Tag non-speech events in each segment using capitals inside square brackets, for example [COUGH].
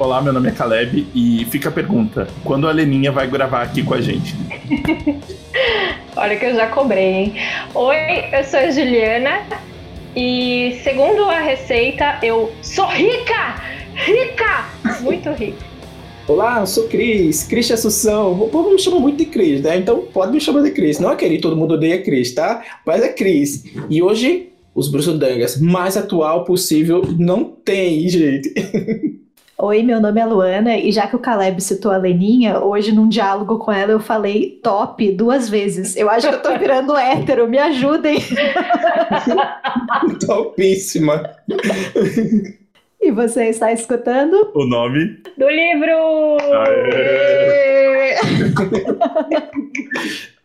Olá, meu nome é Caleb e fica a pergunta: quando a Leninha vai gravar aqui com a gente? [LAUGHS] Olha que eu já cobrei, hein? Oi, eu sou a Juliana e segundo a receita, eu sou rica! Rica! Muito rica. Olá, eu sou Cris, Cris Assunção. O povo me chama muito de Cris, né? Então pode me chamar de Cris. Não é querido, todo mundo odeia Cris, tá? Mas é Cris. E hoje, os Bruxodangas mais atual possível não tem, gente. [LAUGHS] Oi, meu nome é Luana e já que o Caleb citou a Leninha, hoje num diálogo com ela eu falei top duas vezes. Eu acho que eu tô virando hétero, me ajudem. [LAUGHS] Topíssima. E você está escutando? O nome? Do livro! [LAUGHS] [LAUGHS]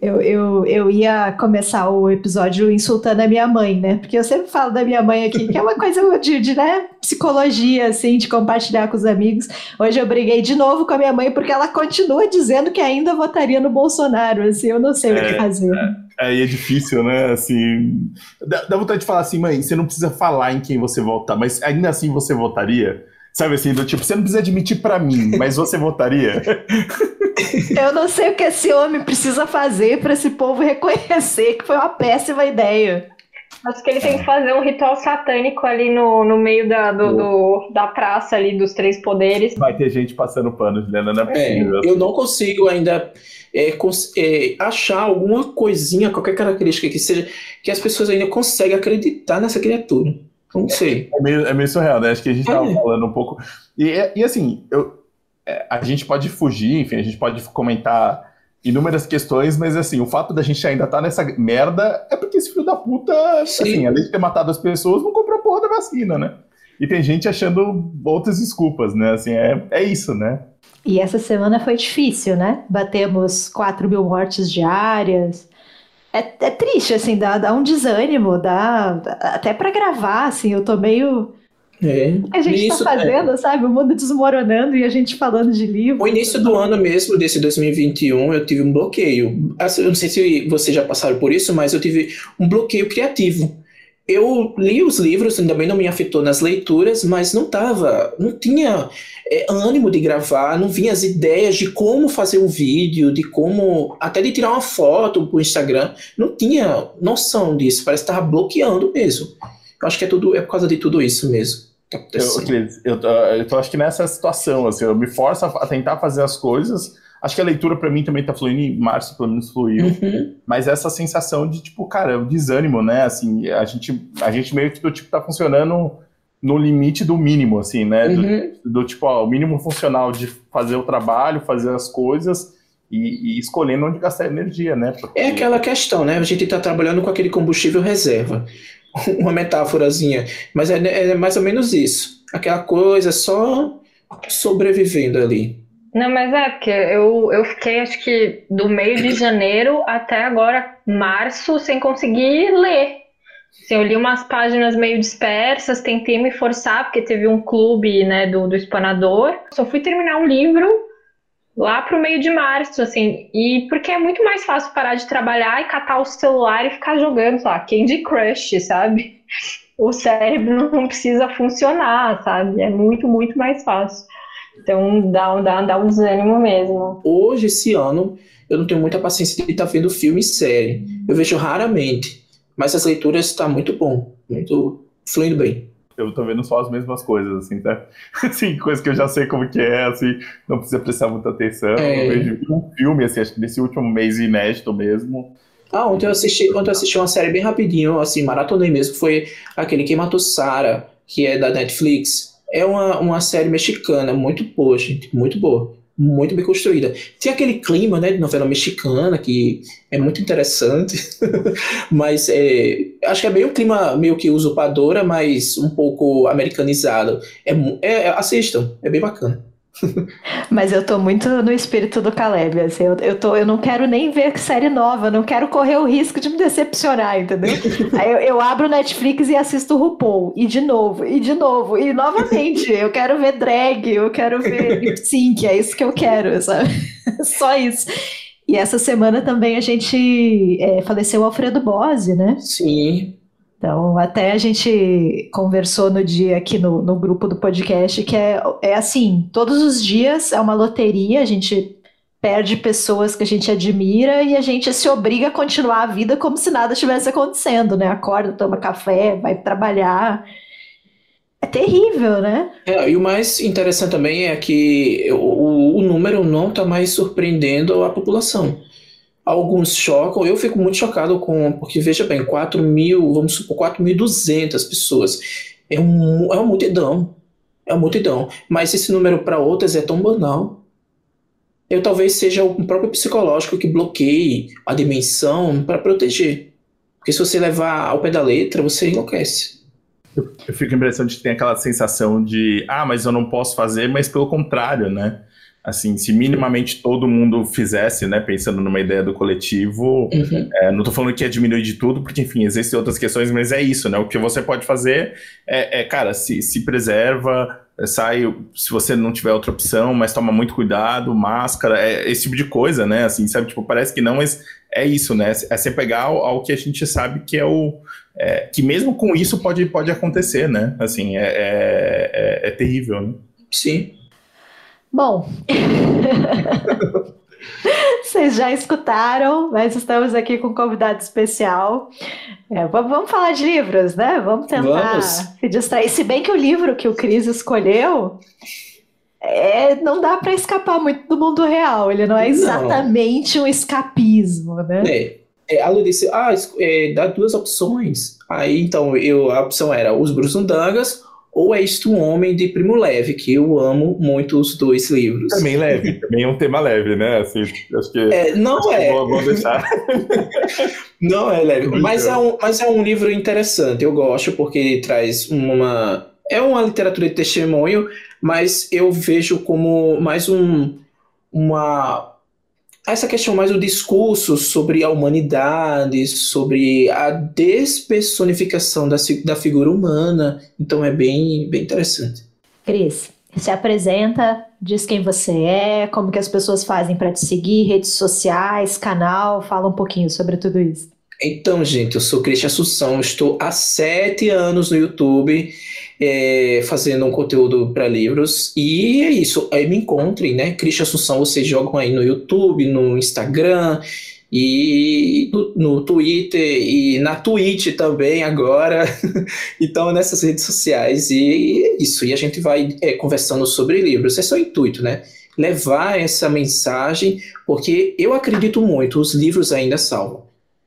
Eu, eu, eu ia começar o episódio insultando a minha mãe, né? Porque eu sempre falo da minha mãe aqui, que é uma [LAUGHS] coisa de, de né, psicologia, assim, de compartilhar com os amigos. Hoje eu briguei de novo com a minha mãe porque ela continua dizendo que ainda votaria no Bolsonaro, assim, eu não sei é, o que fazer. É, aí é difícil, né? Assim, dá, dá vontade de falar assim, mãe, você não precisa falar em quem você votar, mas ainda assim você votaria? Sabe assim, do tipo, você não precisa admitir para mim, mas você votaria? [LAUGHS] Eu não sei o que esse homem precisa fazer para esse povo reconhecer que foi uma péssima ideia. Acho que ele tem que fazer um ritual satânico ali no, no meio da, do, do, da praça ali dos três poderes. Vai ter gente passando pano, Juliana, não é possível. É, eu não consigo ainda é, cons é, achar alguma coisinha, qualquer característica que seja, que as pessoas ainda conseguem acreditar nessa criatura. Não sei. É, é meio, é meio surreal, né? Acho que a gente estava é. falando um pouco. E, e assim, eu, é, a gente pode fugir, enfim, a gente pode comentar inúmeras questões, mas assim, o fato da gente ainda estar tá nessa merda é porque esse filho da puta, Sim. assim, além de ter matado as pessoas, não comprou a porra da vacina, né? E tem gente achando outras desculpas, né? Assim, é, é isso, né? E essa semana foi difícil, né? Batemos 4 mil mortes diárias. É, é triste, assim, dá, dá um desânimo, dá até para gravar, assim, eu tô meio é. A gente está fazendo, é. sabe? O mundo desmoronando e a gente falando de livro. O início do ano mesmo, desse 2021, eu tive um bloqueio. Assim, eu não sei se vocês já passaram por isso, mas eu tive um bloqueio criativo. Eu li os livros, também não me afetou nas leituras, mas não tava, não tinha é, ânimo de gravar, não vinha as ideias de como fazer um vídeo, de como, até de tirar uma foto pro Instagram, não tinha noção disso, parece que estava bloqueando mesmo. Eu acho que é tudo, é por causa de tudo isso mesmo. Eu, eu, eu, eu acho que nessa situação, assim, eu me forço a, tentar fazer as coisas. Acho que a leitura para mim também tá fluindo, em março pelo menos fluiu. Uhum. Mas essa sensação de, tipo, cara, o desânimo, né? Assim, a gente, a gente meio que do tipo tá funcionando no limite do mínimo, assim, né? Uhum. Do, do, tipo, ó, o mínimo funcional de fazer o trabalho, fazer as coisas e, e escolhendo onde gastar energia, né? Porque... É aquela questão, né? A gente tá trabalhando com aquele combustível reserva. [LAUGHS] uma metáforazinha, mas é, é mais ou menos isso. Aquela coisa só sobrevivendo ali. Não, mas é, porque eu, eu fiquei, acho que do meio de janeiro até agora, março, sem conseguir ler. Assim, eu li umas páginas meio dispersas, tentei me forçar, porque teve um clube né, do, do Espanador. Só fui terminar um livro lá pro meio de março, assim, e porque é muito mais fácil parar de trabalhar e catar o celular e ficar jogando, sei lá, Candy Crush, sabe? [LAUGHS] O cérebro não precisa funcionar, sabe? É muito, muito mais fácil. Então dá, dá, dá um desânimo mesmo. Hoje, esse ano, eu não tenho muita paciência de estar vendo filme e série. Eu vejo raramente. Mas as leituras estão tá muito bom, muito fluindo bem eu tô vendo só as mesmas coisas, assim, tá? [LAUGHS] Assim, coisa que eu já sei como que é, assim, não precisa prestar muita atenção. É. Eu vejo um filme, assim, acho que nesse último mês inédito mesmo. Ah, ontem eu assisti, ontem eu assisti uma série bem rapidinho, assim, maratonei mesmo, foi aquele Quem Matou Sarah, que é da Netflix. É uma, uma série mexicana, muito boa, gente, muito boa muito bem construída. Tem aquele clima, né, de novela mexicana que é muito interessante, [LAUGHS] mas é, acho que é meio um clima meio que usurpadora, mas um pouco americanizado. É, é, assistam, é bem bacana. [LAUGHS] Mas eu tô muito no espírito do Caleb, assim, eu, eu, tô, eu não quero nem ver série nova, não quero correr o risco de me decepcionar, entendeu? [LAUGHS] Aí eu, eu abro Netflix e assisto o RuPaul, e de novo, e de novo, e novamente, [LAUGHS] eu quero ver drag, eu quero ver sync, é isso que eu quero, sabe? Só isso. E essa semana também a gente é, faleceu o Alfredo Bose, né? Sim, Então, até a gente conversou no dia aqui no, no grupo do podcast que é, é assim: todos os dias é uma loteria, a gente perde pessoas que a gente admira e a gente se obriga a continuar a vida como se nada estivesse acontecendo, né? Acorda, toma café, vai trabalhar. É terrível, né? É, e o mais interessante também é que o, o número não está mais surpreendendo a população. Alguns chocam, eu fico muito chocado com, porque veja bem, 4 mil, vamos supor, 4.200 pessoas. É, um, é uma multidão. É uma multidão. Mas esse número para outras é tão banal. Eu talvez seja o próprio psicológico que bloqueie a dimensão para proteger. Porque se você levar ao pé da letra, você enlouquece. Eu, fico impressionante que tem aquela sensação de, ah, mas eu não posso fazer, mas pelo contrário, né? Assim, se minimamente todo mundo fizesse, né, pensando numa ideia do coletivo, uhum. é, não estou falando que é diminuir de tudo, porque, enfim, existem outras questões, mas é isso, né? O que você pode fazer é, é cara, se, se preserva, sai, se você não tiver outra opção, mas toma muito cuidado, máscara, é, esse tipo de coisa, né? Assim, sabe, tipo, parece que não, mas é isso, né? É você pegar ao, ao que a gente sabe que é o, é, que mesmo com isso pode, pode acontecer, né? Assim, é, é, é, é terrível, né? Sim. Bom, [LAUGHS] vocês já escutaram, mas estamos aqui com um convidado especial. É, vamos falar de livros, né? Vamos tentar vamos. se distrair. Se bem que o livro que o Cris escolheu é, não dá para escapar muito do mundo real. Ele não é exatamente não. um escapismo, né? É é, a Lu disse, ah, é, dá duas opções. Aí, então, eu, a opção era Os Brusundangas ou Este um Homem de Primo Leve, que eu amo muito os dois livros. Também leve, também é um tema leve, né? Assim, acho que, é, não acho é. Vou, vou deixar. [LAUGHS] não é leve, mas é, um, mas é um livro interessante, eu gosto, porque ele traz uma... É uma literatura de testemunho, mas eu vejo como mais um, uma essa questão mais do discurso sobre a humanidade, sobre a despersonificação da, da figura humana. Então é bem, bem interessante. Cris, se apresenta, diz quem você é, como que as pessoas fazem para te seguir, redes sociais, canal, fala um pouquinho sobre tudo isso. Então, gente, eu sou Cristian Assunção, estou há sete anos no YouTube é, fazendo um conteúdo para livros. E é isso. Aí me encontrem, né? Cristian Assunção, vocês jogam aí no YouTube, no Instagram e no, no, Twitter e na Twitch também agora. [LAUGHS] então, nessas redes sociais. E é isso. E a gente vai é, conversando sobre livros. Esse é o intuito, né? Levar essa mensagem, porque eu acredito muito, os livros ainda salvam.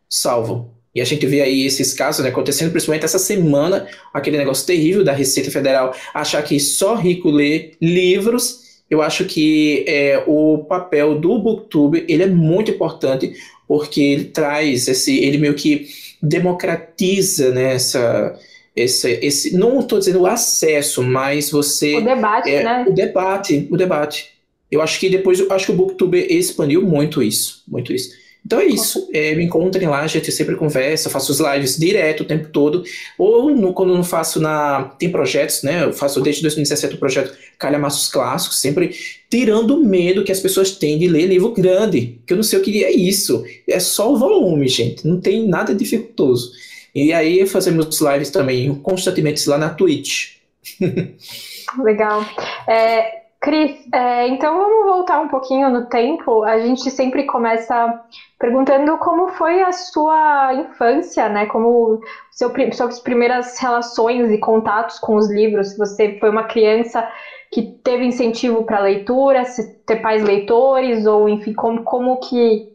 Salvam e a gente vê aí esses casos né, acontecendo, principalmente essa semana, aquele negócio terrível da Receita Federal achar que só rico lê livros. Eu acho que é, o papel do Booktube ele é muito importante porque ele traz esse, ele meio que democratiza né, essa, esse, esse não estou dizendo o acesso, mas você o debate, é, né? O debate, o debate. Eu acho que depois, eu acho que o Booktube expandiu muito isso, muito isso. Então é isso. É, me encontrem lá, a gente sempre conversa, faço os lives direto o tempo todo. Ou no, quando não faço na. Tem projetos, né? Eu faço desde 2017 o projeto Calhamaços Clássicos, sempre tirando o medo que as pessoas têm de ler livro grande. Que eu não sei o que é isso. É só o volume, gente. Não tem nada dificultoso. E aí fazemos lives também constantemente lá na Twitch. [LAUGHS] Legal. É, Cris, é, então vamos voltar um pouquinho no tempo. A gente sempre começa perguntando como foi a sua infância, né? Como seu, suas primeiras relações e contatos com os livros. Se você foi uma criança que teve incentivo para leitura, se ter pais leitores, ou enfim, como, como que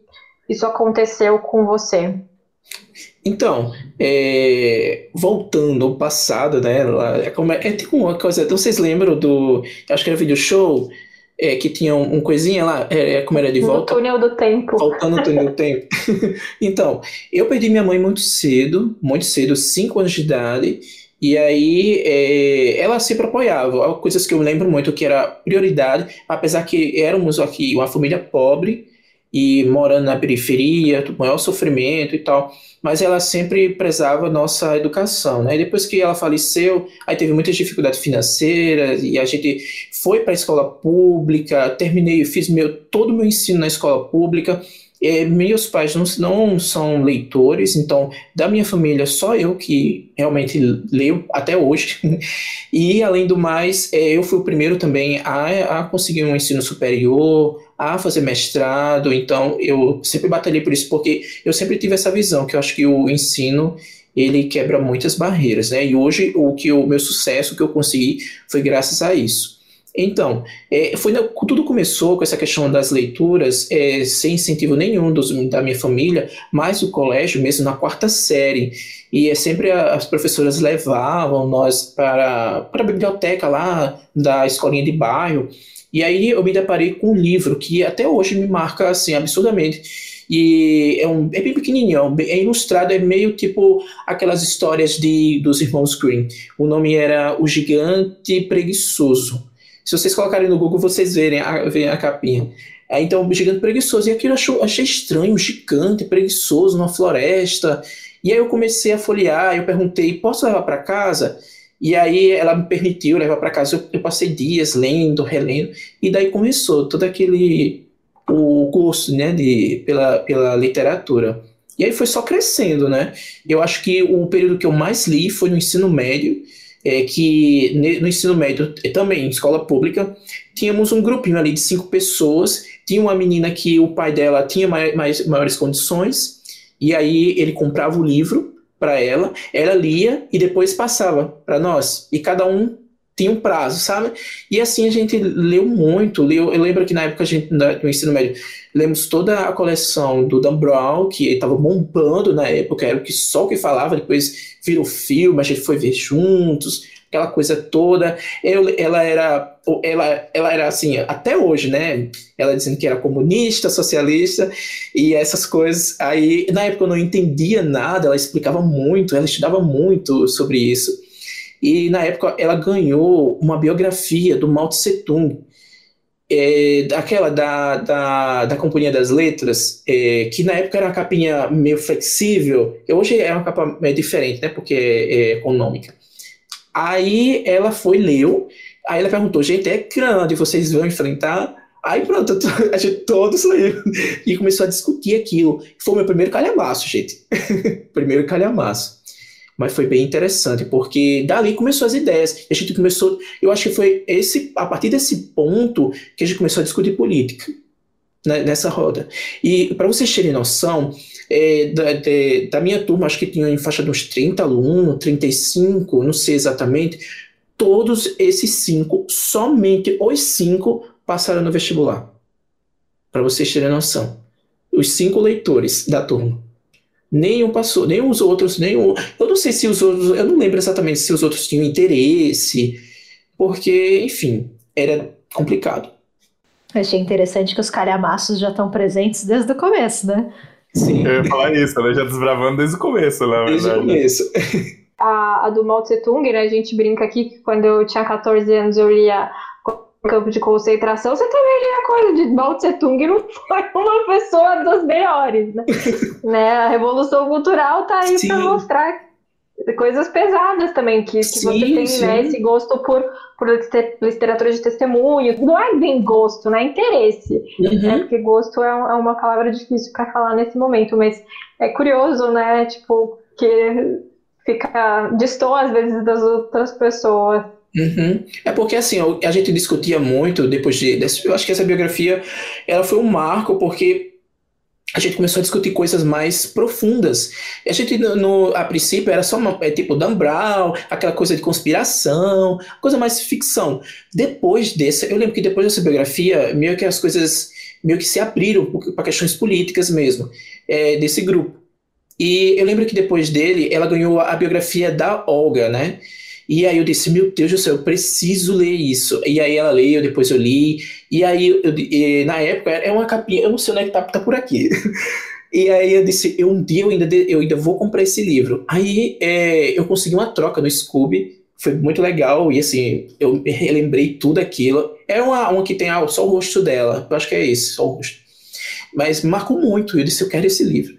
isso aconteceu com você? Então, é, voltando ao passado, né? É, como é, é tipo uma coisa. Então vocês lembram do. Acho que era vídeo show. É, que tinha um, um coisinha lá, é, é como era de volta. No túnel do tempo. Voltando no túnel do tempo. [LAUGHS] então, eu perdi minha mãe muito cedo, muito cedo, 5 anos de idade, e aí é, ela sempre apoiava. Coisas que eu lembro muito que era prioridade, apesar que éramos aqui uma família pobre, e morando na periferia, maior sofrimento e tal, mas ela sempre prezava nossa educação, né? E depois que ela faleceu, aí teve muitas dificuldades financeiras e a gente foi para a escola pública, terminei, fiz meu todo o meu ensino na escola pública é, meus pais não, não são leitores, então da minha família só eu que realmente leio até hoje. [LAUGHS] e além do mais, é, eu fui o primeiro também a, a conseguir um ensino superior, a fazer mestrado, então eu sempre batalhei por isso, porque eu sempre tive essa visão que eu acho que o ensino ele quebra muitas barreiras, né? E hoje o que o meu sucesso que eu consegui foi graças a isso. Então, é, foi tudo começou com essa questão das leituras, é, sem incentivo nenhum dos, da minha família, mas o colégio mesmo na quarta série. E é sempre a, as professoras levavam nós para, para a biblioteca lá da escolinha de bairro. E aí eu me deparei com um livro que até hoje me marca assim absurdamente. E é, um, é bem pequenininho, é, é ilustrado, é meio tipo aquelas histórias de, dos irmãos Green. O nome era O Gigante Preguiçoso. Se vocês colocarem no Google, vocês verem a, verem a capinha. É, então, um gigante preguiçoso. E aquilo eu achei, achei estranho, um gigante preguiçoso numa floresta. E aí eu comecei a folhear, eu perguntei, posso levar para casa? E aí ela me permitiu levar para casa. Eu, eu, passei dias lendo, relendo, e daí começou todo aquele o gosto, né, de pela, pela literatura. E aí foi só crescendo, né? Eu acho que o período que eu mais li foi no ensino médio é que no ensino médio, também escola pública, tínhamos um grupinho ali de cinco pessoas. Tinha uma menina que o pai dela tinha mais, mais maiores condições, e aí ele comprava o livro para ela, ela lia e depois passava para nós. E cada um tinha um prazo, sabe? E assim a gente leu muito. Leu, eu lembro que na época a gente, no ensino médio, lemos toda a coleção do Dan Brown, que estava bombando na época, era o que só o que falava, depois virou filme, a gente foi ver juntos, aquela coisa toda. Eu, ela era ela, ela era assim, até hoje, né? Ela dizendo que era comunista, socialista e essas coisas. Aí, na época eu não entendia nada, ela explicava muito, ela estudava muito sobre isso. E na época ela ganhou uma biografia do Mao Tse Tung, é, aquela da, da, da Companhia das Letras, é, que na época era uma capinha meio flexível, hoje é uma capa meio diferente, né, porque é, é econômica. Aí ela foi, leu, aí ela perguntou, gente, é grande, vocês vão enfrentar? Aí pronto, [LAUGHS] a gente todos leu e começou a discutir aquilo. Foi o meu primeiro calhamaço, gente. [LAUGHS] primeiro calhamaço. Mas foi bem interessante, porque dali começou as ideias. A gente começou, eu acho que foi esse, a partir desse ponto que a gente começou a discutir política né, nessa roda. E para vocês terem noção, é, da, de, da, minha turma, acho que tinha em faixa de uns 30 alunos, 35, não sei exatamente. Todos esses cinco, somente os cinco passaram no vestibular. Para vocês terem noção. Os cinco leitores da turma. Nenhum passou, nem os outros, nenhum. Eu não sei se os outros, eu não lembro exatamente se os outros tinham interesse, porque, enfim, era complicado. Achei interessante que os calhamaços já estão presentes desde o começo, né? Sim. Eu ia falar isso, né? Já desbravando desde o começo, né? Desde o começo. A, a do Mao Tse Tung, né? A gente brinca aqui que quando eu tinha 14 anos eu lia campo de concentração, você também lia coisa de Mao Tse Tung não foi uma pessoa das melhores, né? [LAUGHS] né? A Revolução Cultural tá aí para mostrar coisas pesadas também, que, que sim, você tem né, esse gosto por, por literatura de testemunho. Não é bem gosto, não é interesse. Uhum. Né? Porque gosto é, é uma palavra difícil para falar nesse momento, mas é curioso, né? Tipo, que fica destoa às vezes das outras pessoas. Uhum. É porque assim, a gente discutia muito depois de. Eu acho que essa biografia ela foi um marco, porque a gente começou a discutir coisas mais profundas. A gente, no, a princípio, era só uma, é, tipo Dan Brown, aquela coisa de conspiração, coisa mais ficção. Depois dessa, eu lembro que depois dessa biografia, meio que as coisas meio que se abriram para questões políticas mesmo, é, desse grupo. E eu lembro que depois dele, ela ganhou a biografia da Olga, né? E aí eu disse, meu Deus do céu, eu preciso ler isso. E aí ela leu, depois eu li. E aí, eu, e, na época, é uma capinha, eu não sei onde é que tá, tá por aqui. [LAUGHS] E aí eu disse, eu, um dia eu ainda, eu ainda vou comprar esse livro. Aí é, eu consegui uma troca no Scooby, foi muito legal, e assim, eu relembrei tudo aquilo. É uma, uma que tem ah, só o rosto dela, eu acho que é esse, só o rosto. Mas marcou muito, eu disse, eu quero esse livro.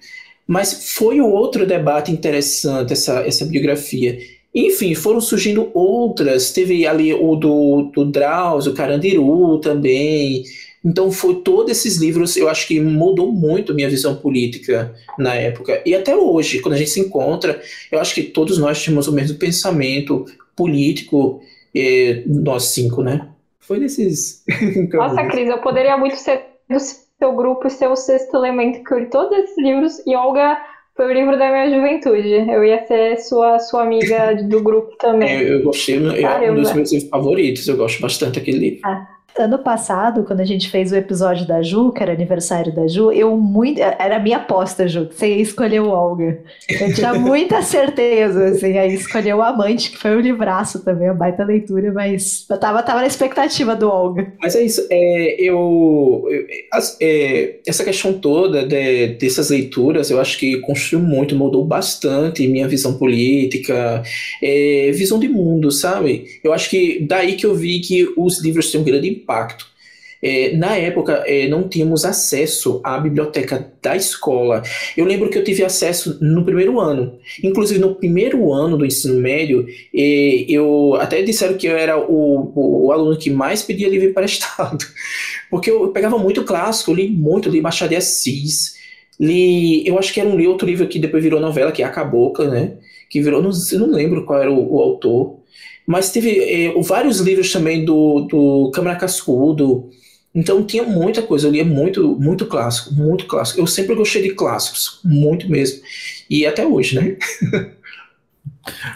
Mas foi outro debate interessante, essa, essa biografia enfim, foram surgindo outras. Teve ali o do, do Drauzio, Carandiru também. Então, foi todos esses livros, eu acho que mudou muito minha visão política na época. E até hoje, quando a gente se encontra, eu acho que todos nós tínhamos o mesmo pensamento político, eh, nós cinco, né? Foi nesses. [LAUGHS] Nossa, Cris, eu poderia muito ser do seu grupo e ser o sexto elemento que eu li todos esses livros. E Olga foi o livro da minha juventude. Eu ia ser sua, sua amiga do grupo também. Eu, eu gostei, é um dos meus livros favoritos. Eu gosto bastante daquele livro. Ah. Ano passado, quando a gente fez o episódio da Ju, que era aniversário da Ju, eu muito. Era a minha aposta, Ju, que você ia escolher o Olga. Eu tinha [LAUGHS] muita certeza, assim. Aí escolheu o Amante, que foi um livraço também, uma baita leitura, mas eu tava, tava na expectativa do Olga. Mas é isso, é, eu. É, essa questão toda de, dessas leituras, eu acho que construiu muito, mudou bastante minha visão política, é, visão de mundo, sabe? Eu acho que daí que eu vi que os livros têm um grande impacto. É, na época, é, não tínhamos acesso à biblioteca da escola. Eu lembro que eu tive acesso no primeiro ano. Inclusive, no primeiro ano do ensino médio, é, eu até disseram que eu era o, o, o, aluno que mais pedia livro emprestado. [LAUGHS] Porque eu pegava muito clássico, li muito, li Machado de Assis, li, eu acho que era um outro livro que depois virou novela, que é A Cabocla, né? Que virou, não, eu não lembro qual era o, o autor. Mas teve eh, vários livros também do, do Câmara Cascudo. Então tinha muita coisa, eu lia muito, muito clássico, muito clássico. Eu sempre gostei de clássicos, muito mesmo. E até hoje, né? [LAUGHS]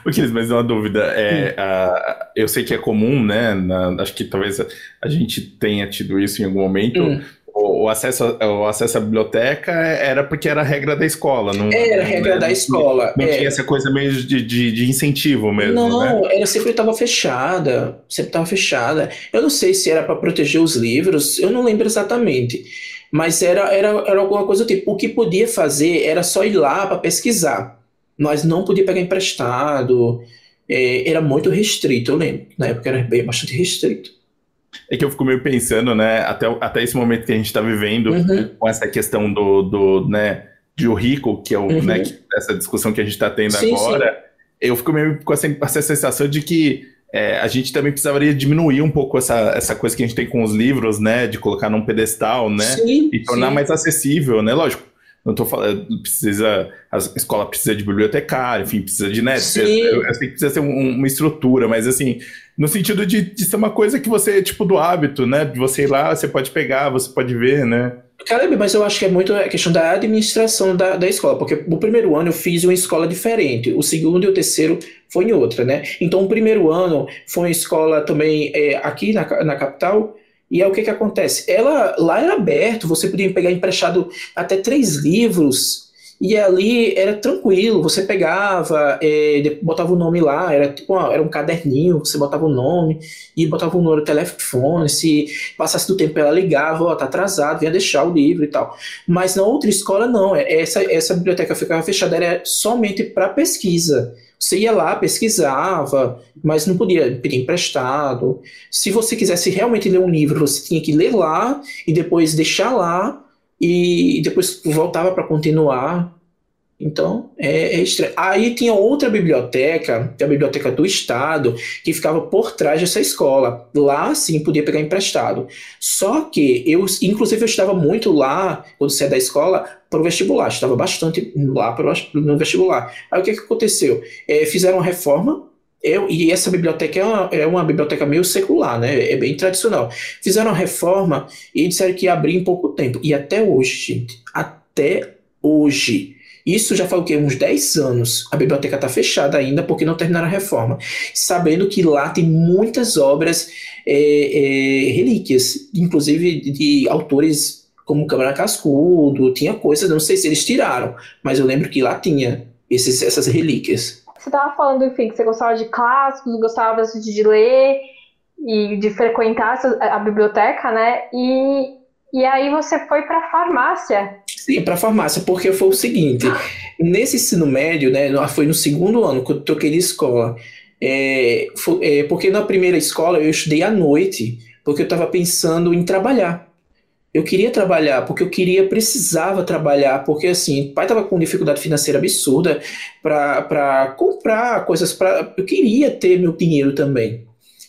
Cris, mas uma dúvida. É, hum. eu sei que é comum, né? Na, acho que talvez a gente tenha tido isso em algum momento. Hum o, acesso, o acesso à biblioteca era porque era a regra da escola, não Era a regra da escola. Não, é. tinha essa coisa meio de, de, de incentivo mesmo. Não, né? era sempre estava fechada, sempre estava fechada. Eu não sei se era para proteger os livros, eu não lembro exatamente. Mas era, era, era alguma coisa do tipo. O que podia fazer era só ir lá para pesquisar. Nós não podia pegar emprestado. É, era muito restrito, eu lembro. Na época era bem bastante restrito. É que eu fico meio pensando, né, até, até esse momento que a gente está vivendo, uhum. com essa questão do, do, né, de o rico, que é o, uhum. né, que, essa discussão que a gente está tendo sim, agora, sim. eu fico meio com essa, essa sensação de que é, a gente também precisaria diminuir um pouco essa, essa coisa que a gente tem com os livros, né, de colocar num pedestal, né, sim, e tornar mais acessível, né, lógico, não tô falando, precisa, a escola precisa de bibliotecário, enfim, precisa de sei que precisa ser um, uma estrutura, mas assim, no sentido de, de ser uma coisa que você, tipo, do hábito, né? De você ir lá, você pode pegar, você pode ver, né? Caramba, mas eu acho que é muito a questão da administração da, da escola, porque o primeiro ano eu fiz uma escola diferente, o segundo e o terceiro foi em outra, né? Então, o primeiro ano foi uma escola também é, aqui na, na capital, e é o que que acontece? Ela, lá era aberto, você podia pegar emprestado até três livros e ali era tranquilo, você pegava, é, botava o nome lá, era tipo uma, era um caderninho, você botava o nome e botava o número do telefone, se passasse do tempo ela ligava, ó, tá atrasado, vinha deixar o livro e tal. Mas na outra escola não, é, essa, essa biblioteca ficava fechada, era somente para pesquisa. Você ia lá, pesquisava, mas não podia pedir emprestado. Se você quisesse realmente ler um livro, você tinha que ler lá e depois deixar lá e depois voltava para continuar. Então, é, é, estranho. Aí tinha outra biblioteca, que é a biblioteca do Estado, que ficava por trás dessa escola. Lá, sim, podia pegar emprestado. Só que eu, inclusive, eu estava muito lá, quando saí da escola, para o vestibular. Estava bastante lá pro, no vestibular. Aí o que, que aconteceu? É, fizeram uma reforma eu, e essa biblioteca é uma, é uma, biblioteca meio secular, né? É bem tradicional. Fizeram reforma e disseram que ia abrir em pouco tempo. E até hoje, gente, até hoje. Isso já faz o quê? Uns 10 anos. A biblioteca está fechada ainda porque não terminaram a reforma. Sabendo que lá tem muitas obras é, é, relíquias, inclusive de, autores como Câmara Cascudo, tinha coisas, não sei se eles tiraram, mas eu lembro que lá tinha esses, essas relíquias. Você estava falando, enfim, que você gostava de clássicos, gostava de ler e de frequentar a biblioteca, né? E, e aí você foi para a farmácia. Sim, para farmácia, porque foi o seguinte: nesse ensino médio, né? Foi no segundo ano que eu troquei de escola. É, foi, é, porque na primeira escola eu estudei à noite, porque eu estava pensando em trabalhar. Eu queria trabalhar, porque eu queria, precisava trabalhar, porque assim, o pai estava com dificuldade financeira absurda para comprar coisas para. Eu queria ter meu dinheiro também.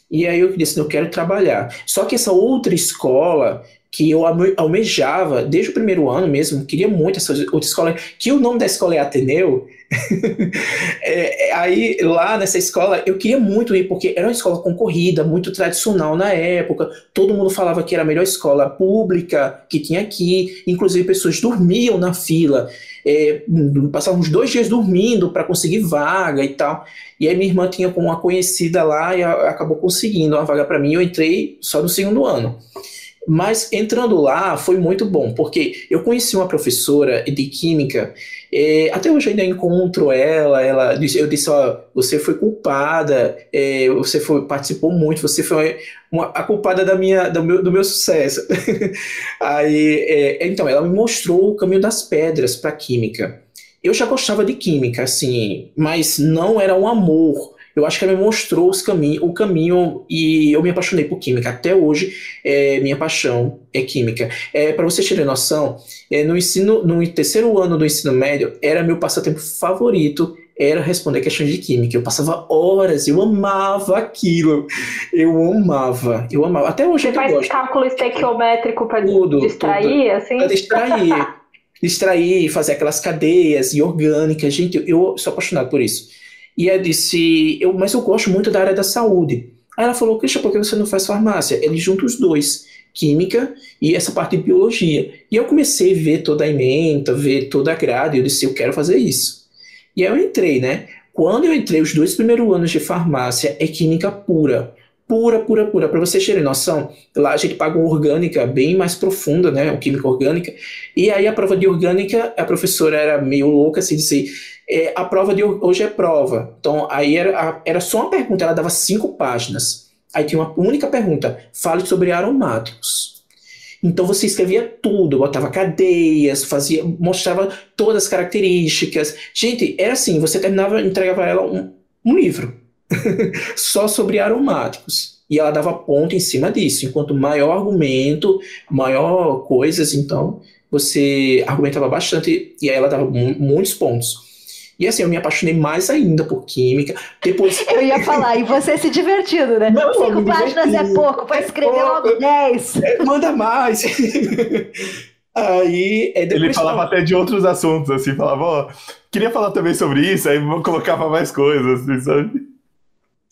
E aí eu disse, eu quero trabalhar. Só que essa outra escola que eu almejava desde o primeiro ano mesmo, queria muito essa outra escola, que o nome da escola é Ateneu. [LAUGHS] é, é, aí lá nessa escola eu queria muito ir, porque era uma escola concorrida, muito tradicional na época, todo mundo falava que era a melhor escola pública que tinha aqui, inclusive pessoas dormiam na fila, é, passavam uns dois dias dormindo para conseguir vaga e tal. E aí minha irmã tinha com uma conhecida lá e acabou conseguindo uma vaga para mim, eu entrei só no segundo ano. Mas entrando lá foi muito bom, porque eu conheci uma professora de química, é, até hoje ainda encontro ela, ela eu disse, ó, você foi culpada, é, você foi, participou muito, você foi uma, a culpada da minha, do, meu, do meu sucesso. [LAUGHS] Aí, é, então, ela me mostrou o caminho das pedras para química. Eu já gostava de química, assim, mas não era um amor eu acho que ela me mostrou os caminho, o caminho e eu me apaixonei por química. Até hoje, é, minha paixão é química. É, Para vocês terem noção, é, no ensino, no terceiro ano do ensino médio, era meu passatempo favorito era responder questões de química. Eu passava horas, eu amava aquilo. Eu amava, eu amava. Até hoje Você eu faz gosto. cálculo estequiométrico para distrair, tudo. assim? Para distrair. [LAUGHS] distrair, fazer aquelas cadeias e orgânicas. Gente, eu, eu sou apaixonado por isso. E ela disse, eu, mas eu gosto muito da área da saúde. Aí ela falou, Christian, por que você não faz farmácia? Ele junta os dois, química e essa parte de biologia. E eu comecei a ver toda a emenda, ver toda a grade, e eu disse, eu quero fazer isso. E aí eu entrei, né? Quando eu entrei, os dois primeiros anos de farmácia é química pura. Pura, pura, pura. Para vocês terem noção, lá a gente paga uma orgânica bem mais profunda, né? Uma química orgânica. E aí a prova de orgânica, a professora era meio louca, assim, disse é, a prova de hoje é prova. Então, aí era, era só uma pergunta, ela dava cinco páginas. Aí tinha uma única pergunta: fale sobre aromáticos. Então você escrevia tudo, botava cadeias, fazia, mostrava todas as características. Gente, era assim, você terminava, entregava ela um, um livro [LAUGHS] só sobre aromáticos. E ela dava ponto em cima disso. Enquanto maior argumento, maior coisas, então você argumentava bastante e aí ela dava muitos pontos. E assim, eu me apaixonei mais ainda por química. Depois. Eu ia [LAUGHS] falar, e você se divertindo, né? Não, Cinco páginas é pouco, vai escrever é logo dez. É, manda mais. [LAUGHS] Aí, é Ele falava até de outros assuntos, assim, falava, ó, queria falar também sobre isso, aí colocava mais coisas, assim, sabe?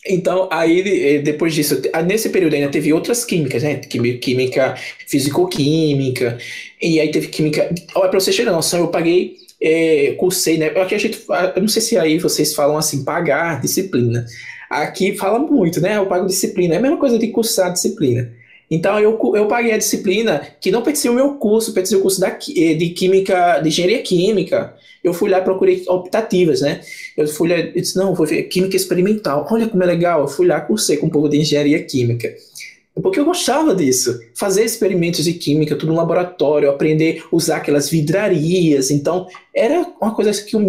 Então, aí depois disso, nesse período ainda teve outras químicas, né? Química físico-química, e aí teve química. Olha, pra você chegar noção, eu paguei é, cursei, né? Aqui a gente, eu não sei se aí vocês falam assim, pagar disciplina. Aqui fala muito, né? Eu pago disciplina. É a mesma coisa de cursar disciplina. Então eu, eu paguei a disciplina que não pertencia ao meu curso, pertencia ao curso da, eh, de química, de engenharia química. Eu fui lá e procurei optativas, né? Eu fui lá e disse, não, vou ver química experimental. Olha como é legal. Eu fui lá, cursei com um pouco de engenharia química. Porque eu gostava disso. Fazer experimentos de química, tudo no laboratório, aprender a usar aquelas vidrarias. Então, era uma coisa que eu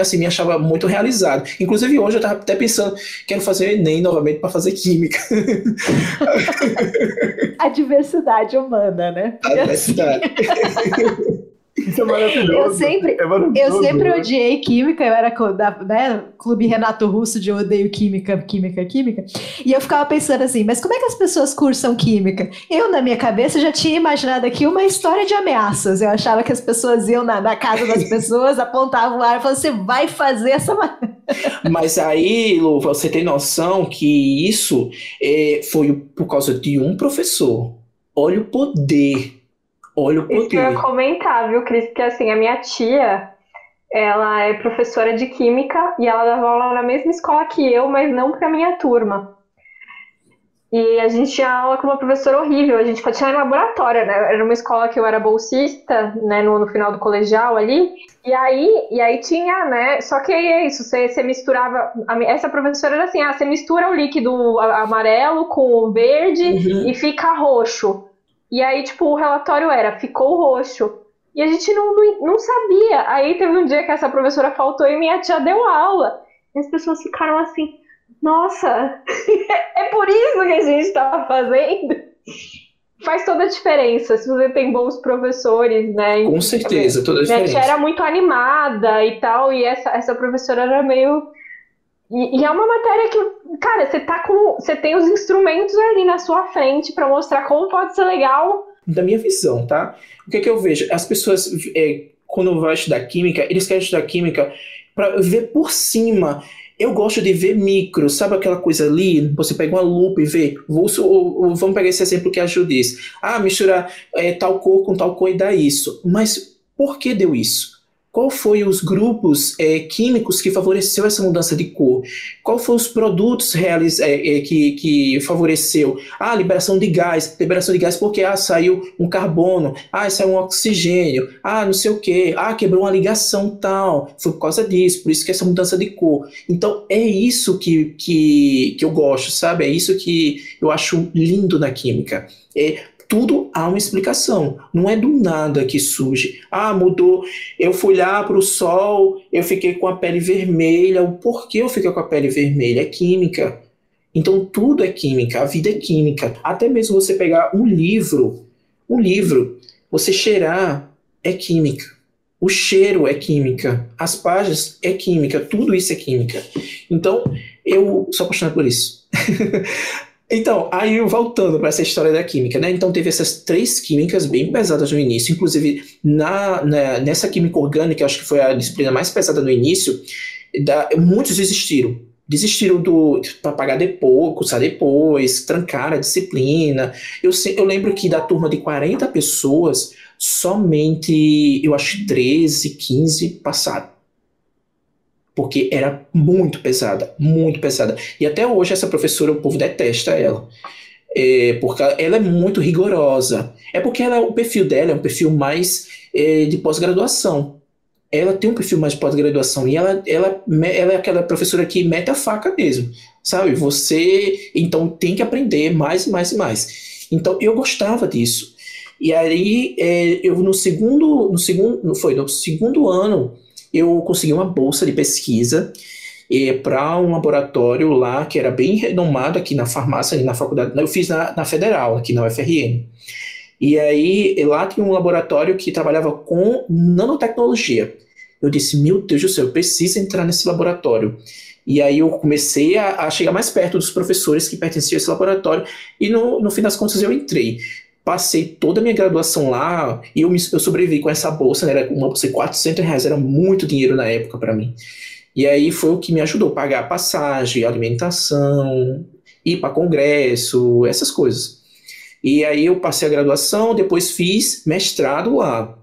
assim, me achava muito realizado. Inclusive, hoje eu estava até pensando, quero fazer Enem novamente para fazer química. [LAUGHS] A diversidade humana, né? A diversidade. Isso é maravilhoso. Eu sempre, é maravilhoso, eu sempre né? odiei química, eu era da né, Clube Renato Russo de odeio química, química, química. E eu ficava pensando assim, mas como é que as pessoas cursam química? Eu, na minha cabeça, já tinha imaginado aqui uma história de ameaças. Eu achava que as pessoas iam na, na casa das [LAUGHS] pessoas, apontavam lá e falavam, você vai fazer essa. [LAUGHS] mas aí, Lu, você tem noção que isso é, foi por causa de um professor. Olha o poder Olha o poder. Isso que eu ia comentar, viu, Cris? Porque assim, a minha tia, ela é professora de química e ela dava aula na mesma escola que eu, mas não para minha turma. E a gente tinha aula com uma professora horrível, a gente tinha laboratório, né? Era uma escola que eu era bolsista, né, no, no final do colegial ali. E aí, e aí tinha, né? Só que é isso, você, você misturava. Essa professora era assim: ah, você mistura o líquido amarelo com o verde uhum. e fica roxo. E aí, tipo, o relatório era, ficou roxo. E a gente não, não, não, sabia. Aí teve um dia que essa professora faltou e minha tia deu aula. E as pessoas ficaram assim, nossa, [LAUGHS] é por isso que a gente estava fazendo. [LAUGHS] Faz toda a diferença se você tem bons professores, né? Com certeza, toda a diferença. Minha tia era muito animada e tal, e essa, essa professora era meio e, e, é uma matéria que, cara, você tá com. Você tem os instrumentos ali na sua frente para mostrar como pode ser legal da minha visão, tá? O que é que eu vejo? As pessoas, é, quando vão estudar química, eles querem estudar química para ver por cima. Eu gosto de ver micro, sabe aquela coisa ali? Você pega uma lupa e vê. Vou, vamos pegar esse exemplo que a Ju disse. Ah, misturar é, tal cor com tal cor e dá isso. Mas por que deu isso? Qual foi os grupos é, químicos que favoreceu essa mudança de cor? Qual foram os produtos reais, é, é, que, que favoreceu? Ah, liberação de gás. Liberação de gás porque ah, saiu um carbono, ah, saiu um oxigênio, ah, não sei o que, ah, quebrou uma ligação tal. Foi por causa disso, por isso que essa mudança de cor. Então é isso que, que, que eu gosto, sabe? É isso que eu acho lindo na química. É tudo há uma explicação. Não é do nada que surge. Ah, mudou. Eu fui lá para o sol, eu fiquei com a pele vermelha. O porquê eu fiquei com a pele vermelha? É química. Então tudo é química, a vida é química. Até mesmo você pegar um livro, um livro, você cheirar é química. O cheiro é química, as páginas é química, tudo isso é química. Então, eu sou apaixonado por isso. [LAUGHS] Então, aí voltando para essa história da química, né? Então teve essas três químicas bem pesadas no início, inclusive na, na nessa química orgânica, acho que foi a disciplina mais pesada no início, da, muitos desistiram. Desistiram do para pagar depois, cursar depois, trancar a disciplina. Eu, eu lembro que da turma de 40 pessoas, somente, eu acho, 13, 15 passaram porque era muito pesada, muito pesada. E até hoje essa professora, o povo detesta ela. É, porque ela é muito rigorosa. É porque ela, o perfil dela é um perfil mais é, de pós-graduação. Ela tem um perfil mais de pós-graduação e ela, ela, ela é aquela professora que mete a faca mesmo, sabe? Você então tem que aprender mais e mais e mais. Então eu gostava disso. E aí é, eu no segundo, no segundo, foi no segundo ano eu consegui uma bolsa de pesquisa eh, para um laboratório lá que era bem renomado aqui na farmácia, na faculdade. Eu fiz na, na Federal, aqui na UFRN. E aí lá tinha um laboratório que trabalhava com nanotecnologia. Eu disse, meu Deus do céu, eu preciso entrar nesse laboratório. E aí eu comecei a, a, chegar mais perto dos professores que pertenciam a esse laboratório, e no, no fim das contas eu entrei passei toda a minha graduação lá e eu, me, eu sobrevivi com essa bolsa, né? Era uma bolsa de 400 reais, era muito dinheiro na época para mim. E aí foi o que me ajudou a pagar a passagem, alimentação, ir para congresso, essas coisas. E aí eu passei a graduação, depois fiz mestrado lá.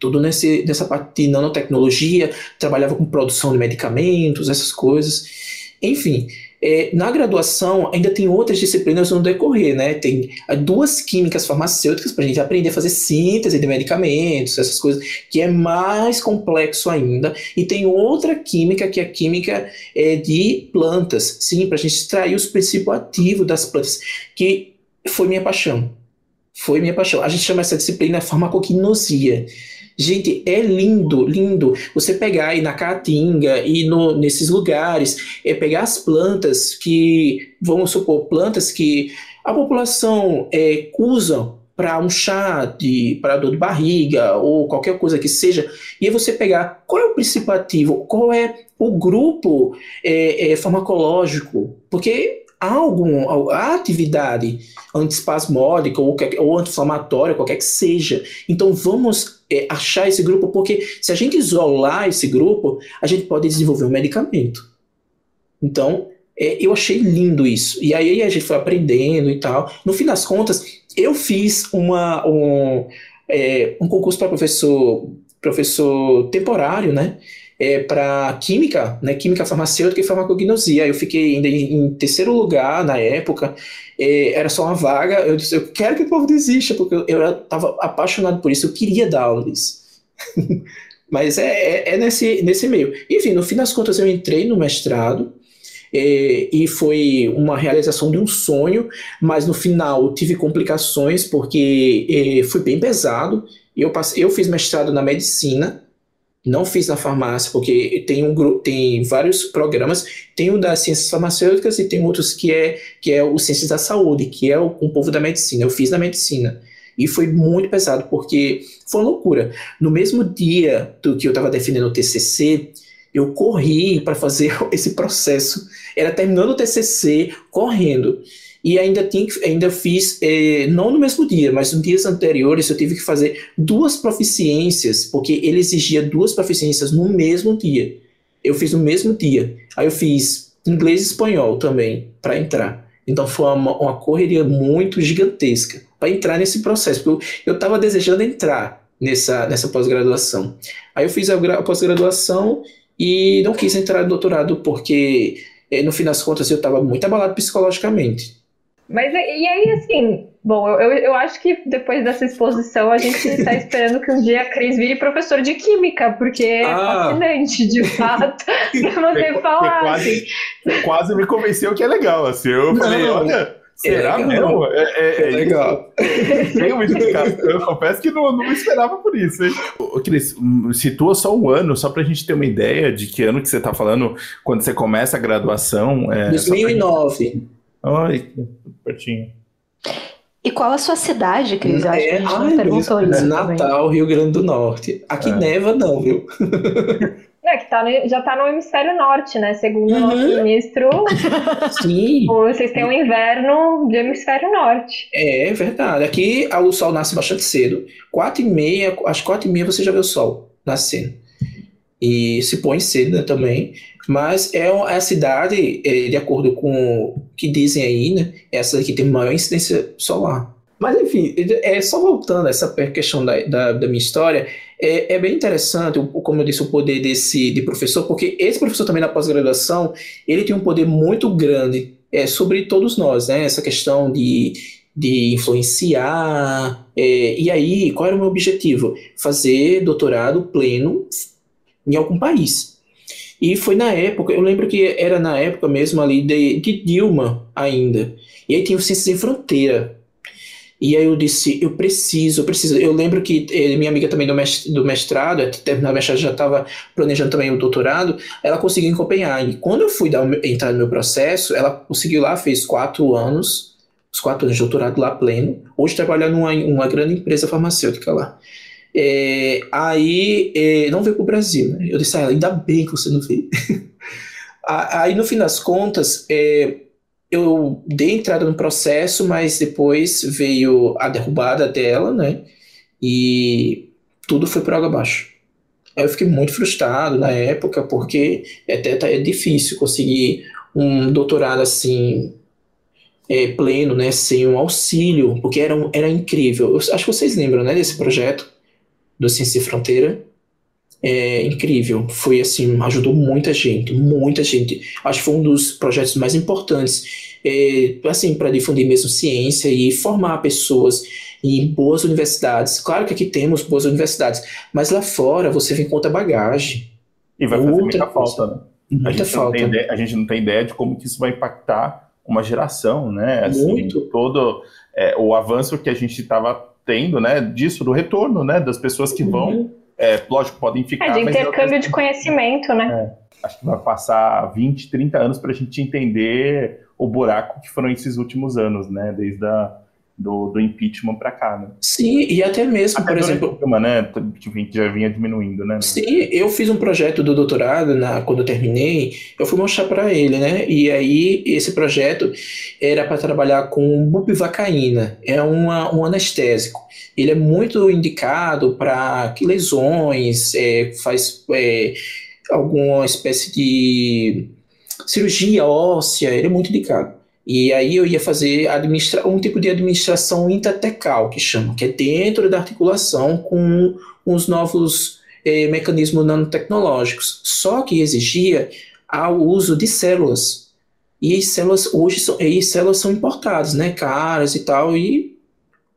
Tudo nesse, nessa parte de nanotecnologia, trabalhava com produção de medicamentos, essas coisas. Enfim, é, na graduação, ainda tem outras disciplinas no decorrer, né? Tem ah, duas químicas farmacêuticas para a gente aprender a fazer síntese de medicamentos, essas coisas, que é mais complexo ainda. E tem outra química, que é a química é, de plantas, sim, para a gente extrair os princípios ativos das plantas, que foi minha paixão. Foi minha paixão. A gente chama essa disciplina farmacognosia. Gente, é lindo, lindo. Você pegar aí na Caatinga e no, nesses lugares, é pegar as plantas que, vamos supor, plantas que a população é, usa para um chá para dor de barriga ou qualquer coisa que seja, e você pegar qual é o princípio ativo, qual é o grupo é, é, farmacológico, porque algum há atividade antispasmódica ou, ou anti-inflamatória, qualquer que seja. Então vamos é, achar esse grupo, porque se a gente isolar esse grupo, a gente pode desenvolver um medicamento. Então, é, eu achei lindo isso. E aí a gente foi aprendendo e tal. No fim das contas, eu fiz uma, um, é, um concurso para professor, professor temporário, né? É, para química, né, química farmacêutica e farmacognosia. Eu fiquei ainda em, em terceiro lugar na época, é, era só uma vaga. Eu disse, eu quero que o povo desista, porque eu estava apaixonado por isso, eu queria dar aula disso. [LAUGHS] Mas é, é, é, nesse, nesse meio. Enfim, no fim das contas, eu entrei no mestrado. É, e foi uma realização de um sonho, mas no final tive complicações porque é, foi bem pesado. Eu, passei, eu fiz mestrado na medicina, não fiz na farmácia, porque tem, um, tem vários programas, tem o das ciências farmacêuticas e tem outros que é, que é o ciências da saúde, que é o, o povo da medicina. Eu fiz na medicina. E foi muito pesado, porque foi uma loucura. No mesmo dia do que eu estava defendendo o TCC, eu corri para fazer [LAUGHS] esse processo. Era terminando o TCC, correndo. E ainda, tinha, ainda fiz, é, não no mesmo dia, mas nos dias anteriores eu tive que fazer duas proficiências, porque ele exigia duas proficiências no mesmo dia. Eu fiz no mesmo dia. Aí eu fiz inglês e espanhol também, para entrar. Então foi uma, uma correria muito gigantesca para entrar nesse processo, porque eu estava desejando entrar nessa, nessa pós-graduação. Aí eu fiz a, a pós-graduação e não quis entrar no doutorado porque, eh, no fim das contas, eu estava muito abalado psicologicamente. Mas e aí, assim, bom, eu, eu acho que depois dessa exposição a gente está [LAUGHS] esperando que um dia a Cris vire professor de química, porque é ah. fascinante, de [LAUGHS] fato, pra você falar. Quase, assim. quase me convenceu que é legal, assim. Eu falei, olha. Será é mesmo? É, é, é, legal. [LAUGHS] Tem uma indicação. Eu confesso que não, não esperava por isso, hein? Ô, Cris, situa só um ano, só pra gente ter uma ideia de que ano que você tá falando quando você começa a graduação. É, 2009. Ai, pertinho. E qual a sua cidade, Cris? Eu acho é, que a gente não perguntou isso. Natal, também. Rio Grande do Norte. Aqui é. neva, não, viu? [LAUGHS] É, que tá no, já tá no hemisfério norte, né? Segundo uhum. o nosso ministro. [LAUGHS] Sim. Vocês têm um inverno de hemisfério norte. É, é verdade. Aqui o sol nasce bastante cedo. Quatro e meia, às quatro e meia você já vê o sol nascendo. E se põe cedo também. Mas é, é a cidade, é, de acordo com o que dizem aí, né? É essa que tem maior incidência solar. Mas enfim, é só voltando a essa questão da, da, da minha história, é, é, bem interessante, como eu disse, o poder desse de professor, porque esse professor também na pós-graduação, ele tem um poder muito grande é, sobre todos nós, né? Essa questão de, de influenciar. É, e aí, qual era o meu objetivo? Fazer doutorado pleno em algum país. E foi na época, eu lembro que era na época mesmo ali de, de Dilma ainda. E aí tinha o Ciências em Fronteira. E aí eu disse, eu preciso, eu preciso. Eu lembro que eh, minha amiga também do, do mestrado, eh, terminar o mestrado, já estava planejando também o doutorado, ela conseguiu em Copenhague. Quando eu fui dar, entrar no meu processo, ela conseguiu lá, fez quatro anos, os quatro anos de doutorado lá pleno. Hoje trabalha numa uma grande empresa farmacêutica lá. É, aí é, não veio para o Brasil. Né? Eu disse, ah, ainda bem que você não veio. [LAUGHS] aí no fim das contas, é, eu dei entrada no processo, mas depois veio a derrubada dela, né? E tudo foi por água abaixo. Aí eu fiquei muito frustrado na época, porque é até tá, é difícil conseguir um doutorado assim é, pleno, né, sem um auxílio, porque era, era incrível. Eu acho que vocês lembram, né, desse projeto do Ciência e Fronteira é, incrível. Foi assim, ajudou muita gente, muita gente. Acho que foi um dos projetos mais importantes, é, assim, para difundir mesmo ciência e formar pessoas em boas universidades. Claro que aqui temos boas universidades, mas lá fora você vem com outra bagagem. E vai fazer muita falta, né? Muita a falta. Ideia, a gente não tem ideia de como que isso vai impactar uma geração, né? Assim, Muito. Todo é, o avanço que a gente estava tendo, né? Disso, do retorno, né? Das pessoas que vão uhum é, lógico, podem ficar. É de intercâmbio de conhecimento, né? É, acho que vai passar 20, 30 anos para a gente entender o buraco que foram esses últimos anos, né? Desde a, do, do impeachment para cá, né? Sim, e até mesmo, até por exemplo. Né? Que já vinha diminuindo, né? Sim, eu fiz um projeto do doutorado na, quando eu terminei, eu fui mostrar para ele, né? E aí, esse projeto era para trabalhar com bupivacaína, é uma, um anestésico. Ele é muito indicado para lesões, é, faz é, alguma espécie de cirurgia óssea, ele é muito indicado. E aí eu ia fazer um tipo de administração intratecal, que chama, que é dentro da articulação com os novos é, mecanismos nanotecnológicos. Só que exigia o uso de células. E células hoje são, e células são importadas, né, caras e tal, e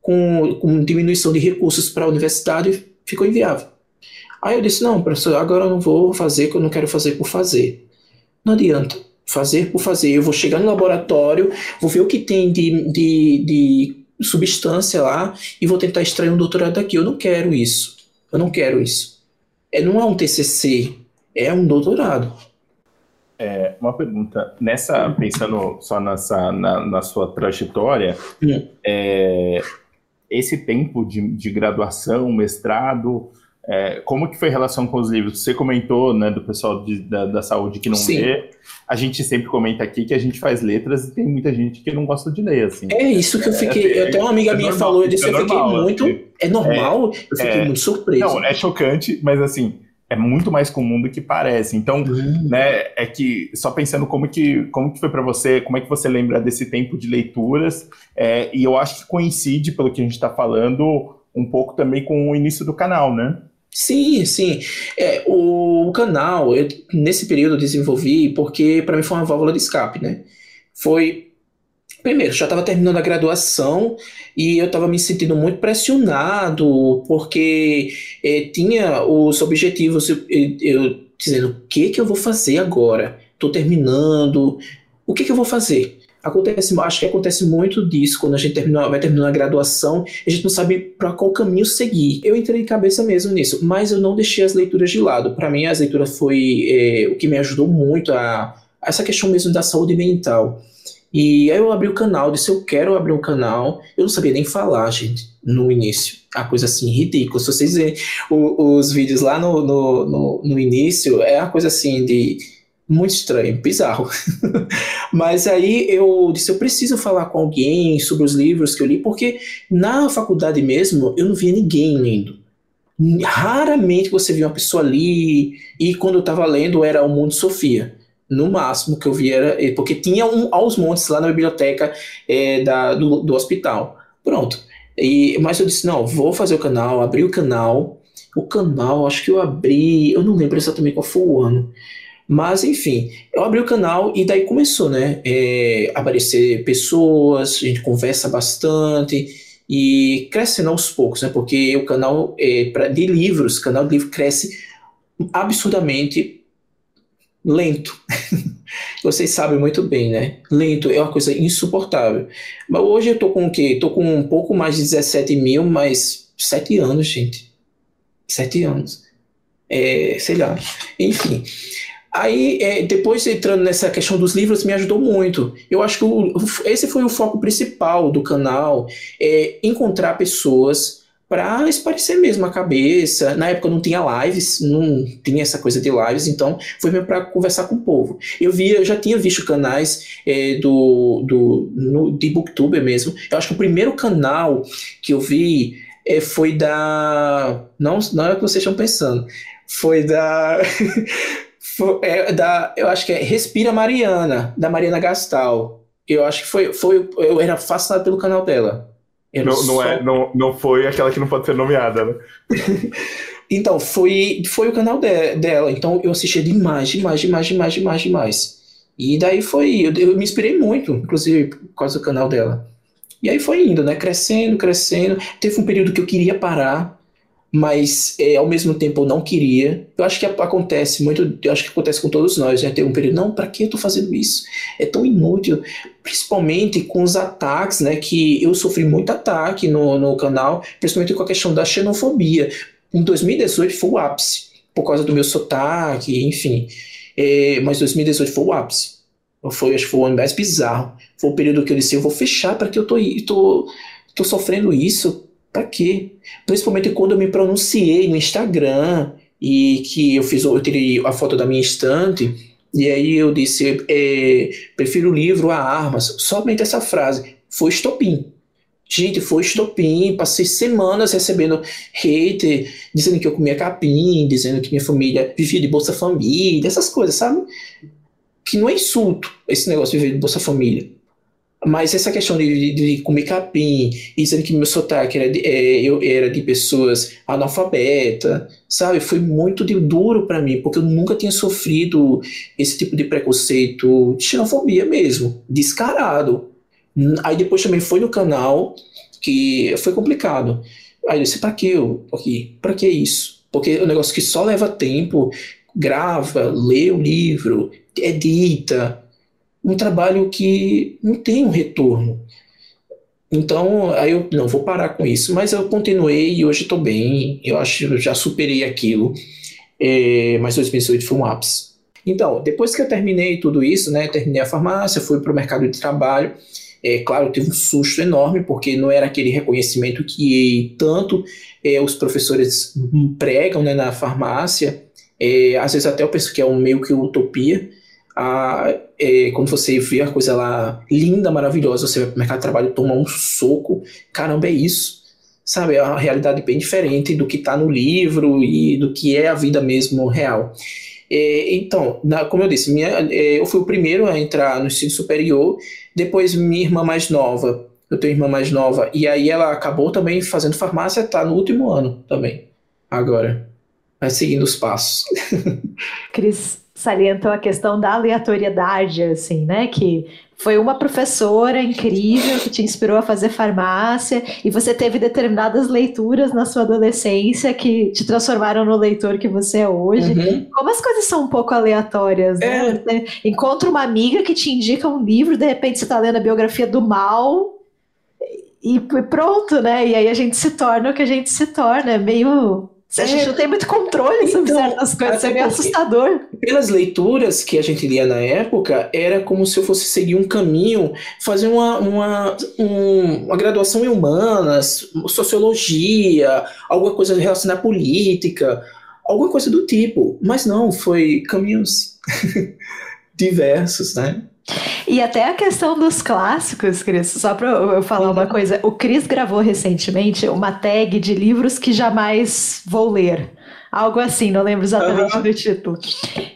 com, com diminuição de recursos para a universidade, ficou inviável. Aí eu disse, não, professor, agora eu não vou fazer, que eu não quero fazer por fazer. Não adianta. Fazer por fazer. Eu vou chegar no laboratório, vou ver o que tem de, de, de substância lá e vou tentar extrair um doutorado daqui. Eu não quero isso. Eu não quero isso. É, não é um TCC, é um doutorado. É, uma pergunta. Nessa, pensando só nessa, na, na sua trajetória, hum. é, esse tempo de, de graduação, mestrado, é, como que foi a relação com os livros? Você comentou, né, do pessoal de, da, da, saúde que não Sim. lê. A gente sempre comenta aqui que a gente faz letras e tem muita gente que não gosta de ler, assim. É isso que eu fiquei. É, até uma amiga é minha normal, falou, eu disse, é eu fiquei muito. Assim, é normal? eu fiquei muito surpreso. Não, é chocante, mas assim, é muito mais comum do que parece. Então, uhum. né, é que só pensando como que, como que foi para você, como é que você lembra desse tempo de leituras, é, e eu acho que coincide, pelo que a gente está falando, um pouco também com o início do canal, né? Sim, sim. É, o, o canal, eu, nesse período eu desenvolvi porque para mim foi uma válvula de escape, né? Foi primeiro, já estava terminando a graduação e eu estava me sentindo muito pressionado porque é, tinha os objetivos, eu, eu, dizendo, o que que eu vou fazer agora? Estou terminando, o que que eu vou fazer? Acontece, acho que acontece muito disso quando a gente termina, vai terminar a graduação, a gente não sabe para qual caminho seguir. Eu entrei cabeça mesmo nisso, mas eu não deixei as leituras de lado. Para mim, as leituras foi é, o que me ajudou muito a, a essa questão mesmo da saúde mental. E aí eu abri o canal, disse eu quero abrir um canal. Eu não sabia nem falar, gente, no início. A coisa assim, ridícula. Se vocês verem os, os vídeos lá no, no, no, no início, é uma coisa assim de muito estranho, bizarro. [LAUGHS] Mas aí eu disse, eu preciso falar com alguém sobre os livros que eu li, porque na faculdade mesmo eu não via ninguém lendo. Raramente você via uma pessoa ali, e quando eu estava lendo era O Mundo Sofia. No máximo que eu via era. Porque tinha um aos montes lá na biblioteca é, da, do, do hospital. Pronto. E, mas eu disse: não, vou fazer o canal, abri o canal. O canal, acho que eu abri, eu não lembro exatamente qual foi o ano. Mas, enfim, eu abri o canal e daí começou, né? É, aparecer pessoas, a gente conversa bastante e crescendo aos poucos, né? Porque o canal é, pra, de livros, canal de livro cresce absurdamente lento. [LAUGHS] Vocês sabem muito bem, né? Lento é uma coisa insuportável. Mas hoje eu tô com o quê? Tô com um pouco mais de 17 mil, mas 7 anos, gente. 7 anos. É, sei lá. Enfim. Aí, é, depois entrando nessa questão dos livros, me ajudou muito. Eu acho que o, esse foi o foco principal do canal, é encontrar pessoas para esparecer mesmo a cabeça. Na época não tinha lives, não tinha essa coisa de lives, então foi mesmo para conversar com o povo. Eu via, já tinha visto canais é, do, do no, de Booktuber mesmo. Eu acho que o primeiro canal que eu vi é, foi da. Não, não é o que vocês estão pensando. Foi da. [LAUGHS] é da, eu acho que é Respira Mariana, da Mariana Gastal. Eu acho que foi, foi eu era fascinado pelo canal dela. Não, não, só... é, não, não foi aquela que não pode ser nomeada, né? [LAUGHS] então, foi, foi o canal de, dela. Então, eu assistia demais, demais, demais, demais, demais, demais. E daí foi, eu, eu me inspirei muito, inclusive, por causa do canal dela. E aí foi indo, né? Crescendo, crescendo. Teve um período que eu queria parar, mas é, ao mesmo tempo eu não queria. Eu acho que acontece muito, eu acho que acontece com todos nós, né? Tem um período, não, para que eu tô fazendo isso? É tão inútil, principalmente com os ataques, né? Que eu sofri muito ataque no, no canal, principalmente com a questão da xenofobia. Em 2018 foi o ápice, por causa do meu sotaque, enfim. É, mas 2018 foi o ápice. Foi, acho que foi o ano mais bizarro. Foi o período que eu disse, eu vou fechar para que eu tô, tô, tô sofrendo isso Pra quê? Principalmente quando eu me pronunciei no Instagram e que eu fiz, eu tirei a foto da minha estante e aí eu disse, é, prefiro o livro a armas. Somente essa frase foi estopim. Gente, foi estopim. Passei semanas recebendo hate, dizendo que eu comia capim, dizendo que minha família vivia de Bolsa Família, essas coisas, sabe? Que não é insulto esse negócio de viver de Bolsa Família. Mas essa questão de, de, comer capim, dizendo que meu sotaque era de, é, eu era de pessoas analfabetas, sabe? Foi muito de, duro para mim, porque eu nunca tinha sofrido esse tipo de preconceito, de xenofobia mesmo, descarado. Aí depois também foi no canal, que foi complicado. Aí eu disse, pra que eu aqui? Pra que isso? Porque é um negócio que só leva tempo, grava, lê o livro, edita, um trabalho que não tem um retorno. Então, aí eu não vou parar com isso, mas eu continuei e hoje estou bem. Eu acho que já superei aquilo. É, mas 2018 foi um ápice. Então, depois que eu terminei tudo isso, né, terminei a farmácia, fui para o mercado de trabalho, É claro, teve um susto enorme, porque não era aquele reconhecimento que tanto é, os professores pregam né, na farmácia. É, às vezes até eu penso que é um meio que utopia. Ah, é, quando você vê a coisa lá linda, maravilhosa, você vai para o mercado de trabalho toma um soco. Caramba, é isso. Sabe, é uma realidade bem diferente do que está no livro e do que é a vida mesmo real. É, então, na, como eu disse, minha, é, eu fui o primeiro a entrar no ensino superior, depois minha irmã mais nova, eu tenho irmã mais nova, e aí ela acabou também fazendo farmácia, está no último ano também, agora, vai seguindo os passos. [LAUGHS] Cris salientou a questão da aleatoriedade, assim, né, que foi uma professora incrível que te inspirou a fazer farmácia e você teve determinadas leituras na sua adolescência que te transformaram no leitor que você é hoje. Uhum. Como as coisas são um pouco aleatórias, né? É. Você encontra uma amiga que te indica um livro, de repente você está lendo a biografia do mal e pronto, né? E aí a gente se torna o que a gente se torna, é meio a gente não tem muito controle sobre então, certas coisas, é meio assustador. Pelas leituras que a gente lia na época, era como se eu fosse seguir um caminho, fazer uma, uma, um, uma graduação em humanas, sociologia, alguma coisa relacionada à política, alguma coisa do tipo. Mas não, foi caminhos [LAUGHS] diversos, né? E até a questão dos clássicos, Cris, só para eu falar uma coisa, o Cris gravou recentemente uma tag de livros que jamais vou ler. Algo assim, não lembro exatamente uhum. do título.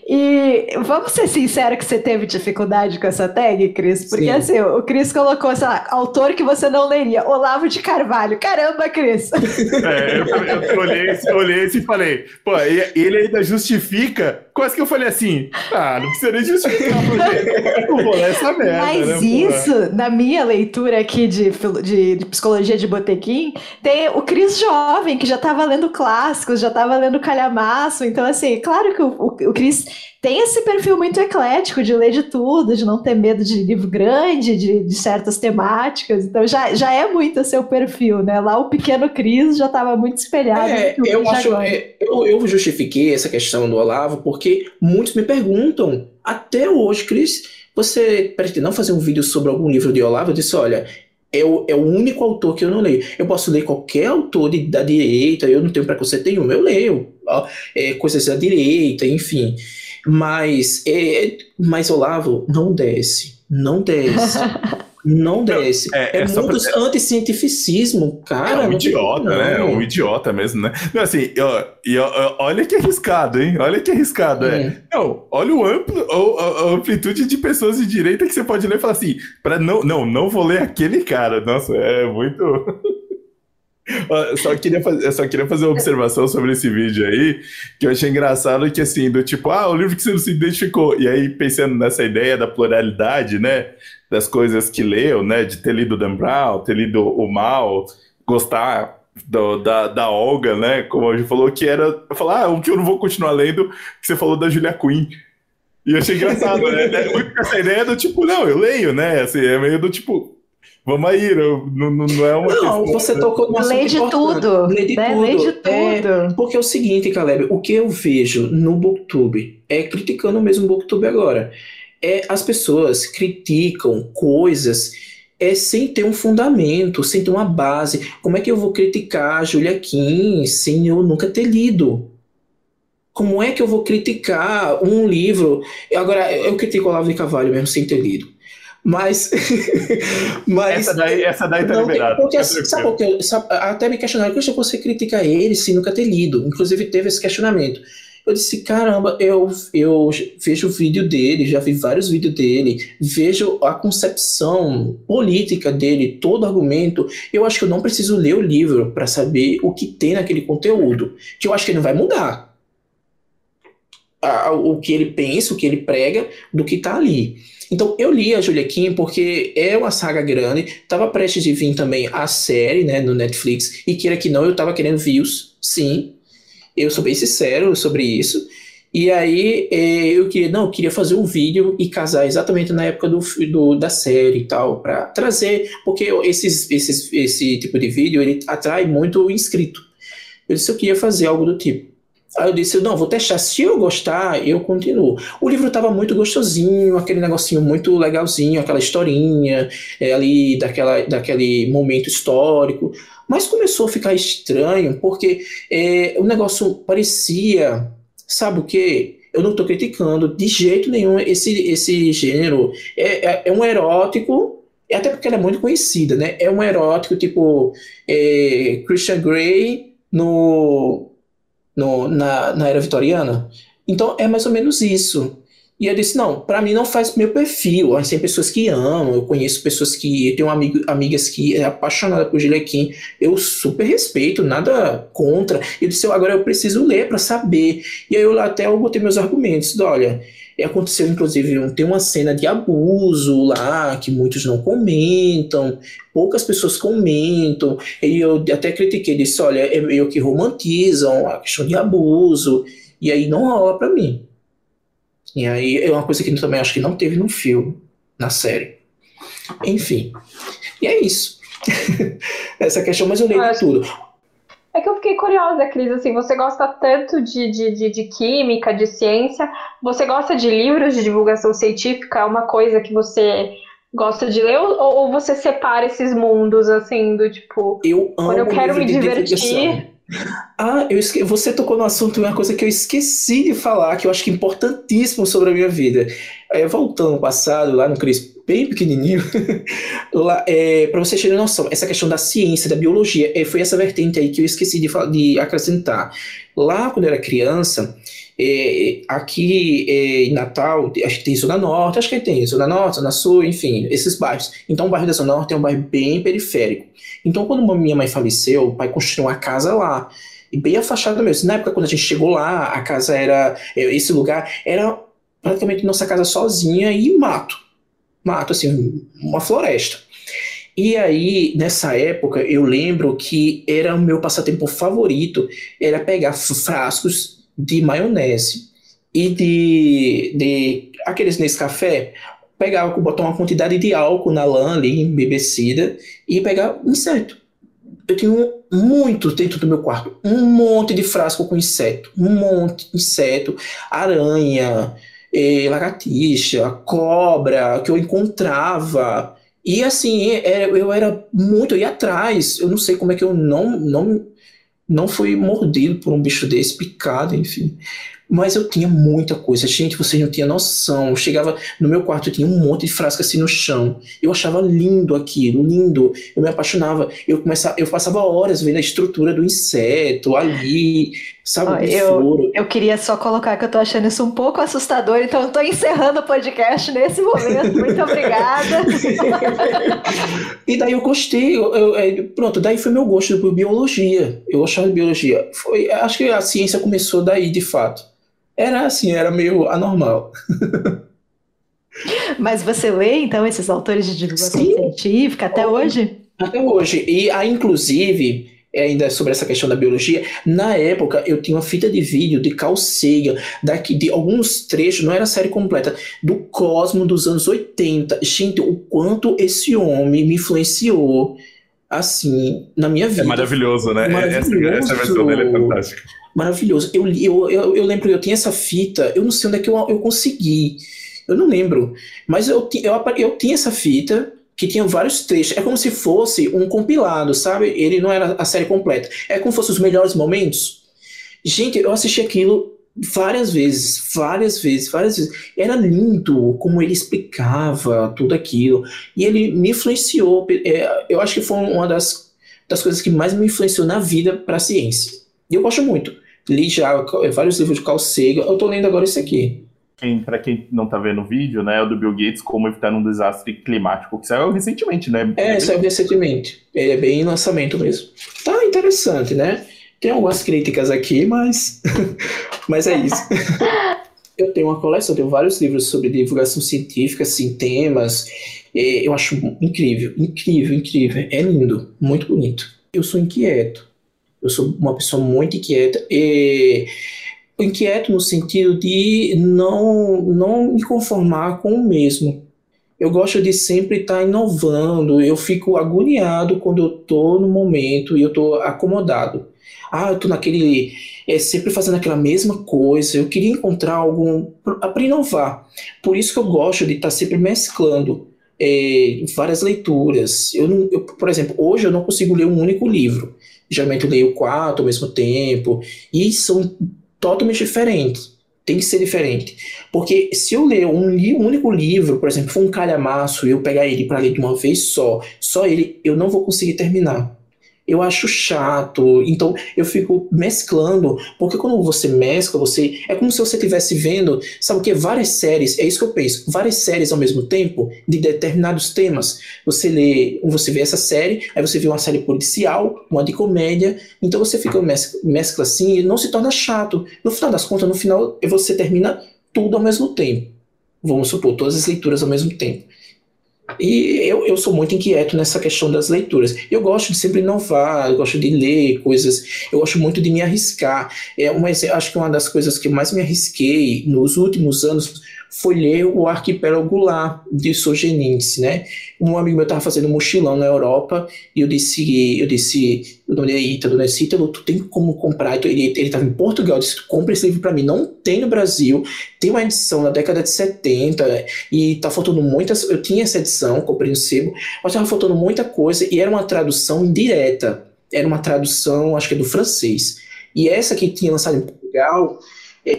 E vamos ser sinceros que você teve dificuldade com essa tag, Cris? Porque Sim. assim, o Cris colocou, sei lá, autor que você não leria, Olavo de Carvalho. Caramba, Cris! [LAUGHS] É, eu, eu olhei, olhei e falei, pô, ele ainda justifica. Quase que eu falei assim, ah, não precisa nem justificar, porque não vou essa merda. Mas né, isso, porra? na minha leitura aqui de, de, de psicologia de botequim, tem o Cris jovem, que já estava lendo clássicos, já estava lendo calhamaço. Então, assim, claro que o, o, o Cris tem esse perfil muito eclético de ler de tudo, de não ter medo de livro grande, de, de certas temáticas. Então já, já é muito seu perfil, né? Lá o pequeno Cris já estava muito espelhado. É, eu acho, é, eu, eu justifiquei essa questão do Olavo porque muitos me perguntam até hoje, Cris, você pretende não fazer um vídeo sobre algum livro de Olavo? Eu disse, olha, é o, é o único autor que eu não leio. Eu posso ler qualquer autor de, da direita, eu não tenho preconceito nenhum, eu leio é, coisas da direita, enfim. Mas, é, mas Olavo, não desce. Não desce. [LAUGHS] Não desce. É, é, é muito pra... anticientificismo, cara. É um idiota, né? É um idiota mesmo, né? Não, assim, ó, e, ó, olha que arriscado, hein? Olha que arriscado. É. é. Não, olha o amplo, a, a, amplitude de pessoas de direita que você pode ler e falar assim: pra, não, não, não vou ler aquele cara. Nossa, é muito. Eu só queria, fazer, só queria fazer uma observação sobre esse vídeo aí, que eu achei engraçado que assim, do tipo, ah, o livro que você não se identificou. E aí, pensando nessa ideia da pluralidade, né? Das coisas que leu, né? De ter lido Dan Brown, ter lido o Mal, gostar do, da, da Olga, né? Como a gente falou, que era. Falar, ah, o que eu não vou continuar lendo, que você falou da Julia Quinn. E eu achei engraçado, né? É muito essa ideia do tipo, não, eu leio, né? Assim, é meio do tipo, Vamos aí, não, não, não é uma. Não, você tocou no assunto Lei de tudo. Lei de né? tudo. Lei de é, tudo. É, porque é o seguinte, Caleb, o que eu vejo no Booktube, é criticando mesmo o Booktube agora, é as pessoas criticam coisas é sem ter um fundamento, sem ter uma base. Como é que eu vou criticar a Julia Kim sem eu nunca ter lido? Como é que eu vou criticar um livro? Agora, eu critico o Olavo de Carvalho mesmo sem ter lido. Mas. [LAUGHS] mas essa daí, essa daí tá liberada. Porque, é sabe por quê? Até me questionaram, que você critica ele sem nunca ter lido. Inclusive, teve esse questionamento. Eu disse, caramba, eu, eu vejo o vídeo dele, já vi vários vídeos dele, vejo a concepção política dele, todo argumento. Eu acho que eu não preciso ler o livro para saber o que tem naquele conteúdo. Que eu acho que ele não vai mudar. o que ele pensa, o que ele prega, do que está ali. Então eu li a Julia Kim porque é uma saga grande, estava prestes de vir também a série, né, no Netflix, e queira que não, eu estava querendo views, sim. Eu sou bem sincero sobre isso. E aí é, eu queria, não, eu queria fazer um vídeo e casar exatamente na época do, do da série e tal, para trazer, porque esses, esses, esse tipo de vídeo ele atrai muito inscrito. Eu disse eu queria fazer algo do tipo. Aí eu disse, não, vou testar. Se eu gostar, eu continuo. O livro estava muito gostosinho, aquele negocinho muito legalzinho, aquela historinha é, ali daquela, daquele momento histórico. Mas começou a ficar estranho, porque é, o negócio parecia, sabe o quê? Eu não estou criticando de jeito nenhum esse, esse gênero. É, é, é um erótico, até porque ela é muito conhecida, né? É um erótico tipo é, Christian Grey no no, na, na era vitoriana. Então é mais ou menos isso. E eu disse: não, para mim não faz meu perfil. Tem pessoas que amam, eu conheço pessoas que. Eu tenho amigo, amigas que é apaixonada por Gilequim. Eu super respeito, nada contra. Eu disse: agora eu preciso ler para saber. E aí eu até eu botei meus argumentos. Olha, aconteceu, inclusive, tem uma cena de abuso lá que muitos não comentam, poucas pessoas comentam, e eu até critiquei, disse, olha, é meio que romantizam a questão de abuso, e aí não rola para mim. E aí é uma coisa que eu também acho que não teve no filme, na série. Enfim, e é isso. [LAUGHS] Essa questão, mas eu leio tudo. É que eu fiquei curiosa, Cris, assim, você gosta tanto de, de, de, de, química, de ciência, você gosta de livros de divulgação científica? É uma coisa que você gosta de ler ou, ou você separa esses mundos, assim, do tipo... Eu amo Quando eu quero me divertir... Ah, eu esque... você tocou no assunto, uma coisa que eu esqueci de falar, que eu acho que é importantíssimo sobre a minha vida. É, voltando ao passado, lá no Cris, bem pequenininho, [LAUGHS] é, para vocês terem noção, essa questão da ciência, da biologia, é, foi essa vertente aí que eu esqueci de, de acrescentar. Lá, quando eu era criança, é, aqui é, em Natal, acho que tem Zona Norte, acho que tem Zona Norte, Zona Sul, enfim, esses bairros. Então, o bairro da Zona Norte é um bairro bem periférico. Então, quando minha mãe faleceu, o pai construiu uma casa lá e bem afastado mesmo. Na época, quando a gente chegou lá, a casa era. É, esse lugar era praticamente nossa casa sozinha e mato. Mato, assim, uma floresta. E aí, nessa época, eu lembro que era o meu passatempo favorito, era pegar frascos de maionese e de, de aqueles nesse café, pegar, botar uma quantidade de álcool na lã ali, embebecida, e pegar inseto. Eu tinha muito dentro do meu quarto, um monte de frasco com inseto, um monte de inseto, aranha, eh, lagartixa, cobra que eu encontrava. E assim, era, eu era muito aí atrás. Eu não sei como é que eu não, não, não fui mordido por um bicho desse, picado, enfim. Mas eu tinha muita coisa. Gente, vocês não tinham noção. Eu chegava no meu quarto, tinha um monte de frasca assim no chão. Eu achava lindo aquilo, lindo. Eu me apaixonava. Eu começava, eu passava horas vendo a estrutura do inseto ali, sabe? eu, eu queria só colocar que eu tô achando isso um pouco assustador, então eu tô encerrando o podcast nesse momento. Muito [LAUGHS] obrigada. e daí eu gostei. Eu, eu, é, pronto, daí foi meu gosto por biologia. Eu gostava de biologia. Foi, acho que a ciência começou daí, de fato era assim, era meio anormal. [LAUGHS] Mas você lê, então, esses autores de divulgação Sim. científica até hoje? Até hoje. E, aí, inclusive, ainda sobre essa questão da biologia, na época eu tinha uma fita de vídeo de Carl Sagan, daqui, de alguns trechos, não era a série completa, do Cosmo dos anos 80. Gente, o quanto esse homem me influenciou, assim, na minha vida. É maravilhoso, né? Maravilhoso. Essa, essa versão dele é fantástica maravilhoso. Eu, eu, eu, eu lembro, eu tinha essa fita, eu não sei onde é que eu, eu consegui, eu não lembro, mas eu, eu, eu tinha essa fita que tinha vários trechos, é como se fosse um compilado, sabe? Ele não era a série completa, é como se fosse os melhores momentos. Gente, eu assisti aquilo várias vezes, várias vezes, várias vezes. Era lindo como ele explicava tudo aquilo. E ele me influenciou. É, eu acho que foi uma das, das coisas que mais me influenciou na vida para a ciência. E eu gosto muito. Li já vários livros de Carl Sagan. Eu tô lendo agora esse aqui. Para quem não tá vendo o vídeo, né, é o do Bill Gates, como evitar um desastre climático, que saiu recentemente, né? É, saiu recentemente. Ele é bem lançamento mesmo. Tá interessante, né? Tem algumas críticas aqui, mas, [LAUGHS] mas é isso. [LAUGHS] eu tenho uma coleção, eu tenho vários livros sobre divulgação científica, assim, temas. Eu acho incrível, incrível, incrível. É lindo, muito bonito. Eu sou inquieto. Eu sou uma pessoa muito inquieta e inquieto no sentido de não não me conformar com o mesmo. Eu gosto de sempre estar inovando. Eu fico agoniado quando eu estou no momento e eu estou acomodado. Ah, eu tô naquele. É, sempre fazendo aquela mesma coisa. Eu queria encontrar algum. para inovar. Por isso que eu gosto de estar tá sempre mesclando é, várias leituras. Eu, não, eu, por exemplo, hoje eu não consigo ler um único livro. Geralmente eu leio quatro ao mesmo tempo. E são totalmente diferentes tem que ser diferente. Porque se eu ler um, um único livro, por exemplo, for um calhamaço e eu pegar ele para ler de uma vez só, só ele, eu não vou conseguir terminar eu acho chato. Então eu fico mesclando, porque quando você mescla, você é como se você estivesse vendo, sabe o que? Várias séries, é isso que eu penso, várias séries ao mesmo tempo de determinados temas. Você lê, você vê essa série, aí você vê uma série policial, uma de comédia, então você fica mescla, mescla assim e não se torna chato. No final das contas, no final você termina tudo ao mesmo tempo. Vamos supor, todas as leituras ao mesmo tempo. E eu, eu sou muito inquieto nessa questão das leituras. Eu gosto de sempre inovar, eu gosto de ler coisas, eu gosto muito de me arriscar. É uma, acho que uma das coisas que mais me arrisquei nos últimos anos foi ler o Arquipélago Goulart de Solzhenitsyn, né? Um amigo meu estava fazendo mochilão na Europa e eu disse, eu disse, o nome é Ítalo, né? Ítalo, tu tem como comprar? Ele estava em Portugal, eu disse, compra esse livro para mim. Não tem no Brasil, tem uma edição na década de 70 e tá faltando muitas, eu tinha essa edição, comprei no sebo, mas estava faltando muita coisa e era uma tradução indireta, era uma tradução, acho que é do francês. E essa que tinha lançado em Portugal,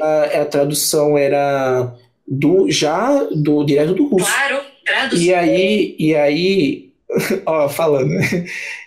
a, a tradução era do já do direto do russo. Claro, tradução. E aí, e aí, [LAUGHS] ó, falando.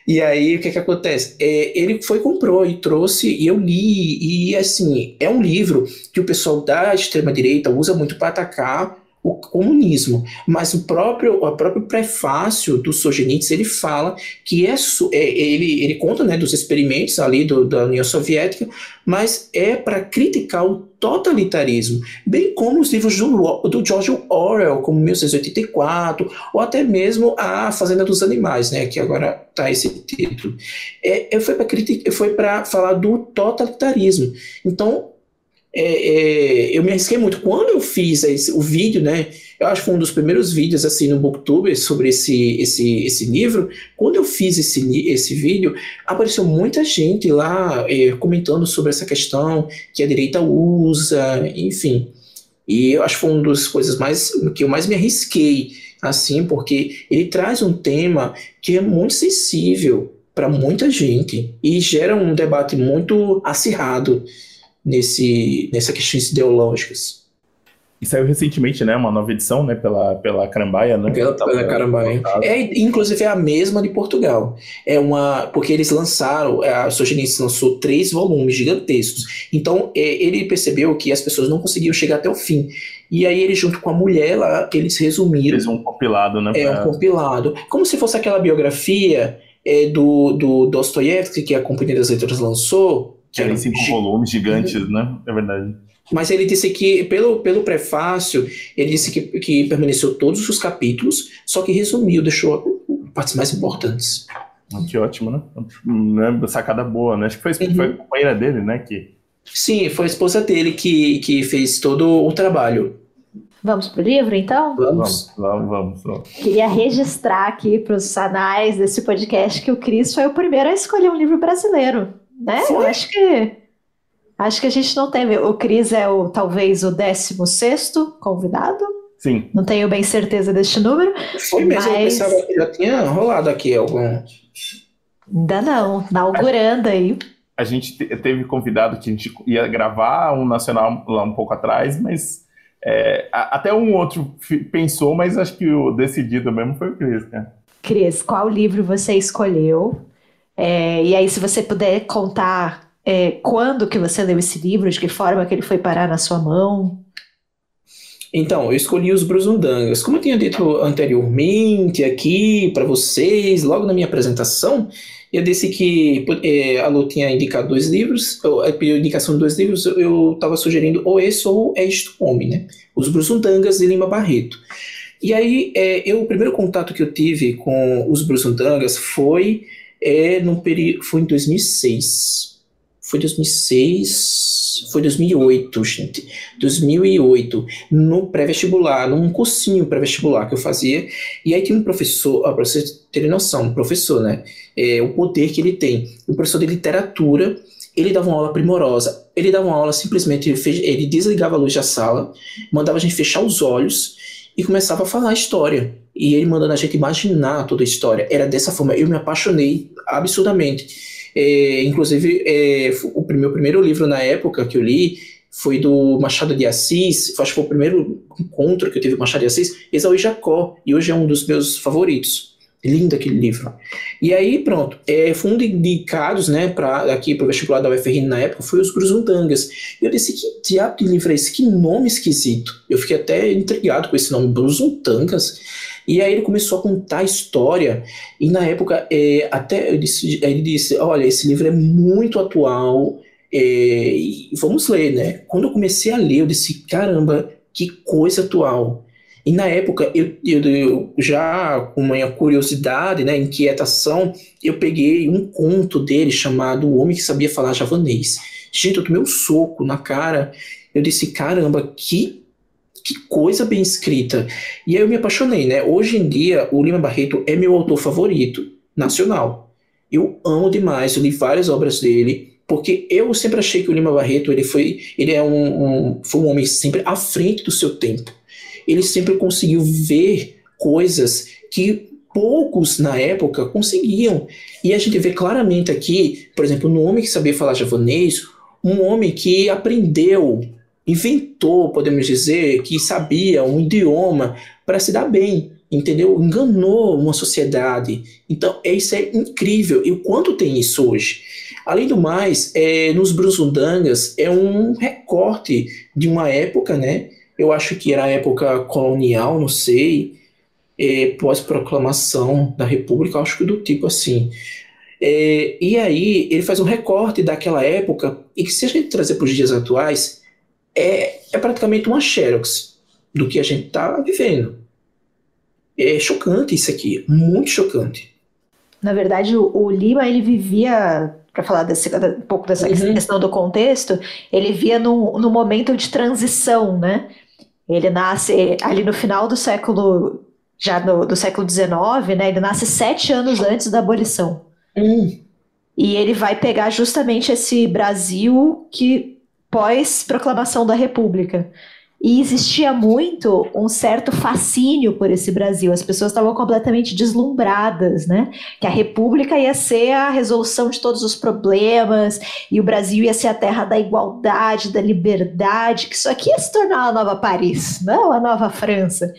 E aí, o que que acontece? É, ele foi, comprou e trouxe, e eu li, e assim, é um livro que o pessoal da extrema-direita usa muito para atacar o comunismo, mas o próprio, o próprio prefácio do Solzhenitsyn, ele fala que é, é ele, ele conta né, dos experimentos ali do, da União Soviética, mas é para criticar o totalitarismo, bem como os livros do, do George Orwell, como 1984, ou até mesmo a Fazenda dos Animais, né, que agora está esse título. É, é foi para foi para falar do totalitarismo. Então, é, é, eu me arrisquei muito. Quando eu fiz esse, o vídeo, né? Eu acho que foi um dos primeiros vídeos assim no Booktube sobre esse, esse, esse livro. Quando eu fiz esse, esse vídeo, apareceu muita gente lá é, comentando sobre essa questão que a direita usa, enfim. E eu acho que foi uma das coisas mais que eu mais me arrisquei, assim, porque ele traz um tema que é muito sensível para muita gente e gera um debate muito acirrado nesse, nessas questões ideológicas. E saiu recentemente, né? Uma nova edição, né? Pela, pela Carambaia, né? Pela, pela Carambaia. É, inclusive é a mesma de Portugal. É uma. Porque eles lançaram, a Sogenense lançou três volumes gigantescos. Então é, ele percebeu que as pessoas não conseguiam chegar até o fim. E aí ele, junto com a mulher lá, eles resumiram. Fez um compilado, né? É, um compilado. Como se fosse aquela biografia é, do, do Dostoiévski que a Companhia das Letras lançou, que eram cinco volumes gigantes, né? É verdade. Mas ele disse que, pelo, pelo prefácio, ele disse que, que permaneceu todos os capítulos, só que resumiu, deixou partes mais importantes. Ah, que ótimo, né? né? Sacada boa, né? Acho que foi, uhum. foi a companheira dele, né? Que... Sim, foi a esposa dele que, que fez todo o trabalho. Vamos pro livro, então? Vamos. Vamos, vamos, vamos. Queria registrar aqui para os anais desse podcast que o Cris foi o primeiro a escolher um livro brasileiro né? Foi? Eu acho que acho que a gente não teve. O Cris é o talvez o 16 convidado. Sim. Não tenho bem certeza deste número. Foi mesmo, mas... eu pensava que já tinha rolado aqui algum. Ainda não, inaugurando aí. A gente teve convidado que a gente ia gravar um nacional lá um pouco atrás, mas é, até um outro pensou, mas acho que o decidido mesmo foi o Cris, né? Cris, qual livro você escolheu? É, e aí, se você puder contar é, quando que você leu esse livro, de que forma que ele foi parar na sua mão. Então, eu escolhi os Brusundangas. Como eu tinha dito anteriormente aqui para vocês, logo na minha apresentação, eu disse que é, a Lu tinha indicado dois livros, eu pediu indicação de dois livros, eu estava sugerindo ou esse ou Este Homem, né? Os Brusundangas de Lima Barreto. E aí, é, eu, o primeiro contato que eu tive com os Brusundangas foi é, foi em 2006. foi 2006, foi 2008, gente. 2008, no pré-vestibular, num cursinho pré-vestibular que eu fazia. E aí tinha um professor, ó, pra vocês terem noção, um professor, né? É, o poder que ele tem. O professor de literatura, ele dava uma aula primorosa. Ele dava uma aula simplesmente, ele, ele desligava a luz da sala, mandava a gente fechar os olhos e começava a falar a história. E ele mandando a gente imaginar toda a história. Era dessa forma. Eu me apaixonei absurdamente. É, inclusive, é, o meu primeiro livro na época que eu li foi do Machado de Assis, acho que foi o primeiro encontro que eu tive com Machado de Assis, Esaú e Jacó, e hoje é um dos meus favoritos. Lindo aquele livro. E aí, pronto, é, foi um de indicados, né, para aqui para o vestibular da UFRN na época, foi os Gruzundangas. E eu disse, que diabo de livro é esse? Que nome esquisito. Eu fiquei até intrigado com esse nome, Gruzundangas. E aí ele começou a contar a história, e na época, é, até disse, ele disse: Olha, esse livro é muito atual, é, vamos ler, né? Quando eu comecei a ler, eu disse: Caramba, que coisa atual. E na época, eu, eu, eu, já com minha curiosidade, né, inquietação, eu peguei um conto dele chamado O Homem que Sabia Falar Javanês. Gente, eu tomei um soco na cara. Eu disse, caramba, que que coisa bem escrita. E aí eu me apaixonei, né? Hoje em dia, o Lima Barreto é meu autor favorito nacional. Eu amo demais, eu li várias obras dele, porque eu sempre achei que o Lima Barreto ele foi, ele é um, um, foi um homem sempre à frente do seu tempo. Ele sempre conseguiu ver coisas que poucos na época conseguiam. E a gente vê claramente aqui, por exemplo, no homem que sabia falar japonês, um homem que aprendeu inventou, podemos dizer, que sabia um idioma para se dar bem, entendeu? Enganou uma sociedade. Então, isso é incrível. E o quanto tem isso hoje? Além do mais, é, nos Brusundangas é um recorte de uma época, né? Eu acho que era a época colonial, não sei, é, pós-proclamação da República, acho que do tipo assim. É, e aí ele faz um recorte daquela época, e que se a gente trazer para os dias atuais, é, é praticamente uma xerox do que a gente está vivendo. É chocante isso aqui, muito chocante. Na verdade, o, o Lima, ele vivia, para falar desse, um pouco dessa uhum. questão do contexto, ele via no, no momento de transição, né? Ele nasce ali no final do século, já no, do século XIX, né? Ele nasce sete anos antes da abolição. Uhum. E ele vai pegar justamente esse Brasil que pós-proclamação da República. E existia muito um certo fascínio por esse Brasil. As pessoas estavam completamente deslumbradas, né? Que a República ia ser a resolução de todos os problemas, e o Brasil ia ser a terra da igualdade, da liberdade, que isso aqui ia se tornar a nova Paris, não a nova França.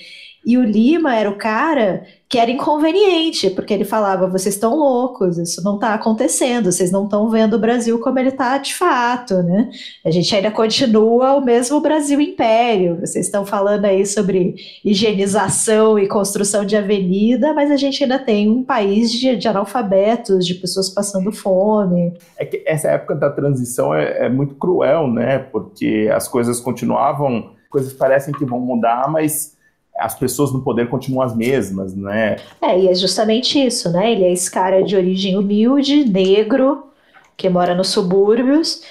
E o Lima era o cara que era inconveniente, porque ele falava: vocês estão loucos, isso não está acontecendo, vocês não estão vendo o Brasil como ele está de fato, né? A gente ainda continua o mesmo Brasil Império, vocês estão falando aí sobre higienização e construção de avenida, mas a gente ainda tem um país de, de analfabetos, de pessoas passando fome. É que essa época da transição é, é muito cruel, né? Porque as coisas continuavam, coisas parecem que vão mudar, mas as pessoas no poder continuam as mesmas, né? É, e é justamente isso, né? Ele é esse cara de origem humilde, negro, que mora nos subúrbios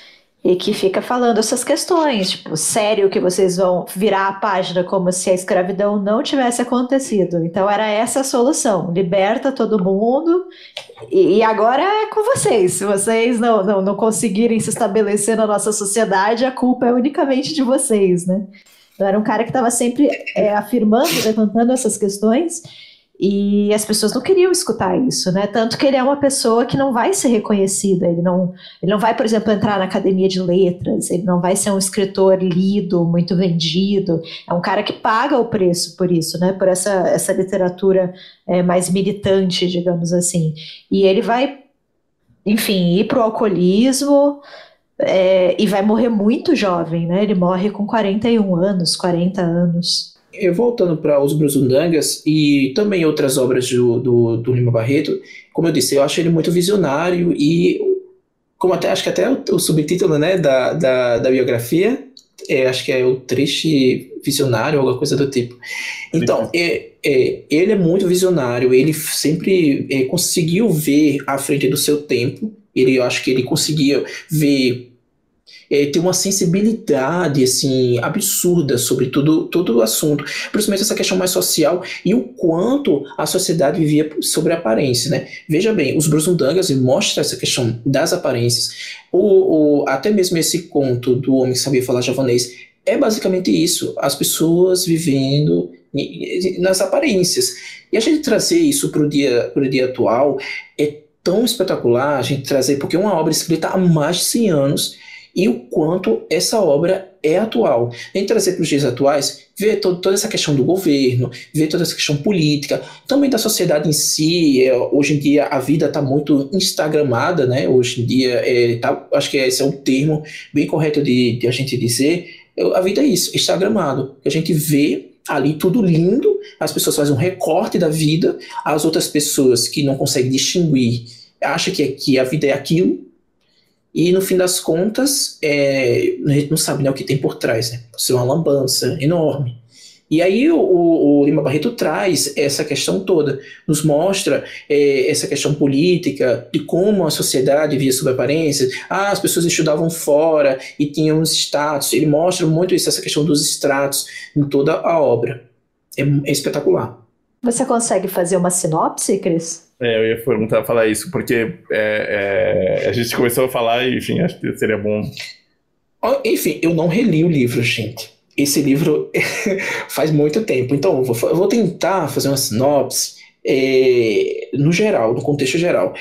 e que fica falando essas questões, tipo, sério que vocês vão virar a página como se a escravidão não tivesse acontecido. Então era essa a solução, liberta todo mundo e, e agora é com vocês. Se vocês não, não, não conseguirem se estabelecer na nossa sociedade, a culpa é unicamente de vocês, né? Então, era um cara que estava sempre é, afirmando, levantando essas questões, e as pessoas não queriam escutar isso, né? Tanto que ele é uma pessoa que não vai ser reconhecida, ele não, ele não vai, por exemplo, entrar na academia de letras, ele não vai ser um escritor lido, muito vendido. É um cara que paga o preço por isso, né? Por essa, essa literatura é, mais militante, digamos assim. E ele vai, enfim, ir para o alcoolismo, é, e vai morrer muito jovem, né? Ele morre com 41 anos, 40 anos. Eu voltando para Os Brusundangas e também outras obras do, do, do, Lima Barreto, como eu disse, eu acho ele muito visionário e, como até acho que até o, o subtítulo né, da, da, da biografia, é, acho que é o triste visionário, alguma coisa do tipo. Então, é, é, ele é muito visionário, ele sempre é, conseguiu ver à frente do seu tempo Ele, eu acho que ele conseguia ver é, ter uma sensibilidade assim absurda sobre tudo, todo o assunto, principalmente essa questão mais social e o quanto a sociedade vivia sobre aparência, né? Veja bem, os Brusundangas mostram essa questão das aparências, o, o, até mesmo esse conto do homem que sabia falar javanês é basicamente isso, as pessoas vivendo nas aparências. E a gente trazer isso para o dia, dia atual é tão espetacular, a gente trazer, porque é uma obra escrita há mais de 100 anos e o quanto essa obra é atual. Nem trazer para os dias atuais, ver todo, toda essa questão do governo, ver toda essa questão política, também da sociedade em si. É, hoje em dia a vida está muito instagramada, né? Hoje em dia, é, tá, acho que esse é um termo bem correto de, de a gente dizer. A vida é isso, instagramado. A gente vê ali tudo lindo, as pessoas fazem um recorte da vida, as outras pessoas que não conseguem distinguir acham que, que a vida é aquilo, e no fim das contas, é, a gente não sabe né, o que tem por trás, né? Pode ser uma lambança enorme. E aí o, o, Lima Barreto traz essa questão toda, nos mostra é, essa questão política, de como a sociedade via sob aparências, ah, as pessoas estudavam fora e tinham os status, ele mostra muito isso, essa questão dos status em toda a obra. É, é espetacular. Você consegue fazer uma sinopse, Cris? É, eu ia perguntar, falar isso, porque é, é, a gente começou a falar e, enfim, acho que seria bom. Enfim, eu não reli o livro, gente. Esse livro [LAUGHS] faz muito tempo. Então, eu vou, eu vou tentar fazer uma sinopse é, no geral, no contexto geral.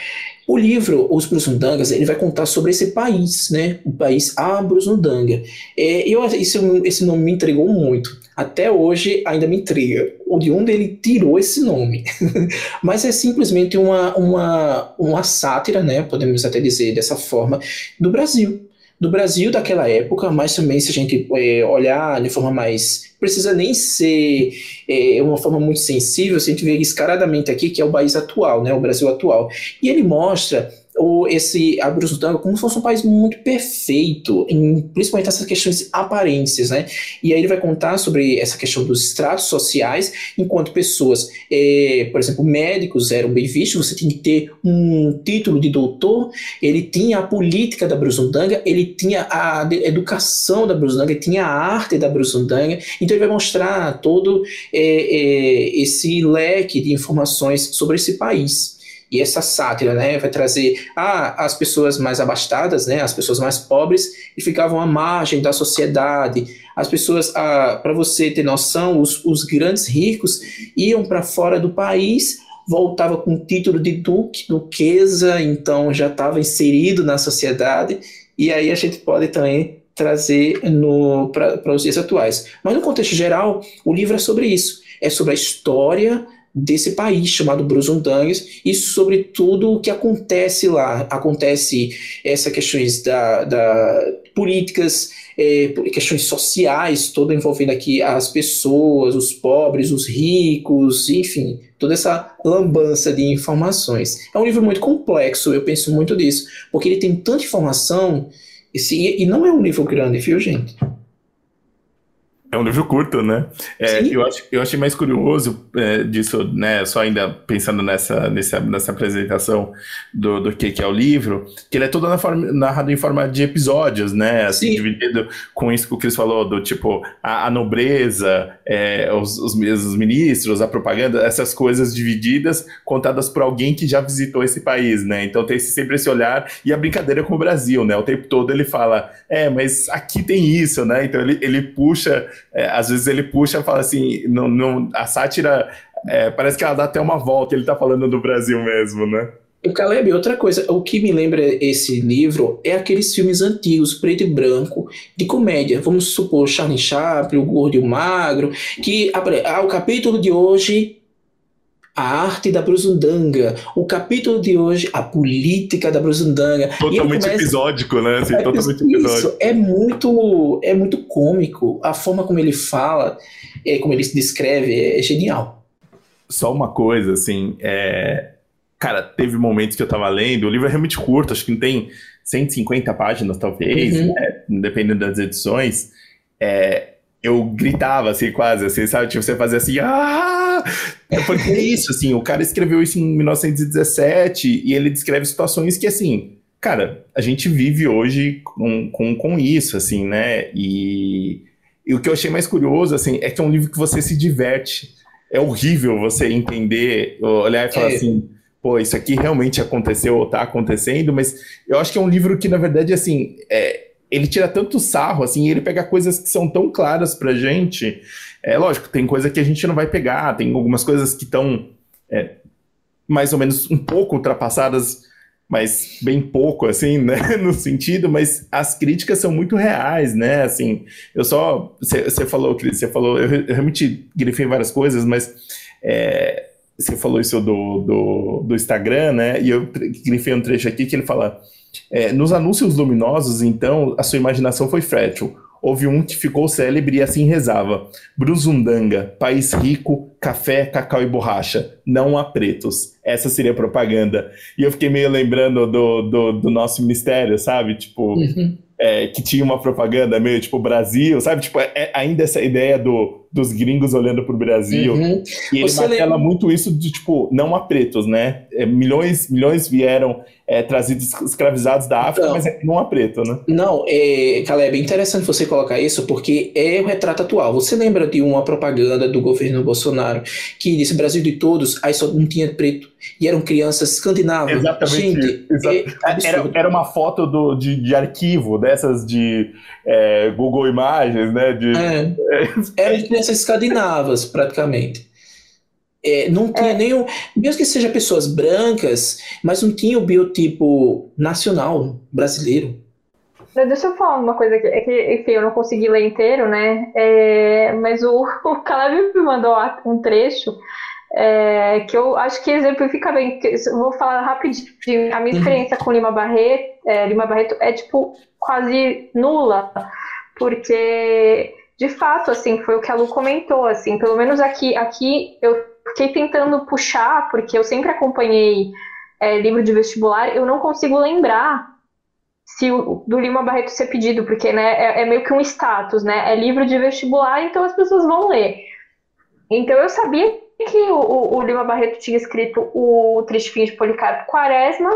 O livro Os Brusundangas ele vai contar sobre esse país, né? O país Abruzundanga. É, eu, esse, esse nome me entregou muito. Até hoje ainda me intriga de onde ele tirou esse nome. [LAUGHS] Mas é simplesmente uma, uma, uma sátira, né? Podemos até dizer dessa forma, do Brasil do Brasil daquela época, mas também se a gente é, olhar de forma mais. precisa nem ser é, uma forma muito sensível, se a gente vê escaradamente aqui, que é o país atual, né, o Brasil atual. E ele mostra o, esse a Brusutanga como se fosse um país muito perfeito, em, principalmente essas questões aparências, né? E aí ele vai contar sobre essa questão dos estratos sociais, enquanto pessoas, é, por exemplo, médicos eram bem vistos, você tinha que ter um título de doutor, ele tinha a política da Brusundanga, ele tinha a educação da Brusundanga, ele tinha a arte da Brusundanga, então ele vai mostrar todo é, é, esse leque de informações sobre esse país. E essa sátira, né, vai trazer ah, as pessoas mais abastadas, né, as pessoas mais pobres, e ficavam à margem da sociedade. As pessoas, ah, para você ter noção, os, os grandes ricos iam para fora do país, voltava com título de duque, duquesa, então já estava inserido na sociedade. E aí a gente pode também trazer para os dias atuais. Mas no contexto geral, o livro é sobre isso. É sobre a história desse país chamado Brusundangues e sobre tudo o que acontece lá. Acontece essas questões da, da políticas, é, questões sociais, toda envolvendo aqui as pessoas, os pobres, os ricos, enfim, toda essa lambança de informações. É um livro muito complexo, eu penso muito disso, porque ele tem tanta informação e, e não é um livro grande, viu, gente? É um livro curto, né? É, eu, acho, eu achei mais curioso é, disso, né? Só ainda pensando nessa, nessa, nessa apresentação do, do que, que é o livro, que ele é todo narrado em forma de episódios, né? Assim, Sim. dividido com isso que o Cris falou, do tipo, a, a nobreza, é, os, os, os, ministros, a propaganda, essas coisas divididas, contadas por alguém que já visitou esse país, né? Então tem sempre esse olhar e a brincadeira com o Brasil, né? O tempo todo ele fala, é, mas aqui tem isso, né? Então ele, ele puxa é, às vezes ele puxa e fala assim, não, não, a sátira é, parece que ela dá até uma volta, ele tá falando do Brasil mesmo, né? O Caleb, outra coisa, o que me lembra esse livro é aqueles filmes antigos, preto e branco, de comédia. Vamos supor, Charlie Chaplin, O Gordo e o Magro, que ah, o capítulo de hoje a arte da Brusundanga. O capítulo de hoje, a política da Brusundanga. Totalmente começa... episódico, né? Assim, é, totalmente isso, episódico. é muito, é muito cômico. A forma como ele fala, é, como ele se descreve, é, genial. Só uma coisa, assim, é... cara, teve momentos que eu tava lendo, o livro é realmente curto, acho que não tem 150 páginas, talvez, uhum. né? dependendo das edições. É, eu gritava, assim, quase, assim, sabe? Tipo, você fazia assim, ah! Porque é [LAUGHS] isso, assim, o cara escreveu isso em 1917 e ele descreve situações que, assim, cara, a gente vive hoje com, com, com isso, assim, né? E, e o que eu achei mais curioso, assim, é que é um livro que você se diverte. É horrível você entender, olhar e falar é. assim, pô, isso aqui realmente aconteceu ou tá acontecendo, mas eu acho que é um livro que, na verdade, assim, é, ele tira tanto sarro, assim, ele pega coisas que são tão claras pra gente. É lógico, tem coisa que a gente não vai pegar, tem algumas coisas que estão é, mais ou menos um pouco ultrapassadas, mas bem pouco, assim, né, [LAUGHS] no sentido, mas as críticas são muito reais, né, assim, eu só, você falou, Cris, você falou, eu, eu, realmente grifei várias coisas, mas é, você falou isso do, do, do, Instagram, né, e eu grifei um trecho aqui que ele fala, é, nos anúncios luminosos, então, a sua imaginação foi fértil, houve um que ficou célebre e assim rezava: Bruzundanga, país rico, café, cacau e borracha, não há pretos. Essa seria a propaganda. E eu fiquei meio lembrando do, do, do nosso ministério, sabe? Tipo, uhum. é, que tinha uma propaganda meio tipo Brasil, sabe? Tipo, é, é ainda essa ideia do, dos gringos olhando para o Brasil. Uhum. E ele Você martela lembra... muito isso de, tipo, não há pretos, né? É, milhões, milhões vieram é, trazidos escravizados da África, não. mas é, não há preto, né? Não, é, Caleb, é interessante você colocar isso, porque é o retrato atual. Você lembra de uma propaganda do governo Bolsonaro que disse Brasil de todos, aí só não tinha preto, e eram crianças escandinavas. Exatamente. Gente, é era, era uma foto do, de, de arquivo, dessas de é, Google Imagens, né? De, é. Eram de crianças escandinavas, praticamente. É, não tinha é. nenhum. Mesmo que sejam pessoas brancas, mas não tinha o biotipo nacional brasileiro. Deixa eu falar uma coisa aqui. É que, enfim, eu não consegui ler inteiro, né? É, mas o, [LAUGHS] o Caleb me mandou um trecho é, que eu acho que exemplifica bem. vou falar rapidinho. A minha uhum. experiência com Lima Barreto, é, Lima Barreto é tipo quase nula, porque de fato, assim, foi o que a Lu comentou, assim, pelo menos aqui, aqui eu fiquei tentando puxar, porque eu sempre acompanhei é, livro de vestibular, eu não consigo lembrar se o do Lima Barreto ser pedido, porque né, é, é, meio que um status, né? É livro de vestibular, então as pessoas vão ler. Então eu sabia que o, o Lima Barreto tinha escrito o Triste Fim de Policarpo Quaresma,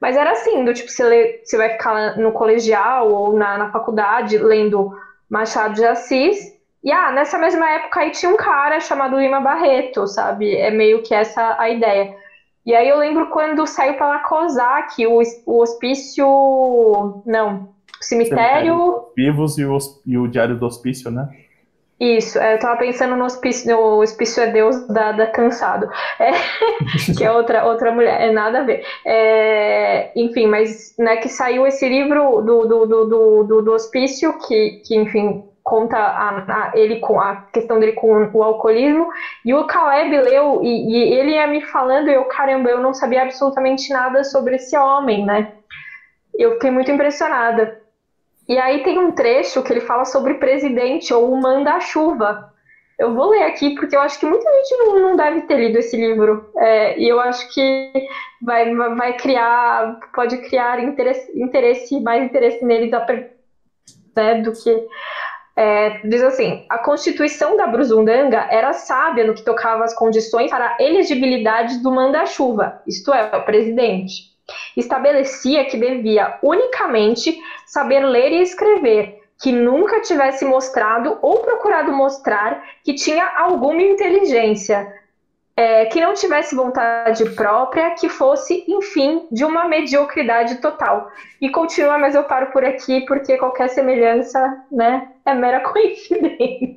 mas era assim, do tipo, você, lê, você vai ficar no colegial ou na, na faculdade lendo Machado de Assis, e ah, nessa mesma época aí tinha um cara chamado Lima Barreto, sabe? É meio que essa a ideia. E aí eu lembro quando saiu pela COSAC, o, o hospício. Não, o cemitério. Vivos e o, e o Diário do Hospício, né? Isso, é, eu tava pensando no hospício, no hospício é Deus da, da Cansado, é, [LAUGHS] que é outra, outra mulher, é nada a ver. É, enfim, mas né, que saiu esse livro do, do, do, do, do hospício, que, que enfim, conta a, a, ele com a questão dele com o alcoolismo. E o Caleb leu e, e, ele ia me falando e eu caramba eu não sabia absolutamente nada sobre esse homem né? Eu fiquei muito impressionada e aí tem um trecho que ele fala sobre presidente ou o manda-chuva eu vou ler aqui porque eu acho que muita gente não, não deve ter lido esse livro é, e eu acho que vai, vai criar pode criar interesse, interesse mais interesse nele da, né, do que é, diz assim: a constituição da Brusundanga era sábia no que tocava às condições para a elegibilidade do manda-chuva, isto é, o presidente. Estabelecia que devia unicamente saber ler e escrever, que nunca tivesse mostrado ou procurado mostrar que tinha alguma inteligência, é, que não tivesse vontade própria, que fosse, enfim, de uma mediocridade total. E continua, mas eu paro por aqui porque qualquer semelhança, né, é mera [LAUGHS] coincidência.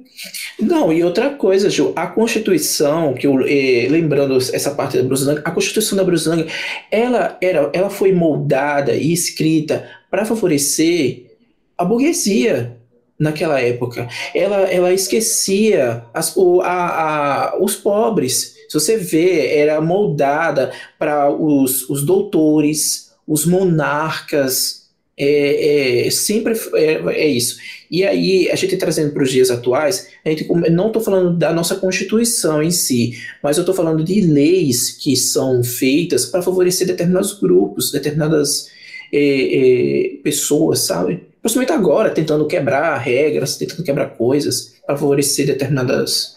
Não, e outra coisa, Ju, a Constituição, que eu, eh, lembrando essa parte da Brusilândia, a Constituição da Brusilândia, ela, era, ela foi moldada e escrita para favorecer a burguesia, naquela época. Ela, ela esquecia as, o, a, a, os pobres. Se você vê, era moldada para os, os doutores, os monarcas, é, é sempre é, é, isso. E aí, a gente trazendo para os dias atuais, a gente, não estou falando da nossa Constituição em si, mas eu estou falando de leis que são feitas para favorecer determinados grupos, determinadas é, é, pessoas, sabe? Principalmente agora, tentando quebrar regras, tentando quebrar coisas para favorecer determinadas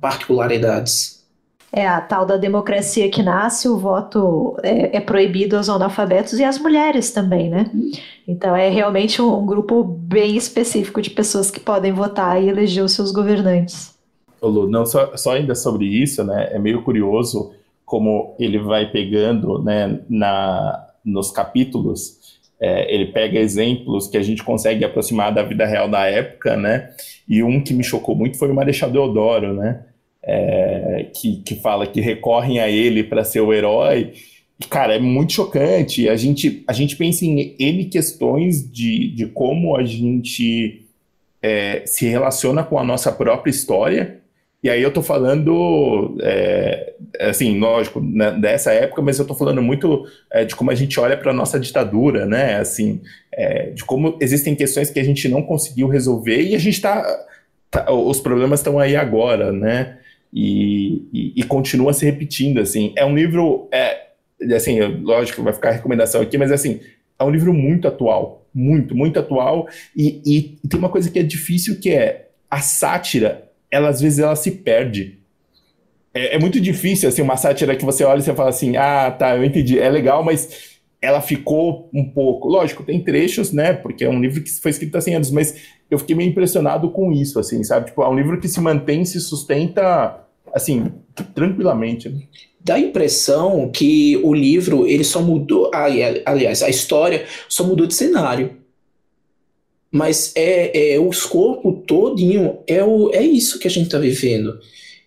particularidades. É a tal da democracia que nasce, o voto é, é proibido aos analfabetos e às mulheres também, né? Então é realmente um, um, grupo bem específico de pessoas que podem votar e eleger os seus governantes. Lu, não só, só ainda sobre isso, né? É meio curioso como ele vai pegando, né, na, nos capítulos é, ele pega exemplos que a gente consegue aproximar da vida real da época, né? E um que me chocou muito foi o Marechal Deodoro, né? É, que, que fala que recorrem a ele para ser o herói. E, cara, é muito chocante. A gente, a gente pensa em N questões de, de como a gente é, se relaciona com a nossa própria história e aí eu tô falando, é, assim, lógico, né, dessa época, mas eu tô falando muito é, de como a gente olha para nossa ditadura, né? Assim, é, de como existem questões que a gente não conseguiu resolver e a gente tá, tá os problemas estão aí agora, né? E, e, e, continua se repetindo, assim. É um livro, é, assim, lógico, vai ficar a recomendação aqui, mas assim, é um livro muito atual, muito, muito atual. E, e tem uma coisa que é difícil que é a sátira ela às vezes ela se perde. É, é, muito difícil, assim, uma sátira que você olha e você fala assim, ah, tá, eu entendi, é legal, mas ela ficou um pouco... Lógico, tem trechos, né, porque é um livro que foi escrito há 100 anos, mas eu fiquei meio impressionado com isso, assim, sabe? Tipo, é um livro que se mantém, se sustenta, assim, tranquilamente, né? dá a impressão que o livro ele só mudou, aliás, a história só mudou de cenário mas é, é o escopo todinho é, o, é isso que a gente está vivendo.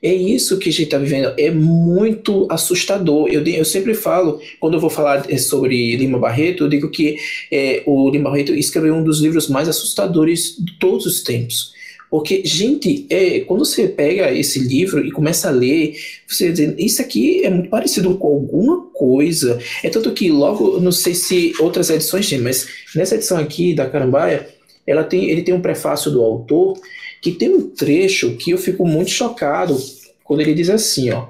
É isso que a gente está vivendo. É muito assustador. Eu, eu sempre falo, quando eu vou falar é, sobre Lima Barreto, eu digo que é, o Lima Barreto escreveu um dos livros mais assustadores de todos os tempos. Porque, gente, é, quando você pega esse livro e começa a ler, você diz, isso aqui é muito parecido com alguma coisa. É tanto que logo, não sei se outras edições tem, mas nessa edição aqui da Carambaia, ela tem, ele tem um prefácio do autor que tem um trecho que eu fico muito chocado quando ele diz assim, ó,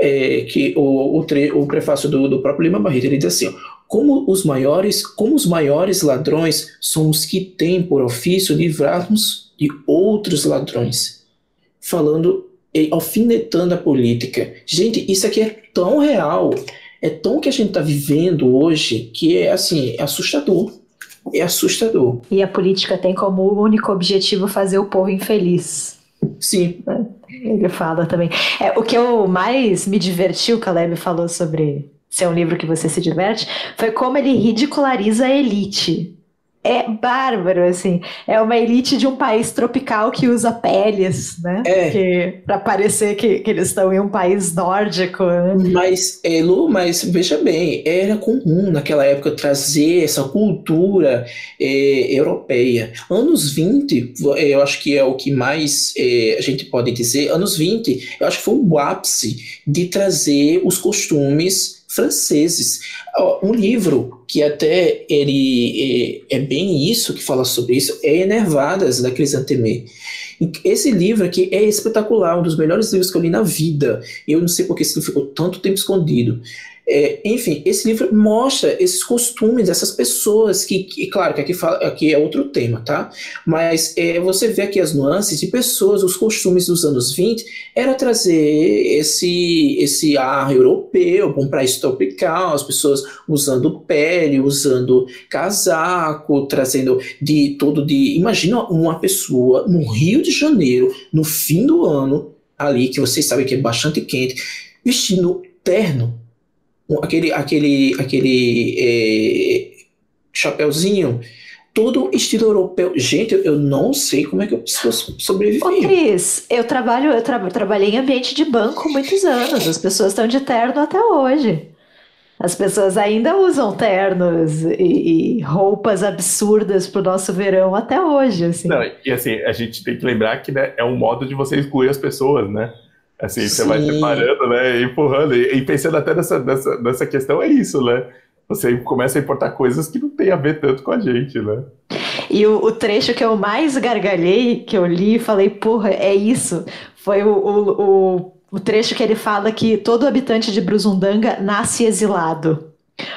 é, que o, o, tre, o prefácio do, do próprio Lima Barreto, ele diz assim, ó, como os maiores, como os maiores ladrões são os que têm por ofício livrar-nos de outros ladrões, falando e alfinetando a política. Gente, isso aqui é tão real, é tão que a gente está vivendo hoje que é assim, é assustador é assustador. E a política tem como único objetivo fazer o povo infeliz. Sim. Ele fala também. É, o que eu mais me divertiu, o Caleb falou sobre ser um livro que você se diverte, foi como ele ridiculariza a elite é bárbaro, assim. É uma elite de um país tropical que usa peles, né? É. Para parecer que, que eles estão em um país nórdico. Né? Mas, é, Lu, mas veja bem, era comum naquela época trazer essa cultura é, europeia. Anos 20, é, eu acho que é o que mais é, a gente pode dizer, anos 20, eu acho que foi o ápice de trazer os costumes franceses. Um livro que até ele é, é, bem isso que fala sobre isso é Enervadas da Crisantemê. Esse livro aqui é espetacular, um dos melhores livros que eu li na vida. Eu não sei porque esse livro ficou tanto tempo escondido. É, enfim, esse livro mostra esses costumes dessas pessoas que, que claro, que aqui, fala, aqui é outro tema, tá? Mas é, você vê aqui as nuances de pessoas, os costumes dos anos 20 era trazer esse, esse ar europeu, um país tropical, as pessoas usando pele, usando casaco, trazendo de todo de. Imagina uma pessoa no Rio de Janeiro, no fim do ano, ali, que vocês sabem que é bastante quente, vestindo terno aquele, aquele, aquele é, chapéuzinho, todo estilo europeu. Gente, eu não sei como é que eu sobrevivi. Ô, Cris, eu trabalho, eu tra trabalhei em ambiente de banco muitos anos. As pessoas estão de terno até hoje. As pessoas ainda usam ternos e, e roupas absurdas pro nosso verão até hoje, assim. Não, e assim, a gente tem que lembrar que né, é um modo de você excluir as pessoas, né? Assim, Sim. você vai separando, né? Empurrando. E, e, pensando até nessa, nessa, nessa questão, é isso, né? Você começa a importar coisas que não tem a ver tanto com a gente, né? E o, o trecho que eu mais gargalhei, que eu li e falei, porra, é isso, foi o, o, o, o trecho que ele fala que todo habitante de Brusundanga nasce exilado.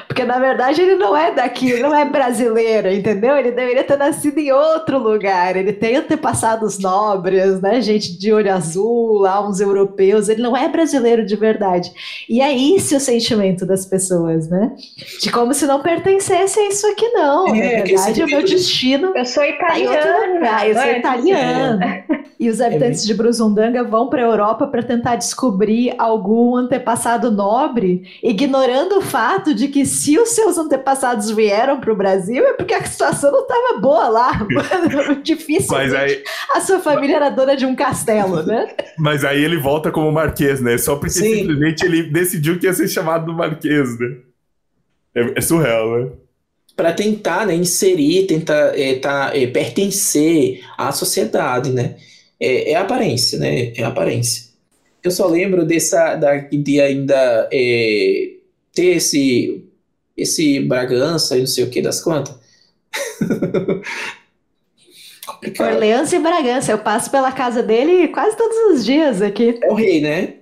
Porque na verdade ele não é daqui, ele não é brasileiro, entendeu? Ele deveria ter nascido em outro lugar. Ele tem antepassados nobres, né? Gente de olho azul, lá uns europeus. Ele não é brasileiro de verdade. E é esse o sentimento das pessoas, né? De como se não pertencesse a isso aqui, não. É, na verdade, o meu destino. Eu sou italiana. Tá eu sou é italiana. E os habitantes é de Brusundanga vão para a Europa para tentar descobrir algum antepassado nobre, ignorando o fato de que se os seus antepassados vieram para o Brasil é porque a situação não estava boa lá. [LAUGHS] [LAUGHS] Difícil. Aí... A sua família era dona de um castelo, né? [LAUGHS] Mas aí ele volta como marquês, né? Só porque Sim. simplesmente ele decidiu que ia ser chamado do marquês, né? É, é surreal, né? Para tentar né, inserir, tentar é, tá, é, pertencer à sociedade, né? É, é aparência, né? É aparência. Eu só lembro dessa da, de ainda é, ter esse esse Bragança e não sei o que das quantas. [LAUGHS] Orleans e Bragança, eu passo pela casa dele quase todos os dias aqui. É o rei, né?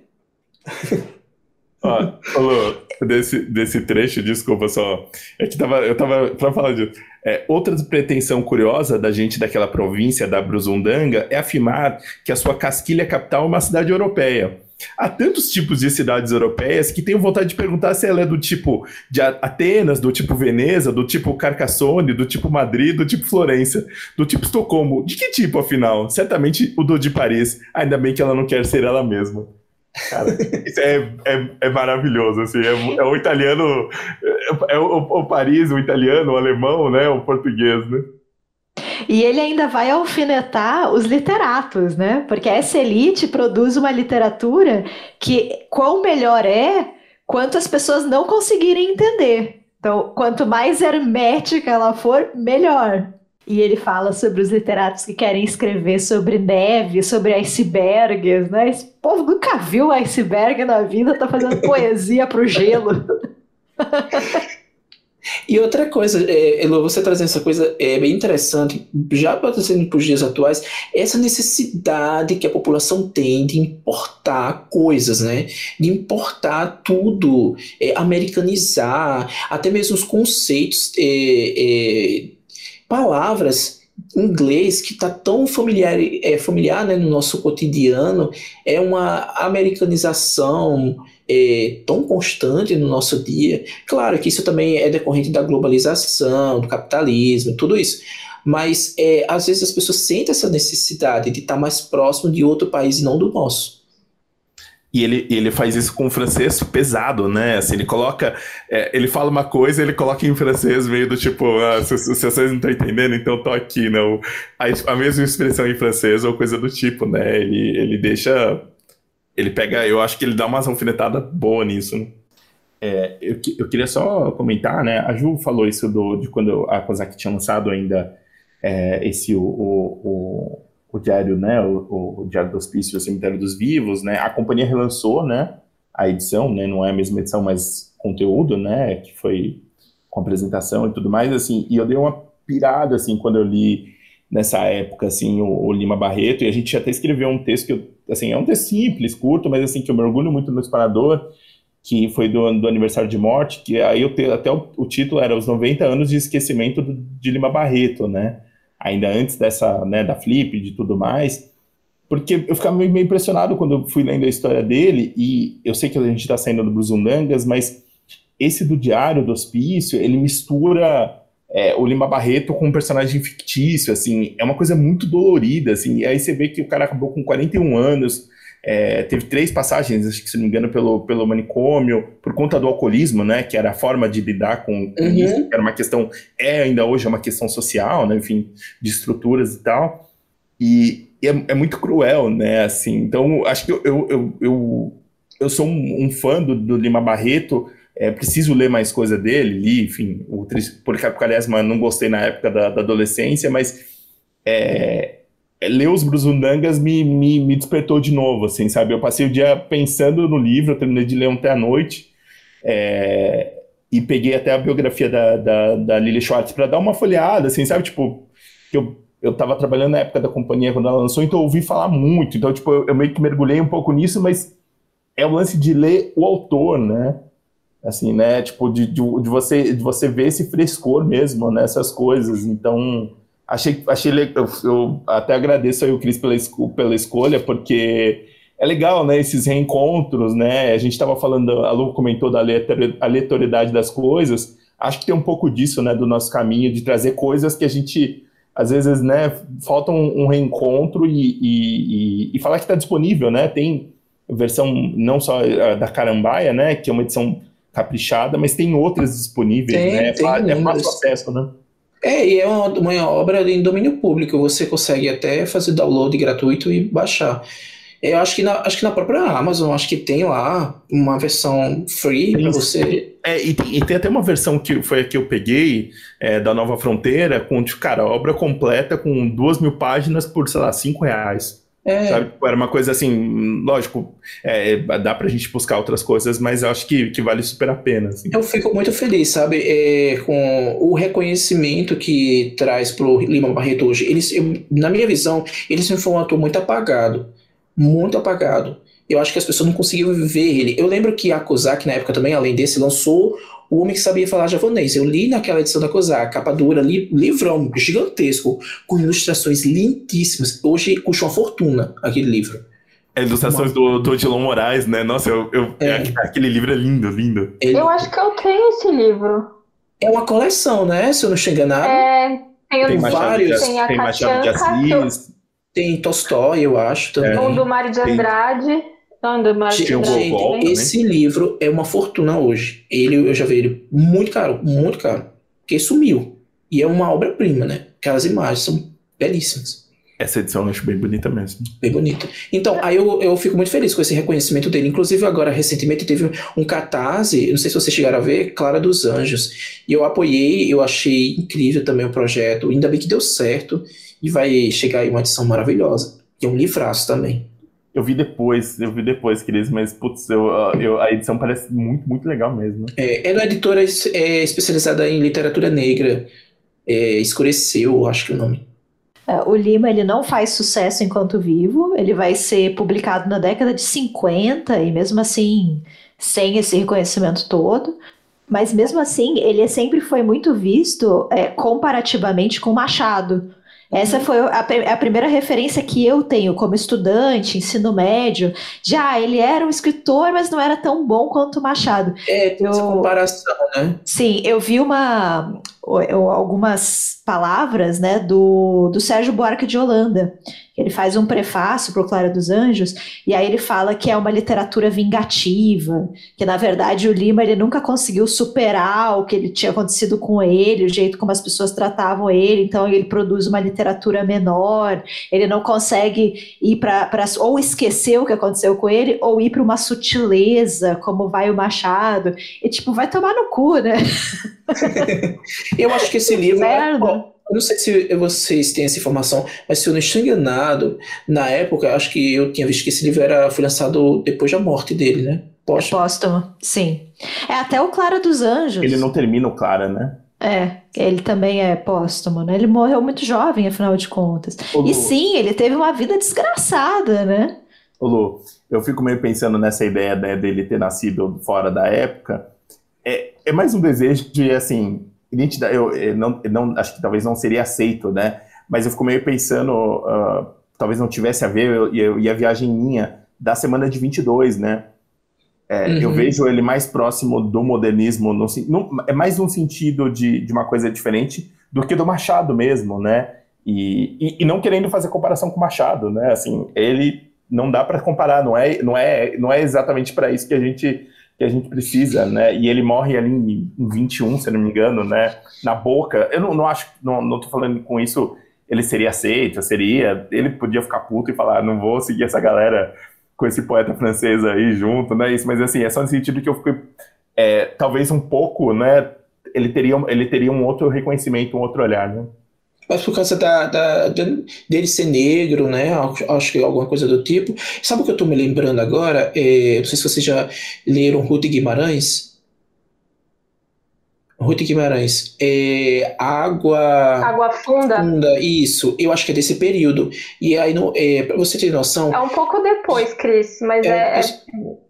Ó, falou desse, desse trecho, desculpa só. É que tava, eu tava pra falar disso. É, outra pretensão curiosa da gente daquela província da Brusundanga é afirmar que a sua Casquilha capital é uma cidade europeia. Há tantos tipos de cidades europeias que tenho vontade de perguntar se ela é do tipo de Atenas, do tipo Veneza, do tipo Carcassonne, do tipo Madrid, do tipo Florença, do tipo Estocolmo. De que tipo, afinal? Certamente o do de Paris. Ainda bem que ela não quer ser ela mesma. Cara, [LAUGHS] isso é, é, é maravilhoso, assim, é, é o italiano, é, é o, o, Paris, o italiano, o alemão, né, o português, né? E ele ainda vai alfinetar os literatos, né? Porque essa elite produz uma literatura que quão melhor é, quanto as pessoas não conseguirem entender. Então, quanto mais hermética ela for, melhor. E ele fala sobre os literatos que querem escrever sobre neve, sobre icebergs, né? Esse povo nunca viu iceberg na vida, tá fazendo [LAUGHS] poesia pro gelo. [LAUGHS] E outra coisa, é, você trazendo essa coisa é bem interessante, já trazendo para os dias atuais, essa necessidade que a população tem de importar coisas, né? De importar tudo, é, americanizar, até mesmo os conceitos, é, é palavras inglês que está tão familiar, é, familiar né, no nosso cotidiano, é uma americanização é, tão constante no nosso dia. Claro que isso também é decorrente da globalização, do capitalismo, tudo isso. Mas é, às vezes as pessoas sentem essa necessidade de estar mais próximo de outro país e não do nosso. E ele, ele faz isso com o francês pesado, né? Assim, ele coloca. É, ele fala uma coisa, ele coloca em francês, meio do tipo, ah, se, se vocês não estão entendendo, então tô aqui, não. A, a mesma expressão em francês ou coisa do tipo, né? Ele, ele deixa. Ele pega. Eu acho que ele dá uma alfinetada boa nisso, né? É, eu, eu queria só comentar, né? A Ju falou isso do, de quando a COSAC tinha lançado ainda é, esse o, o, o diário, né, o, o, Diário do Hospício, o Cemitério dos Vivos, né, a companhia relançou, né, a edição, né, não é a mesma edição, mas conteúdo, né, que foi com apresentação e tudo mais, assim, e eu dei uma pirada, assim, quando eu li nessa época, assim, o, o Lima Barreto, e a gente até escreveu um texto que, eu, assim, é um texto simples, curto, mas, assim, que eu me orgulho muito no disparador, que foi do, do aniversário de morte, que aí eu te, até o, o, título era Os 90 anos de esquecimento do, de Lima Barreto, né, ainda antes dessa, né, da Flip, de tudo mais, porque eu ficava meio, impressionado quando eu fui lendo a história dele, e eu sei que a gente está saindo do Bruzundangas, mas esse do Diário do Hospício, ele mistura é, o Lima Barreto com um personagem fictício, assim, é uma coisa muito dolorida, assim, e aí você vê que o cara acabou com 41 anos, é, teve três passagens, acho que se não me engano, pelo, pelo manicômio, por conta do alcoolismo, né? Que era a forma de lidar com, com uhum. isso, que era uma questão, é ainda hoje é uma questão social, né? Enfim, de estruturas e tal. E, e é, é, muito cruel, né? Assim, então, acho que eu, eu, eu, eu, eu sou um, um fã do, do, Lima Barreto, é, preciso ler mais coisa dele, li, enfim, o Policarpo Quaresma não gostei na época da, da adolescência, mas é, é, ler os Bruzundangas me, me, me, despertou de novo, assim, sabe? Eu passei o dia pensando no livro, eu terminei de ler ontem à noite, é, e peguei até a biografia da, da, da Lily Schwartz para dar uma folheada, assim, sabe? Tipo, eu, eu tava trabalhando na época da companhia quando ela lançou, então eu ouvi falar muito, então, tipo, eu, eu meio que mergulhei um pouco nisso, mas é o lance de ler o autor, né? Assim, né? Tipo, de, de, de, você, de você ver esse frescor mesmo nessas coisas. Então, achei, achei legal. Eu até agradeço aí o Cris pela, pela escolha, porque é legal, né? Esses reencontros, né? A gente estava falando, a Lu comentou da aleatoriedade das coisas. Acho que tem um pouco disso, né? Do nosso caminho, de trazer coisas que a gente às vezes, né, falta um, um reencontro e, e, e, falar que está disponível, né? Tem versão não só da Carambaia, né, que é uma edição caprichada, mas tem outras disponíveis, tem, né? Tem é fácil acesso, né? É, e é uma, uma obra em domínio público, você consegue até fazer download gratuito e baixar. Eu acho que na, acho que na própria Amazon, acho que tem lá uma versão free para você. É, e tem, e tem, até uma versão que foi a que eu peguei é, da Nova Fronteira, com, tipo, cara, obra completa com duas mil páginas por, sei lá, cinco reais. É. Sabe? Tipo, era uma coisa assim, lógico, é, dá pra gente buscar outras coisas, mas eu acho que, que vale super a pena. Assim. Eu fico muito feliz, sabe, é, com o reconhecimento que traz pro Lima Barreto hoje. Eles, eu, na minha visão, ele sempre foi um ator muito apagado, muito apagado. Eu acho que as pessoas não conseguiam ver ele. Eu lembro que a Kozak, na época também, além desse, lançou o Homem que Sabia Falar Japonês. Eu li naquela edição da Kozak, capa dura, li, livrão gigantesco, com ilustrações lindíssimas. Hoje custa uma fortuna aquele livro. É, ilustrações do, do Odilon Moraes, né? Nossa, eu, eu é. aquele livro é lindo, lindo. Ele... Eu acho que eu tenho esse livro. É uma coleção, né? Se eu não estiver enganado. É, tem, tem vários. Tem a tem Machado de Assis. Tem Tolstói, eu acho, também. É. Um do Mário de Andrade. Gente, esse livro é uma fortuna hoje. Ele, eu já vi ele muito caro, muito caro. Porque sumiu. E é uma obra-prima, né? Aquelas imagens são belíssimas. Essa edição eu acho bem bonita mesmo. Bem bonita. Então, aí eu, eu fico muito feliz com esse reconhecimento dele. Inclusive, agora, recentemente, teve um catarse, não sei se vocês chegaram a ver, Clara dos Anjos. E eu apoiei, eu achei incrível também o projeto. Ainda bem que deu certo. E vai chegar aí uma edição maravilhosa. E é um livraço também. Eu vi depois, eu vi depois, Cris, mas putz, eu, eu, a edição parece muito, muito legal mesmo. É, ela é editora é, especializada em literatura negra. É, Escureceu, acho que é o nome. É, o Lima ele não faz sucesso enquanto vivo, ele vai ser publicado na década de 50 e mesmo assim sem esse reconhecimento todo. Mas mesmo assim, ele sempre foi muito visto é, comparativamente com Machado. Essa foi a, a, primeira referência que eu tenho como estudante, ensino médio, ah, ele era um escritor, mas não era tão bom quanto o Machado. É, tem eu, essa comparação, né? Sim, eu vi uma algumas palavras né, do, do Sérgio Buarque de Holanda. Ele faz um prefácio para o Clara dos Anjos, e aí ele fala que é uma literatura vingativa, que na verdade o Lima ele nunca conseguiu superar o que ele tinha acontecido com ele, o jeito como as pessoas tratavam ele, então ele produz uma literatura menor, ele não consegue ir para ou esquecer o que aconteceu com ele, ou ir para uma sutileza, como vai o Machado, e tipo, vai tomar no cu, né? [LAUGHS] eu acho que esse livro. É, bom, eu não sei se vocês têm essa informação, mas se eu não estou enganado, na época, acho que eu tinha visto que esse livro era, foi lançado depois da morte dele, né? Póstumo. Póstumo, sim. É até o Clara dos Anjos. Ele não termina o Clara, né? É, ele também é póstumo, né? Ele morreu muito jovem, afinal de contas. Ô, e sim, ele teve uma vida desgraçada, né? Ô Lu, eu fico meio pensando nessa ideia né, dele ter nascido fora da época, é, é mais um desejo de, assim, eu, eu não, eu não, acho que talvez não seria aceito, né? Mas eu fico meio pensando, uh, talvez não tivesse a ver, e a viagem minha da semana de 22, né? É, uhum. Eu vejo ele mais próximo do modernismo, no, no, é mais um sentido de, de uma coisa diferente do que do Machado mesmo, né? E, e, e não querendo fazer comparação com o Machado, né? Assim, ele não dá para comparar, não é, não é, não é exatamente para isso que a gente que a gente precisa, né? E ele morre ali em, em 21, se não me engano, né? Na boca. Eu não, não acho, não, não tô falando com isso, ele seria aceito, seria. Ele podia ficar puto e falar, não vou seguir essa galera com esse poeta francês aí junto, né? Isso, mas assim, é só no sentido que eu fiquei, é, talvez um pouco, né? Ele teria, ele teria um outro reconhecimento, um outro olhar, né? Mas por causa da, da, dele ser negro, né? Acho que alguma coisa do tipo. Sabe o que eu estou me lembrando agora? É, não sei se vocês já leram Ruth Guimarães. Ruth Guimarães. É, água. Água funda. Funda, isso. Eu acho que é desse período. E aí, no, é, pra você ter noção. É um pouco depois, Cris, mas é.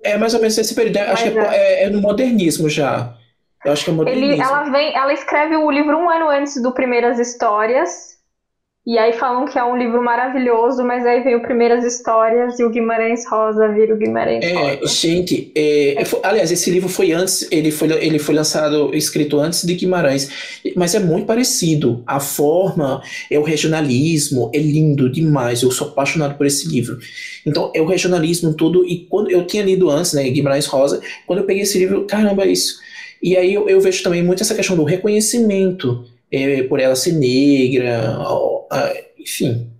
É, é mais ou menos desse período. Acho que é, é, é, no modernismo já. Eu acho que é. Ele, ela, vem, ela escreve o livro um ano antes do Primeiras Histórias. E aí falam que é um livro maravilhoso, mas aí vem o Primeiras Histórias e o Guimarães Rosa vira o Guimarães é, Rosa. Gente, é, aliás, esse livro foi antes, ele foi, ele foi lançado, escrito antes de Guimarães, mas é muito parecido. A forma, é o regionalismo, é lindo demais. Eu sou apaixonado por esse livro. Então, é o regionalismo tudo. E quando eu tinha lido antes, né, Guimarães Rosa, quando eu peguei esse livro, caramba, é isso. E aí eu, eu vejo também muito essa questão do reconhecimento é, por ela ser negra, enfim,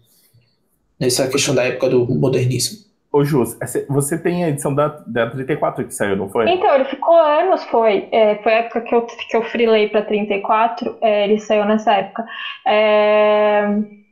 nessa questão da época do modernismo. Ô, Jus, você tem a edição da, da 34 que saiu, não foi? Então, ele ficou anos, foi. É, foi a época que eu, que eu freelei para 34, é, ele saiu nessa época. É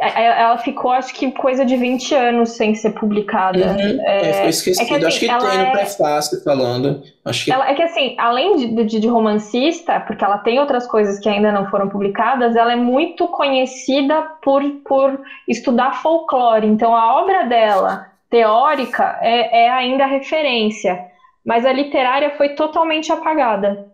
ela ficou, acho que, coisa de 20 anos sem ser publicada. Uhum. É, é, foi esquecido. É que, assim, acho que tem no é... prefácio falando. Acho que... Ela, é que, assim, além de, de, de, romancista, porque ela tem outras coisas que ainda não foram publicadas, ela é muito conhecida por, por estudar folclore. Então, a obra dela, teórica, é, é ainda referência. Mas a literária foi totalmente apagada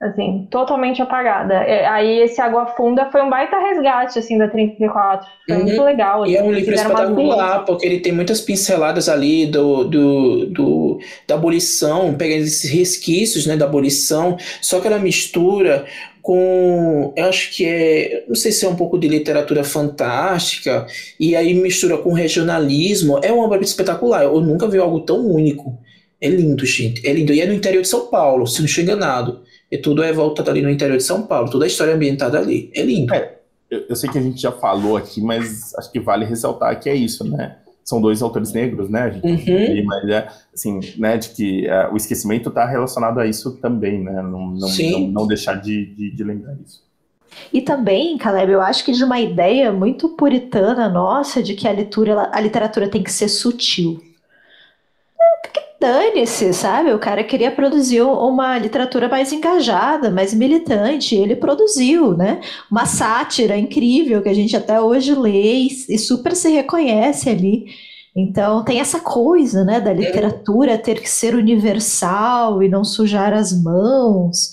assim, totalmente apagada. É, aí esse Água Funda foi um baita resgate, assim, da 34. Foi uhum. muito legal. E é um livro espetacular, porque ele tem muitas pinceladas ali do, do, do, da abolição, pegando esses resquícios, né, da abolição, só que ela mistura com, eu acho que é, não sei se é um pouco de literatura fantástica, e aí mistura com regionalismo, é uma obra espetacular, eu nunca vi algo tão único. É lindo, gente, é lindo. E é no interior de São Paulo, se não estou enganado. E tudo é voltado ali no interior de São Paulo, toda a história é ambientada ali. É lindo. É, eu, eu, sei que a gente já falou aqui, mas acho que vale ressaltar que é isso, né? São dois autores negros, né? A gente uhum. mas é assim, né? De que uh, o esquecimento está relacionado a isso também, né? Não, não, não, não deixar de, de, de lembrar isso. E também, Caleb, eu acho que de uma ideia muito puritana nossa de que a literatura, a literatura tem que ser sutil. Dane-se, sabe? O cara queria produzir uma literatura mais engajada, mais militante. Ele produziu, né? Uma sátira incrível que a gente até hoje lê e super se reconhece ali. Então tem essa coisa, né, da literatura ter que ser universal e não sujar as mãos.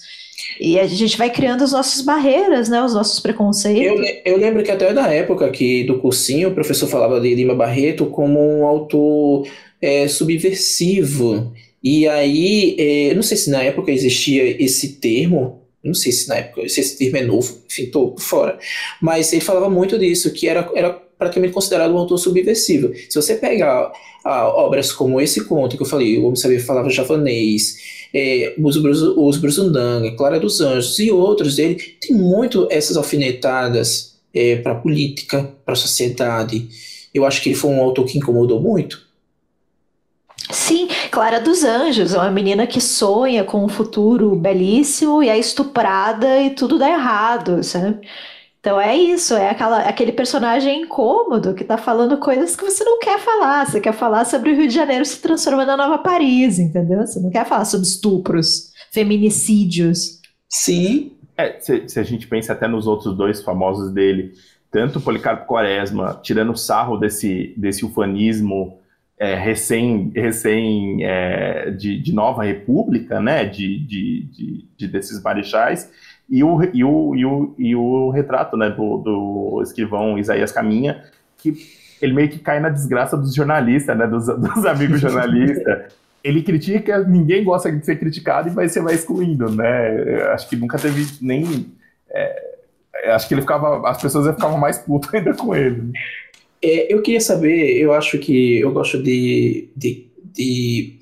E a gente vai criando as nossas barreiras, né? Os nossos preconceitos. Eu, eu lembro que até na época que do cursinho o professor falava de Lima Barreto como um autor é, subversivo. E aí, é, não sei se na época existia esse termo, não sei se na época se esse termo é novo, enfim, tô fora. Mas ele falava muito disso, que era, era praticamente considerado um autor subversivo. Se você pegar obras como esse conto que eu falei, O Homem Sabia Falava Javanês, é, Os, os Brusundanga, Clara dos Anjos e outros dele, tem muito essas alfinetadas é, para a política, para a sociedade. Eu acho que ele foi um autor que incomodou muito. Sim, Clara dos Anjos, é uma menina que sonha com um futuro belíssimo e é estuprada e tudo dá errado, sabe? Então é isso, é aquela, aquele personagem incômodo que tá falando coisas que você não quer falar. Você quer falar sobre o Rio de Janeiro se transformando na Nova Paris, entendeu? Você não quer falar sobre estupros, feminicídios. Sim. É, se, se a gente pensa até nos outros dois famosos dele, tanto Policarpo Quaresma, tirando sarro desse, desse ufanismo é, recém, recém é, de, de, nova república, né, de, de, de, desses marechais, e o, e o, e o, e o retrato né, do, do escrivão Isaías Caminha, que ele meio que cai na desgraça dos jornalistas, né, dos, [LAUGHS] dos amigos jornalistas. ele critica, ninguém gosta de ser criticado e vai, você vai excluindo, né? Acho que nunca teve nem. É, acho que ele ficava. As pessoas ficavam mais putas [LAUGHS] ainda com ele. É, eu queria saber, eu acho que eu gosto de, de, de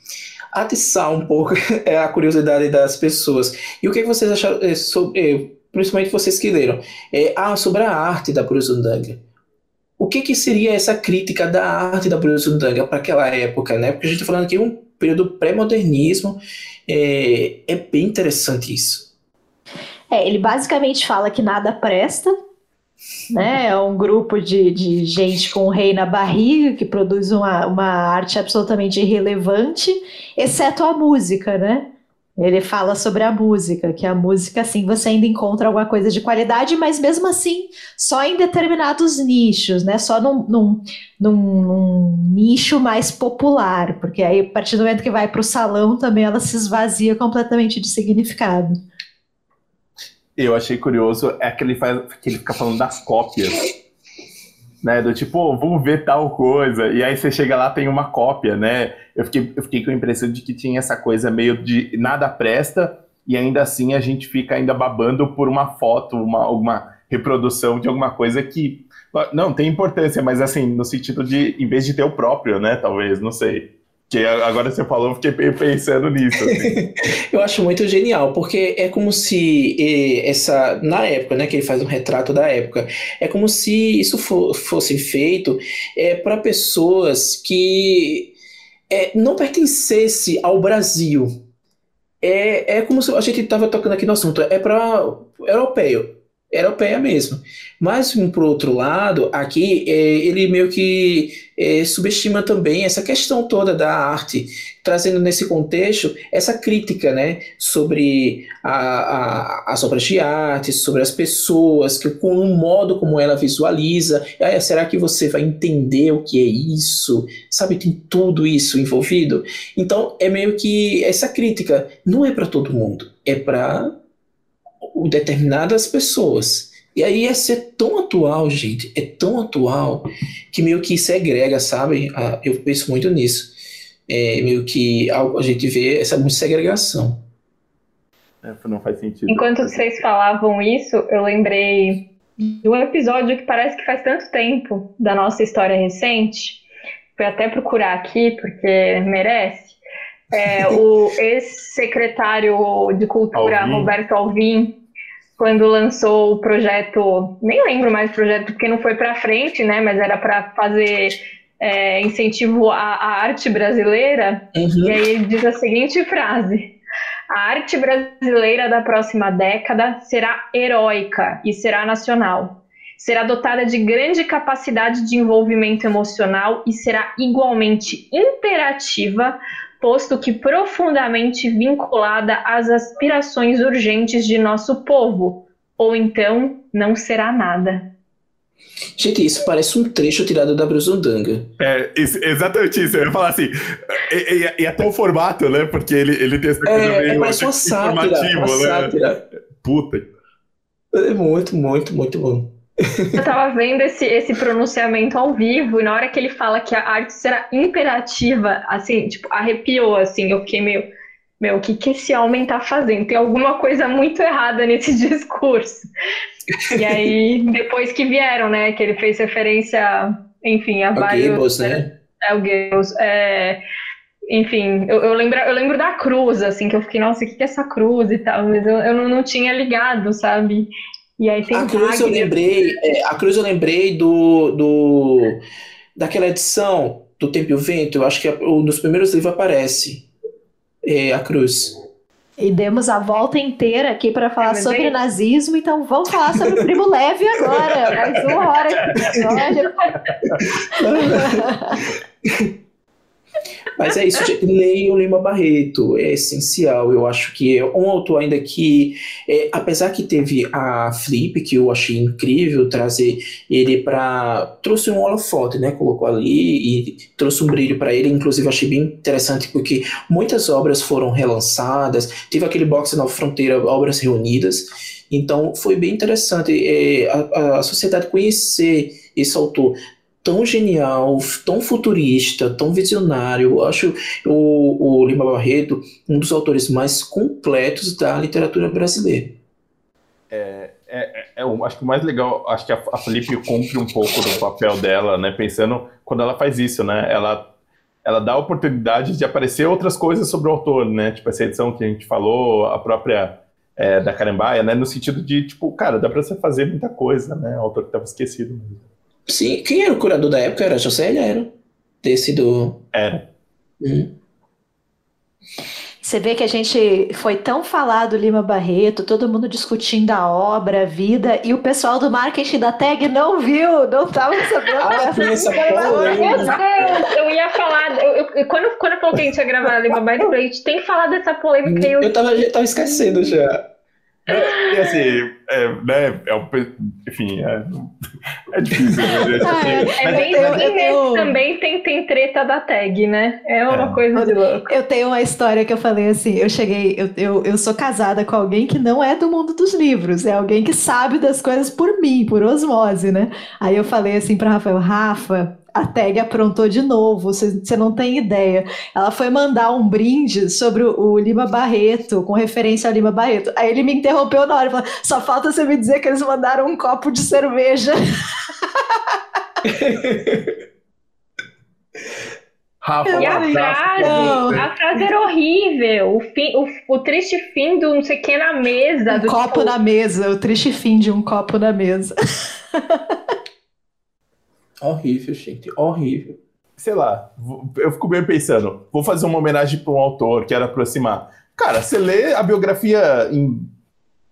atiçar um pouco é, [LAUGHS] a curiosidade das pessoas. E o que vocês acharam é, sobre, é, principalmente vocês que leram, é, ah, sobre a arte da Buruzundanga. O que, que seria essa crítica da arte da Buruzundanga para aquela época, né? Porque a gente está falando aqui um período pré-modernismo, é, é bem interessante isso. É, ele basicamente fala que nada presta, né? É um grupo de, de gente com o rei na barriga que produz uma, uma arte absolutamente irrelevante, exceto a música, né? Ele fala sobre a música, que a música, assim, você ainda encontra alguma coisa de qualidade, mas mesmo assim, só em determinados nichos, né? Só num, num, num, num nicho mais popular, porque aí, a partir do momento que vai para o salão, também ela se esvazia completamente de significado. Eu achei curioso é que ele, faz, que ele fica falando das cópias né? Do tipo, oh, vamos ver tal coisa. E aí você chega lá, tem uma cópia, né? Eu fiquei, eu fiquei com a impressão de que tinha essa coisa meio de nada presta, e ainda assim a gente fica ainda babando por uma foto, uma, alguma reprodução de alguma coisa que. Não, tem importância, mas assim, no sentido de, em vez de ter o próprio, né? Talvez, não sei. Que agora você falou, eu fiquei pensando nisso. Assim. [LAUGHS] eu acho muito genial, porque é como se essa. Na época, né, que ele faz um retrato da época, é como se isso for, fosse feito é, para pessoas que é, não pertencesse ao Brasil. É, é como se a gente estava tocando aqui no assunto, é para europeu europeia mesmo. Mas, por outro lado, aqui é, ele meio que é, subestima também essa questão toda da arte, trazendo nesse contexto essa crítica né, sobre a, a, as obras de arte, sobre as pessoas, que, com o modo como ela visualiza. Ah, será que você vai entender o que é isso? Sabe, tem tudo isso envolvido. Então, é meio que essa crítica não é para todo mundo, é para determinadas pessoas. E aí é ser tão atual, gente, é tão atual que meio que segrega, sabe? Ah, eu penso muito nisso. É meio que a gente vê essa segregação. É, não faz sentido. Enquanto vocês falavam isso, eu lembrei de um episódio que parece que faz tanto tempo da nossa história recente. Fui até procurar aqui, porque merece. É, o [LAUGHS] ex-secretário de Cultura, Alvim. Roberto Alvim, quando lançou o projeto, nem lembro mais o projeto, porque não foi para frente, né? Mas era para fazer é, incentivo à, à, arte brasileira. Uhum. E aí ele diz a seguinte frase: A arte brasileira da próxima década será heróica e será nacional. Será dotada de grande capacidade de envolvimento emocional e será igualmente interativa posto que profundamente vinculada às aspirações urgentes de nosso povo, ou então não será nada. Gente, isso parece um trecho tirado da Brusundanga. É, isso, exatamente isso. Eu ia falar assim, e, e, e, até o formato, né? Porque ele, ele tem essa coisa é, meio é mais uma sátira, uma né? Sátira. Puta. É muito, muito, muito bom. Eu tava vendo esse, esse pronunciamento ao vivo, e na hora que ele fala que a arte será imperativa, assim, tipo, arrepiou, assim, eu fiquei meio, meu, o que, que esse homem tá fazendo? Tem alguma coisa muito errada nesse [LAUGHS] discurso. E aí, depois que vieram, né, que ele fez referência, enfim, a vários... Goebbels, né? É, o Goebbels, é... Enfim, eu, eu, lembro, eu lembro da cruz, assim, que eu fiquei, nossa, o que, que é essa cruz e tal, mas eu, eu não, não tinha ligado, sabe? E aí tem a cruz eu lembrei, é, a cruz eu lembrei do, do daquela edição do Tempo e o Vento, eu acho que um dos primeiros livros aparece é, a cruz. E demos a volta inteira aqui para falar é, sobre é... nazismo, então vamos falar sobre o Primo Leve agora. Mais uma hora de [LAUGHS] [LAUGHS] Mas é isso, gente. Leiam Lima Barreto, é essencial. Eu acho que é um autor ainda que, é, apesar que teve a Flip, que eu achei incrível trazer ele para trouxe um holofote, né? Colocou ali e trouxe um brilho para ele. Inclusive, achei bem interessante porque muitas obras foram relançadas. Teve aquele box na fronteira, obras reunidas. Então, foi bem interessante é, a, a sociedade conhecer esse autor tão genial, tão futurista, tão visionário. Eu acho o, o Lima Barreto um dos autores mais completos da literatura brasileira. É, é, é, é acho que o mais legal, acho que a, a Felipe cumpre um pouco do papel dela, né? Pensando quando ela faz isso, né? Ela, ela dá a oportunidade de aparecer outras coisas sobre o autor, né? Tipo essa edição que a gente falou, a própria é, da Carambaia, né? No sentido de, tipo, cara, dá pra você fazer muita coisa, né? O autor que estava esquecido mesmo. Sim, quem era o curador da época? Era José Era? Desse do. Era. Hum. Você vê que a gente foi tão falado Lima Barreto, todo mundo discutindo a obra, a vida, e o pessoal do marketing da tag não viu, não estava sabendo. Ah, essa eu, eu ia falar, eu, eu, quando, quando eu falei que a gente ia gravar Lima Barreto, a gente tem que falar dessa polêmica. Eu, eu tava, eu tava esquecendo já. É, e assim, é, né, é um, enfim, é, é difícil. Né, ah, é, é bem eu, assim eu, também tem, tem treta da tag, né? É uma é. coisa de louco. Eu tenho uma história que eu falei assim, eu cheguei, eu, eu, eu sou casada com alguém que não é do mundo dos livros, é alguém que sabe das coisas por mim, por osmose, né? Aí eu falei assim para Rafael, Rafa, a tag aprontou de novo, você não tem ideia. Ela foi mandar um brinde sobre o, o, Lima Barreto, com referência ao Lima Barreto. Aí ele me interrompeu na hora e falou: só falta você me dizer que eles mandaram um copo de cerveja. [LAUGHS] Rafa, e a frase, a frase era horrível. O, fim, o, o triste fim do não sei o que na mesa. Um copo tipo... na mesa, o triste fim de um copo na mesa. [LAUGHS] Horrível, gente, horrível. Sei lá, eu fico bem pensando, vou fazer uma homenagem para um autor, quero aproximar. Cara, você lê a biografia em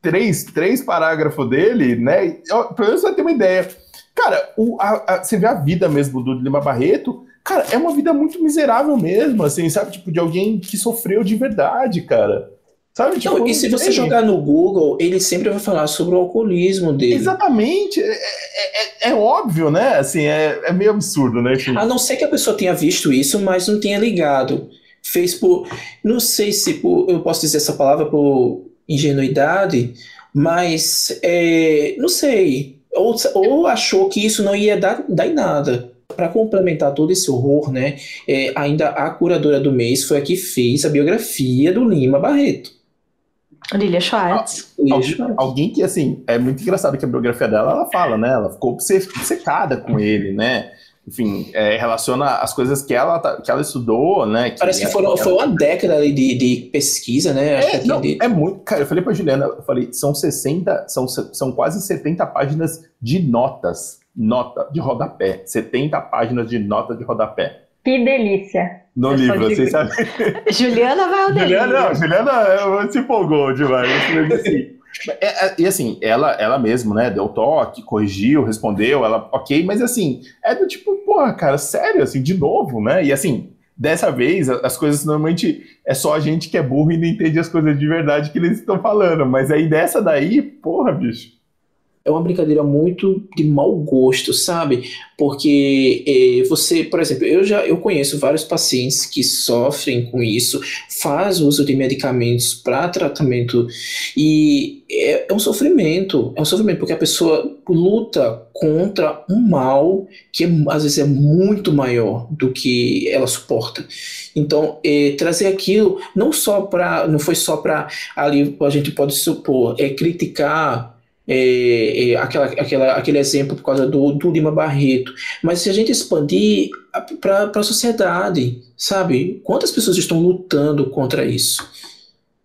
três, três parágrafos dele, né? Pelo menos você vai ter uma ideia. Cara, o, a, a, você vê a vida mesmo do Lima Barreto, cara, é uma vida muito miserável mesmo, assim, sabe? Tipo, de alguém que sofreu de verdade, cara. Sabe? Tipo, Não, e se você jogar no Google, ele sempre vai falar sobre o alcoolismo dele. Exatamente. É, é, é, é óbvio, né? Assim, é, é meio absurdo, né? A não ser que a pessoa tenha visto isso, mas não tenha ligado. Fez por. Não sei se por, eu posso dizer essa palavra por ingenuidade, mas é, não sei. Ou, ou achou que isso não ia dar, dar em nada. Para complementar todo esse horror, né? É, ainda a curadora do mês foi a que fez a biografia do Lima Barreto. Lilia Schwartz. alguém, alguém, que, assim, é muito engraçado que a biografia dela, ela fala, né? Ela ficou obcecada com ele, né? Enfim, é, relaciona as coisas que ela, tá, que ela estudou, né? Que Parece que foram, foi uma década de, de pesquisa, né? É, é, não, de... é muito. Cara, eu falei pra Juliana, eu falei, são 60, são, são quase 70 páginas de notas. Nota de rodapé. 70 páginas de nota de rodapé. Que delícia. No livro, vocês sabem. Juliana vai ao Juliana, não, Juliana se empolgou demais. Assim. É, é, e assim, ela, ela mesma, né, deu toque, corrigiu, respondeu, ela, ok, mas assim, é do tipo, porra, cara, sério, assim, de novo, né? E assim, dessa vez, as coisas normalmente é só a gente que é burro e não entende as coisas de verdade que eles estão falando, mas aí dessa daí, porra, bicho é uma brincadeira muito de mau gosto, sabe? Porque é, você, por exemplo, eu já eu conheço vários pacientes que sofrem com isso, faz uso de medicamentos para tratamento e é, é, um sofrimento, é um sofrimento porque a pessoa luta contra um mal que é, às vezes é muito maior do que ela suporta. Então, é, trazer aquilo não só para, não foi só para ali a gente pode supor, é criticar é, é, aquela, aquela, aquele exemplo por causa do, do Lima Barreto. Mas se a gente expandir para a sociedade, sabe? Quantas pessoas estão lutando contra isso?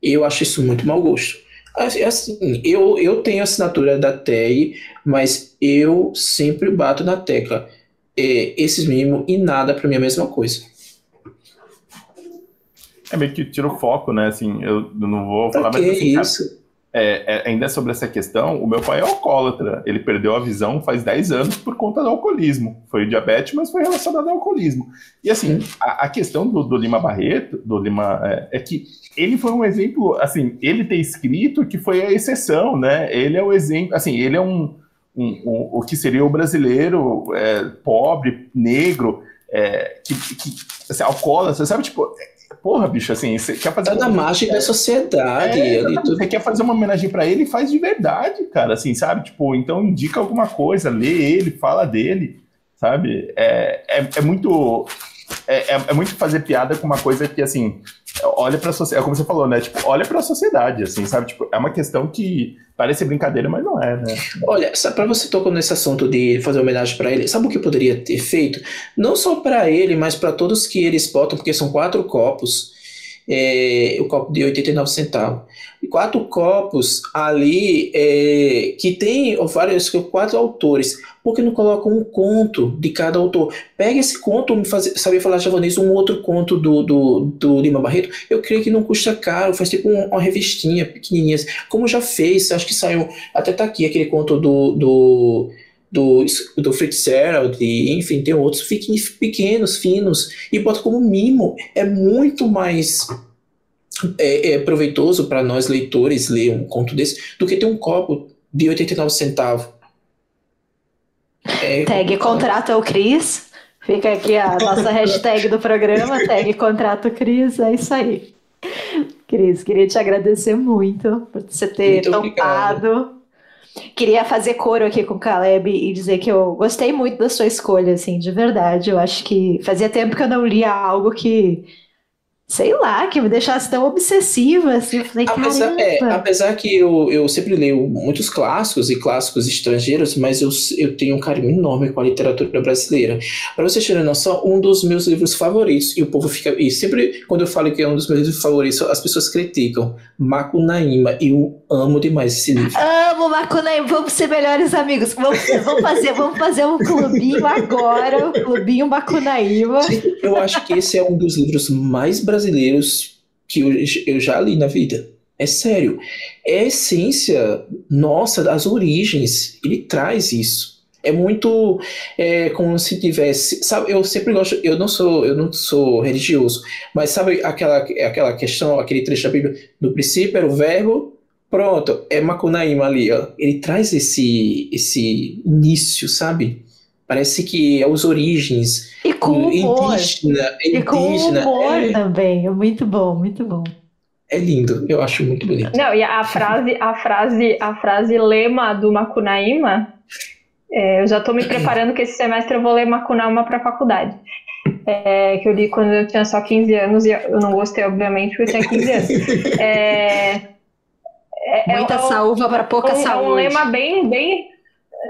Eu acho isso muito mau gosto. Assim, eu, eu tenho assinatura da TEI, mas eu sempre bato na tecla. É, esses mínimos e nada para mim é a mesma coisa. É meio que tira o foco, né? Assim, eu não vou falar mais assim, isso? É, é, ainda sobre essa questão, o meu pai é alcoólatra. Ele perdeu a visão faz 10 anos por conta do alcoolismo. Foi diabetes, mas foi relacionado ao alcoolismo. E assim, a, a questão do, do, Lima Barreto, do Lima, é, é, que ele foi um exemplo, assim, ele ter escrito que foi a exceção, né? Ele é o exemplo, assim, ele é um, um, um o que seria o brasileiro é, pobre, negro, é, que, que assim, alcoólatra, sabe, tipo, Porra, bicho, assim, você quer fazer. Tá na margem da sociedade. É. Você quer fazer uma homenagem para ele, faz de verdade, cara, assim, sabe? Tipo, então indica alguma coisa, lê ele, fala dele, sabe? É, é, é muito. É, é, é muito fazer piada com uma coisa que, assim, olha para a sociedade, é como você falou, né? Tipo, olha para a sociedade, assim, sabe? Tipo, é uma questão que parece brincadeira, mas não é, né? Olha, para você tocar nesse assunto de fazer homenagem para ele, sabe o que poderia ter feito? Não só para ele, mas para todos que eles botam, porque são quatro copos. É, o copo de 89 centavos. Quatro copos ali é, que tem vários quatro autores. Por que não colocam um conto de cada autor? Pega esse conto, fazer, saber falar japonês, um outro conto do, do, do Lima Barreto. Eu creio que não custa caro, faz tipo uma, uma revistinha pequenininha, como já fez. Acho que saiu, até tá aqui aquele conto do, do do, do Fitzgerald, enfim, tem outros pequenos, finos, e bota como mimo. É muito mais é, é proveitoso para nós leitores ler um conto desse do que ter um copo de 89 centavos. É, tag contrata o Cris. Fica aqui a nossa hashtag do programa, tag contrata o Cris, é isso aí. Cris, queria te agradecer muito por você ter muito topado. Obrigado. Queria fazer coro aqui com o Caleb e dizer que eu gostei muito da sua escolha, assim, de verdade. Eu acho que fazia tempo que eu não lia algo que sei lá, que me deixasse tão obsessiva, assim, eu falei, apesar, é, apesar que eu, eu sempre leio muitos clássicos e clássicos estrangeiros, mas eu, eu tenho um carinho enorme com a literatura brasileira. Para vocês terem noção, um dos meus livros favoritos, e o povo fica, e sempre quando eu falo que é um dos meus livros favoritos, as pessoas criticam, Macunaíma, e eu amo demais esse livro. Amo Macunaíma, vamos ser melhores amigos, vamos, vamos, fazer, vamos fazer um clubinho agora, um clubinho Macunaíma. Eu acho que esse é um dos livros mais brasileiros brasileiros que eu, eu já li na vida. É sério. É a essência nossa, das origens. Ele traz isso. É muito é, como se tivesse. Sabe, eu sempre gosto. Eu não sou, eu não sou religioso, mas sabe aquela, aquela questão, aquele trecho da Bíblia? No princípio era o verbo. Pronto, é Macunaíma ali, ó. Ele traz esse, esse início, sabe? Parece que é os origens. E com humor. Indígena, e com humor é... também. É muito bom, muito bom. É lindo, eu acho muito bonito. Não, e a frase, a frase, a frase lema do Macunaíma, é, eu já estou me preparando que esse semestre eu vou ler Macunaíma para a faculdade. É, que eu li quando eu tinha só 15 anos e eu não gostei, obviamente, porque eu tinha 15 anos. É, é, é Muita é, saúva para pouca um, saúde. É um lema bem, bem,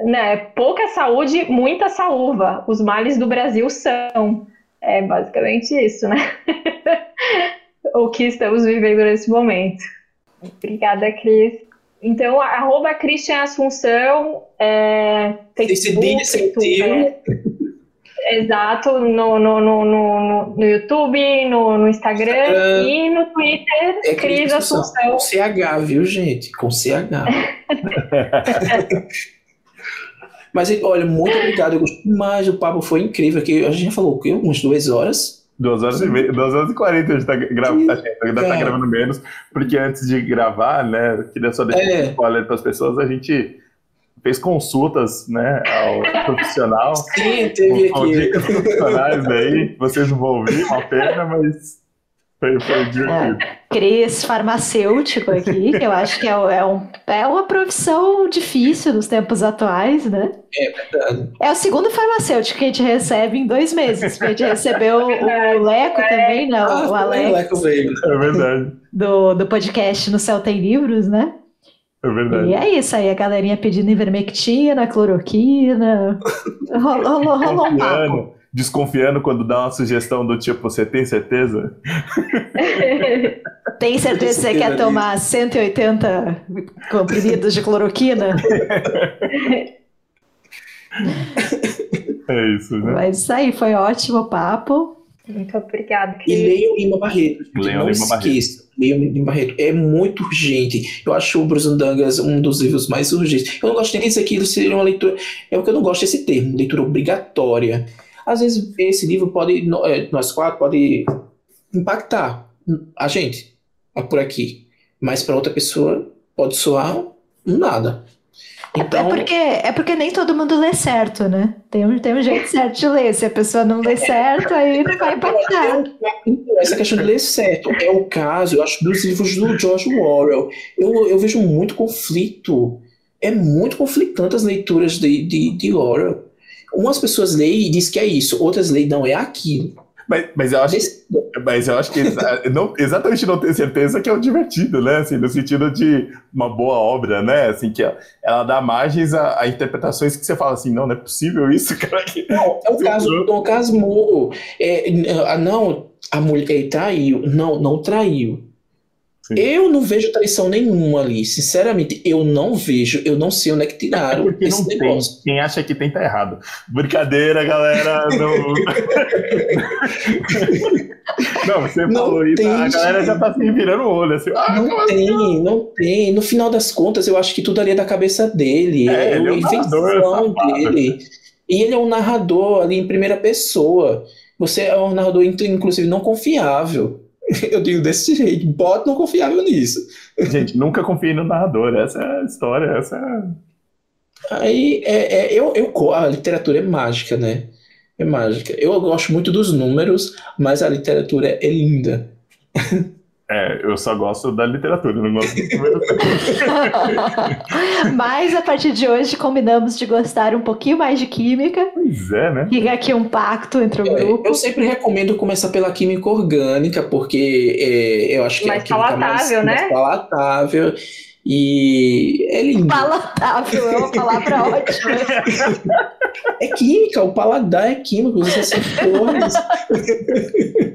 né, pouca saúde, muita saúva. Os males do Brasil são. É basicamente isso, né? [LAUGHS] o que estamos vivendo nesse momento. Obrigada, Cris. Então, arroba Christian Assunção, é, Facebook, Twitter, Exato, no, no, no, no, no YouTube, no, Instagram e no Twitter, é Cris Assunção. Com CH, viu, gente? Com CH. [LAUGHS] Mas, olha, muito obrigado. Eu gostei demais. O papo foi incrível. Aqui, a gente já falou o quê? Umas duas horas? Duas horas e meia, duas horas e quarenta a gente tá, grava, a gente ainda tá gravando menos, porque antes de gravar, né, queria só deixar é. um spoiler para as pessoas, a gente fez consultas, né, ao profissional. Sim, teve aqui. profissionais daí, vocês não vão ouvir, uma pena, mas. É, Cris farmacêutico aqui, que eu acho que é, é, um, é uma profissão difícil nos tempos atuais, né? É verdade. É o segundo farmacêutico que a gente recebe em dois meses. A gente recebeu o Leco também, não, ah, o Alex. O Leco veio. É verdade. Do, do podcast No Céu Tem Livros, né? É verdade. E é isso aí, a galerinha pedindo ivermectina, cloroquina. Rolou, rolou, rolou um papo desconfiando quando dá uma sugestão do tipo, você tem certeza? [LAUGHS] tem certeza que você quer tomar 180 comprimidos de cloroquina? é isso, né? Mas isso aí, foi ótimo o papo. Muito obrigada. E leia o Lima Barreto. Leia não Lima esqueça. Leia o Lima Barreto. É muito urgente. Eu acho o Brusandangas um dos livros mais urgentes. Eu não gosto nem de dizer que ele seria uma leitura. É porque eu não gosto desse termo, leitura obrigatória. Às vezes esse livro pode, é, nós quatro, pode impactar a gente por aqui, mas para outra pessoa pode soar nada. Então... É, porque, é porque nem todo mundo lê certo, né? Tem um, tem um jeito certo de ler. Se a pessoa não lê certo, aí não vai impactar. Essa questão de ler certo é o caso, eu acho, dos livros do George Orwell. Eu, eu vejo muito conflito. É muito conflitante as leituras de, de, de Orwell. Umas pessoas leem e dizem que é isso, outras leem não, é aquilo. Mas, mas, eu acho, mas eu acho que não, exatamente não ter certeza que é o divertido, né? Assim, no sentido de uma boa obra, né? Assim, que ela dá margens a, a interpretações que você fala assim, não, não é possível isso, [LAUGHS] cara. Não, é o caso do Dom Casmurro. É, não, a mulher traiu. Não, não traiu. Sim. Eu não vejo traição nenhuma ali. Sinceramente, eu não vejo. Eu não sei onde é que tiraram é porque esse não negócio. Tem. Quem acha que tem tá errado. Brincadeira, galera. Não, [LAUGHS] não você não falou isso. A galera já tá se virando o olho. Assim, ah, não tem, assim? não tem. No final das contas, eu acho que tudo ali é da cabeça dele. É, é é invenção dele. E ele é um narrador ali em primeira pessoa. Você é um narrador, inclusive, não confiável. [LAUGHS] Eu digo desse jeito, bota não confiável nisso. [LAUGHS] Gente, nunca confie no narrador, essa é a história, essa é... Aí, é, é, eu, eu, a literatura é mágica, né? É mágica. Eu gosto muito dos números, mas a literatura é linda. [LAUGHS] É, eu só gosto da literatura, não gosto do primeiro [LAUGHS] Mas a partir de hoje combinamos de gostar um pouquinho mais de química. Pois é, né? Fica aqui um pacto entre o grupo. Eu, eu sempre recomendo começar pela química orgânica, porque é, eu acho que mais é a palatável, mais, né? mais palatável. E é lindo. Palatável é uma palavra ótima. É química, o paladar é químico, você são cores.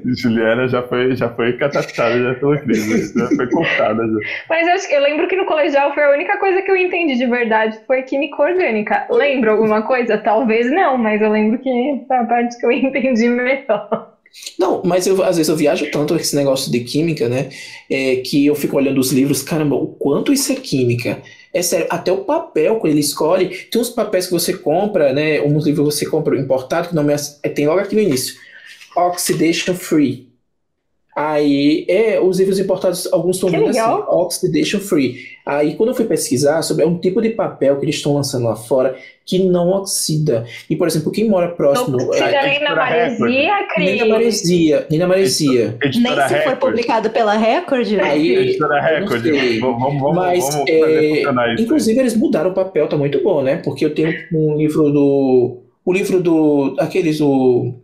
[LAUGHS] Juliana já foi, já foi catapultada já pela crise, já foi cortada já. Mas eu, eu, lembro que no colegial foi a única coisa que eu entendi de verdade, foi química orgânica. Lembro alguma coisa? Talvez não, mas eu lembro que foi a parte que eu [LAUGHS] entendi melhor. Não, mas eu, às vezes eu viajo tanto esse negócio de química, né? É, que eu fico olhando os livros, caramba, o quanto isso é química. É sério, até o papel que ele escolhe. Tem uns papéis que você compra, né? Uns livros que você compra importado, que não é, tem logo aqui no início. Oxidation Free. Aí, é, os livros importados, alguns estão vindo assim, oxidation free. Aí, quando eu fui pesquisar sobre, é um tipo de papel que eles estão lançando lá fora que não oxida. E, por exemplo, quem mora próximo... Não oxida é, nem na maresia, Cris. Nem na maresia, nem na maresia. Nem se for publicado pela Record. Né? Aí, editora Record. Vamos, vamos, Mas, vamos é, inclusive, eles mudaram o papel, tá muito bom, né? Porque eu tenho um livro do... O livro do... Aqueles, o...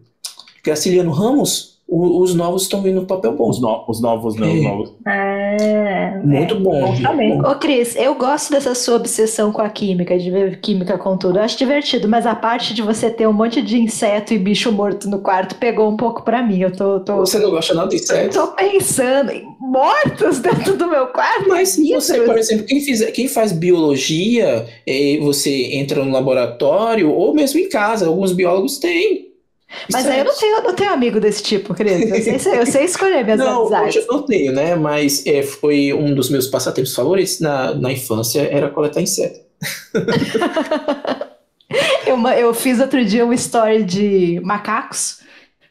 Graciliano Ramos os novos estão vindo no papel bom. Os, no, os novos, não, os novos. É, muito é, bom. bom Ô, Cris, eu gosto dessa sua obsessão com a química, de ver química com tudo. Eu acho divertido, mas a parte de você ter um monte de inseto e bicho morto no quarto pegou um pouco pra mim. Eu tô. tô você não gosta não de insetos? Eu tô pensando em mortos [LAUGHS] dentro do meu quarto. Mas você, por exemplo, quem, fizer, quem faz biologia, você entra no laboratório, ou mesmo em casa, alguns biólogos têm. Mas aí eu não tenho, não tenho amigo desse tipo, querido. Eu sei, eu sei escolher minhas [LAUGHS] não, amizades. Hoje eu não tenho, né? Mas é, foi um dos meus passatempos favoritos na, na infância, era coletar inseto. [LAUGHS] eu, eu fiz outro dia uma story de macacos,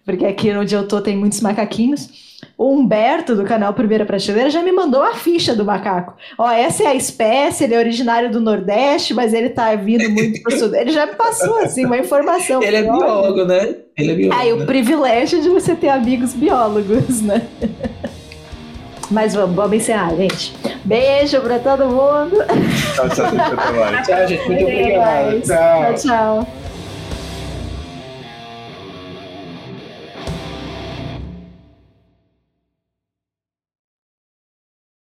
porque aqui onde eu tô tem muitos macaquinhos. O Humberto, do canal Primeira Prateleira, já me mandou a ficha do macaco. Ó, essa é a espécie, ele é originário do Nordeste, mas ele tá vindo muito pro Sul. Ele já me passou, assim, uma informação. Ele é biólogo, né? Ele é biólogo. Aí, né? o privilégio de você ter amigos biólogos, né? Mas vamos, vamos encerrar, gente. Beijo pra todo mundo. Tchau, tchau, tchau, gente. Muito obrigado. Tchau, tchau.